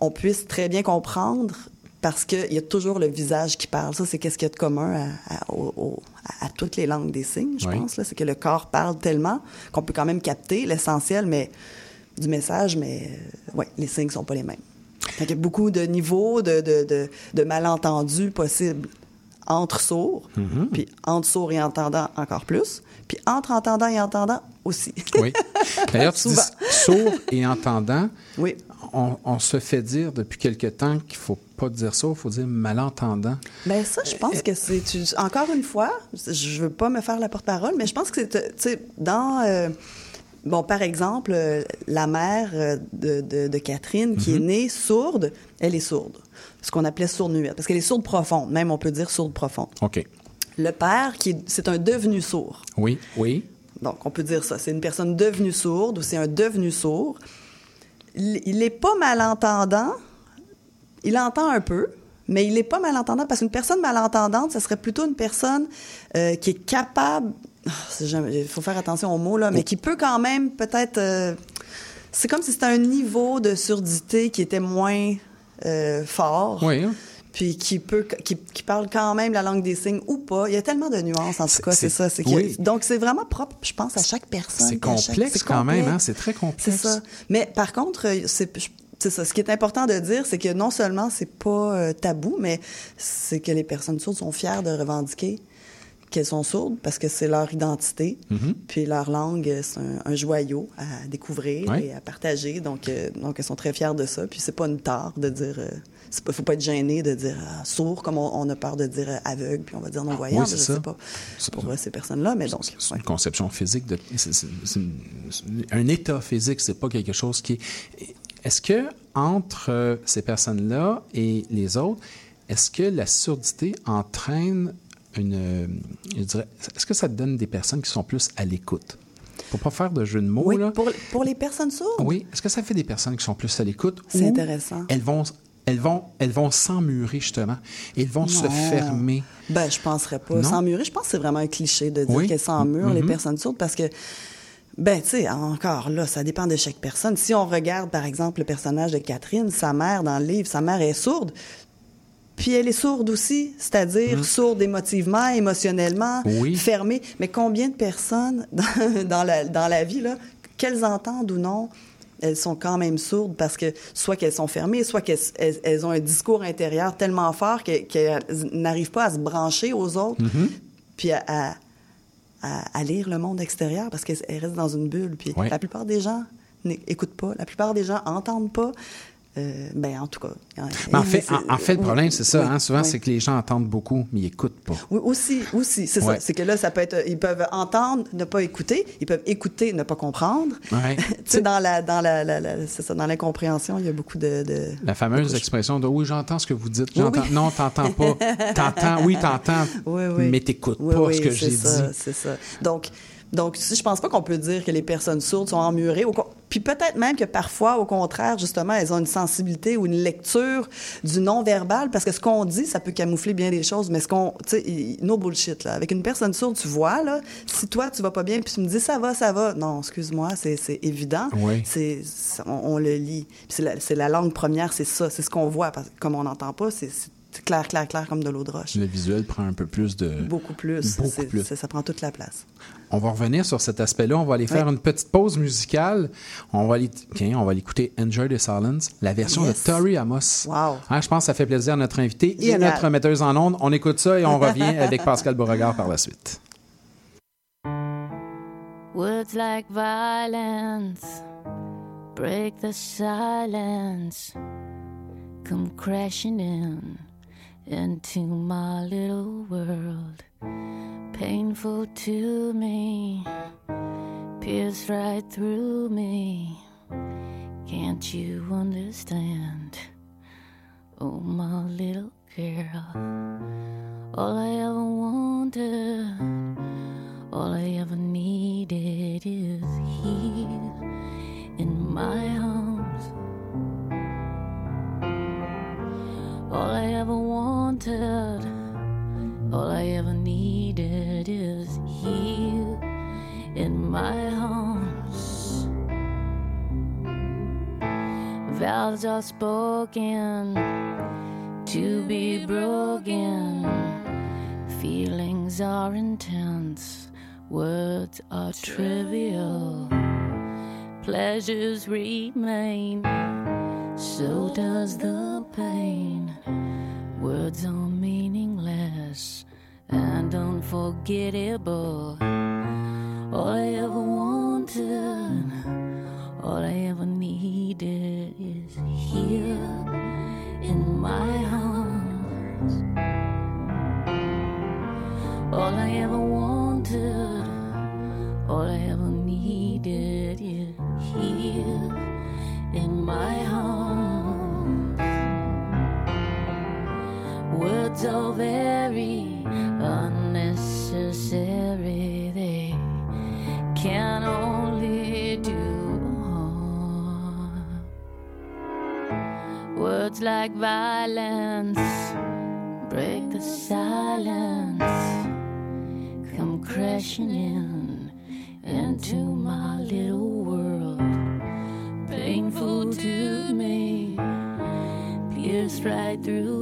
on puisse très bien comprendre parce qu'il y a toujours le visage qui parle. Ça, c'est qu'est-ce qu'il y a de commun à, à- au- au- à- à toutes les langues des signes, je Oui. pense. C'est que le corps parle tellement qu'on peut quand même capter l'essentiel mais, du message, mais euh, ouais, les signes sont pas les mêmes. Qu'il y a beaucoup de niveaux de, de, de, de malentendus possibles entre sourds, Mhm. puis entre sourds et entendants encore plus, puis entre entendants et entendants aussi. Oui. D'ailleurs, tu dis Souvent. sourd et entendant. Oui. On, on se fait dire depuis quelque temps qu'il faut pas dire ça, il faut dire malentendant. Ben ça, je pense que c'est encore une fois, je veux pas me faire la porte-parole, mais je pense que c'est tu sais dans euh, bon par exemple euh, la mère euh, de, de, de Catherine qui est née sourde, elle est sourde, ce qu'on appelait sourde-muette, parce qu'elle est sourde profonde, même on peut dire sourde profonde. OK. Le père qui est, c'est un devenu sourd. Oui, oui. Donc, on peut dire ça. C'est une personne devenue sourde ou c'est un devenu sourd. Il n'est pas malentendant. Il entend un peu, mais il n'est pas malentendant parce qu'une personne malentendante, ce serait plutôt une personne euh, qui est capable. Ah, Il faut faire attention aux mots, là, mais qui peut quand même peut-être. euh, c'est comme si c'était un niveau de surdité qui était moins euh, fort Oui. puis qui peut qui, qui parle quand même la langue des signes ou pas. Il y a tellement de nuances en tout cas, c'est ça. C'est oui. Donc c'est vraiment propre, je pense, à chaque personne. C'est chaque- complexe quand même, hein? C'est très complexe. C'est ça. Mais par contre, euh, c'est ça. Ce qui est important de dire, c'est que non seulement c'est pas euh, tabou, mais c'est que les personnes sourdes sont fières de revendiquer qu'elles sont sourdes parce que c'est leur identité. Mhm. Puis leur langue, euh, c'est un, un joyau à découvrir Ouais. et à partager. Donc, euh, donc, elles sont très fières de ça. Puis c'est pas une tare de dire... euh, c'est pas, faut pas être gêné de dire euh, sourd, comme on, on a peur de dire euh, aveugle, puis on va dire non-voyant. Oui, je ça. sais pas pour euh, ces personnes-là, mais donc... C'est une conception physique. De, un état physique, c'est pas quelque chose qui est. Est-ce que entre euh, ces personnes-là et les autres, est-ce que la surdité entraîne une. euh, je dirais, est-ce que ça te donne des personnes qui sont plus à l'écoute? Pour pas faire de jeu de mots, Oui, là. pour, pour les personnes sourdes. Oui. Est-ce que ça fait des personnes qui sont plus à l'écoute? C'est intéressant. Elles vont, elles vont, elles vont s'emmurer, justement? Elles vont se fermer? Ben, je penserais pas. Non? S'emmurer, je pense que c'est vraiment un cliché de dire Oui. qu'elles s'emmurent, les Mhm. personnes sourdes, parce que, ben, tu sais, encore là, ça dépend de chaque personne. Si on regarde, par exemple, le personnage de Catherine, sa mère dans le livre, sa mère est sourde. Puis elle est sourde aussi, c'est-à-dire sourde émotivement, émotionnellement. Oui. fermée. Mais combien de personnes dans, dans la, dans la vie, là, qu'elles entendent ou non, elles sont quand même sourdes parce que soit qu'elles sont fermées, soit qu'elles elles- elles ont un discours intérieur tellement fort que- qu'elles n'arrivent pas à se brancher aux autres, Mhm. puis à, à- à- à lire le monde extérieur parce qu'elles elles restent dans une bulle. Puis la plupart des gens n'écoutent pas, la plupart des gens entendent pas. Euh, ben, en tout cas. Mais en fait, c'est- en, en fait, le oui, problème, c'est ça. oui, hein, souvent, oui. c'est que les gens entendent beaucoup, mais ils n'écoutent pas. Oui, aussi, aussi, c'est Ouais. ça. C'est que là, ça peut être, ils peuvent entendre, ne pas écouter, ils peuvent écouter, ne pas comprendre. Ouais. tu sais, dans la, dans la, la- la- c'est ça, dans l'incompréhension, il y a beaucoup de. de- La fameuse expression de oui, j'entends ce que vous dites. J'entends. Non, t'entends pas. T'entends, oui, t'entends, mais t'écoutes Oui, pas ce que j'ai dit. C'est ça. Donc, donc, je pense pas qu'on peut dire que les personnes sourdes sont emmurées. Au Puis peut-être même que parfois, au contraire, justement, elles ont une sensibilité ou une lecture du non-verbal, parce que ce qu'on dit, ça peut camoufler bien des choses, mais ce qu'on, tu sais, no bullshit, là. Avec une personne sourde, tu vois, là, si toi, tu vas pas bien, puis tu me dis, ça va, ça va. Non, excuse-moi, c'est c'est évident. Oui. C'est, on, on le lit. Puis c'est la, la langue première, c'est ça, c'est ce qu'on voit, parce que comme on n'entend pas, c'est clair, clair, clair, comme de l'eau de roche. Le visuel prend un peu plus de. Beaucoup plus. Beaucoup plus. Ça prend toute la place. On va revenir sur cet aspect-là. On va aller faire Oui. une petite pause musicale. On va aller, tiens, on va aller écouter Enjoy the Silence, la version Yes. de Tori Amos. Wow. Hein, je pense que ça fait plaisir à notre invité et à notre metteuse en ondes. On écoute ça et on revient avec Pascal Beauregard par la suite. Words like violence break the silence, come crashing in into my little world. Painful to me, pierce right through me. Can't you understand? Oh, my little girl, all I ever wanted. All I ever needed is here in my arms. All I ever wanted, all I ever needed is here in my arms. Vows are spoken to be broken. Feelings are intense, words are trivial. Pleasures remain, so does the pain. Words are meaningless and unforgettable. All I ever wanted, all I ever needed is here in my arms. All I ever wanted, all I ever needed is here in my arms. Words are very unnecessary, they can only do harm. Words like violence break the silence come crashing in into my little world. Painful to me, pierced right through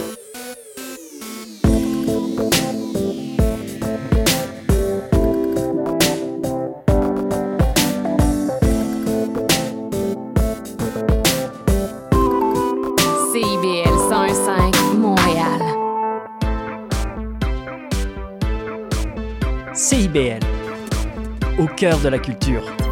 Cœur de la culture.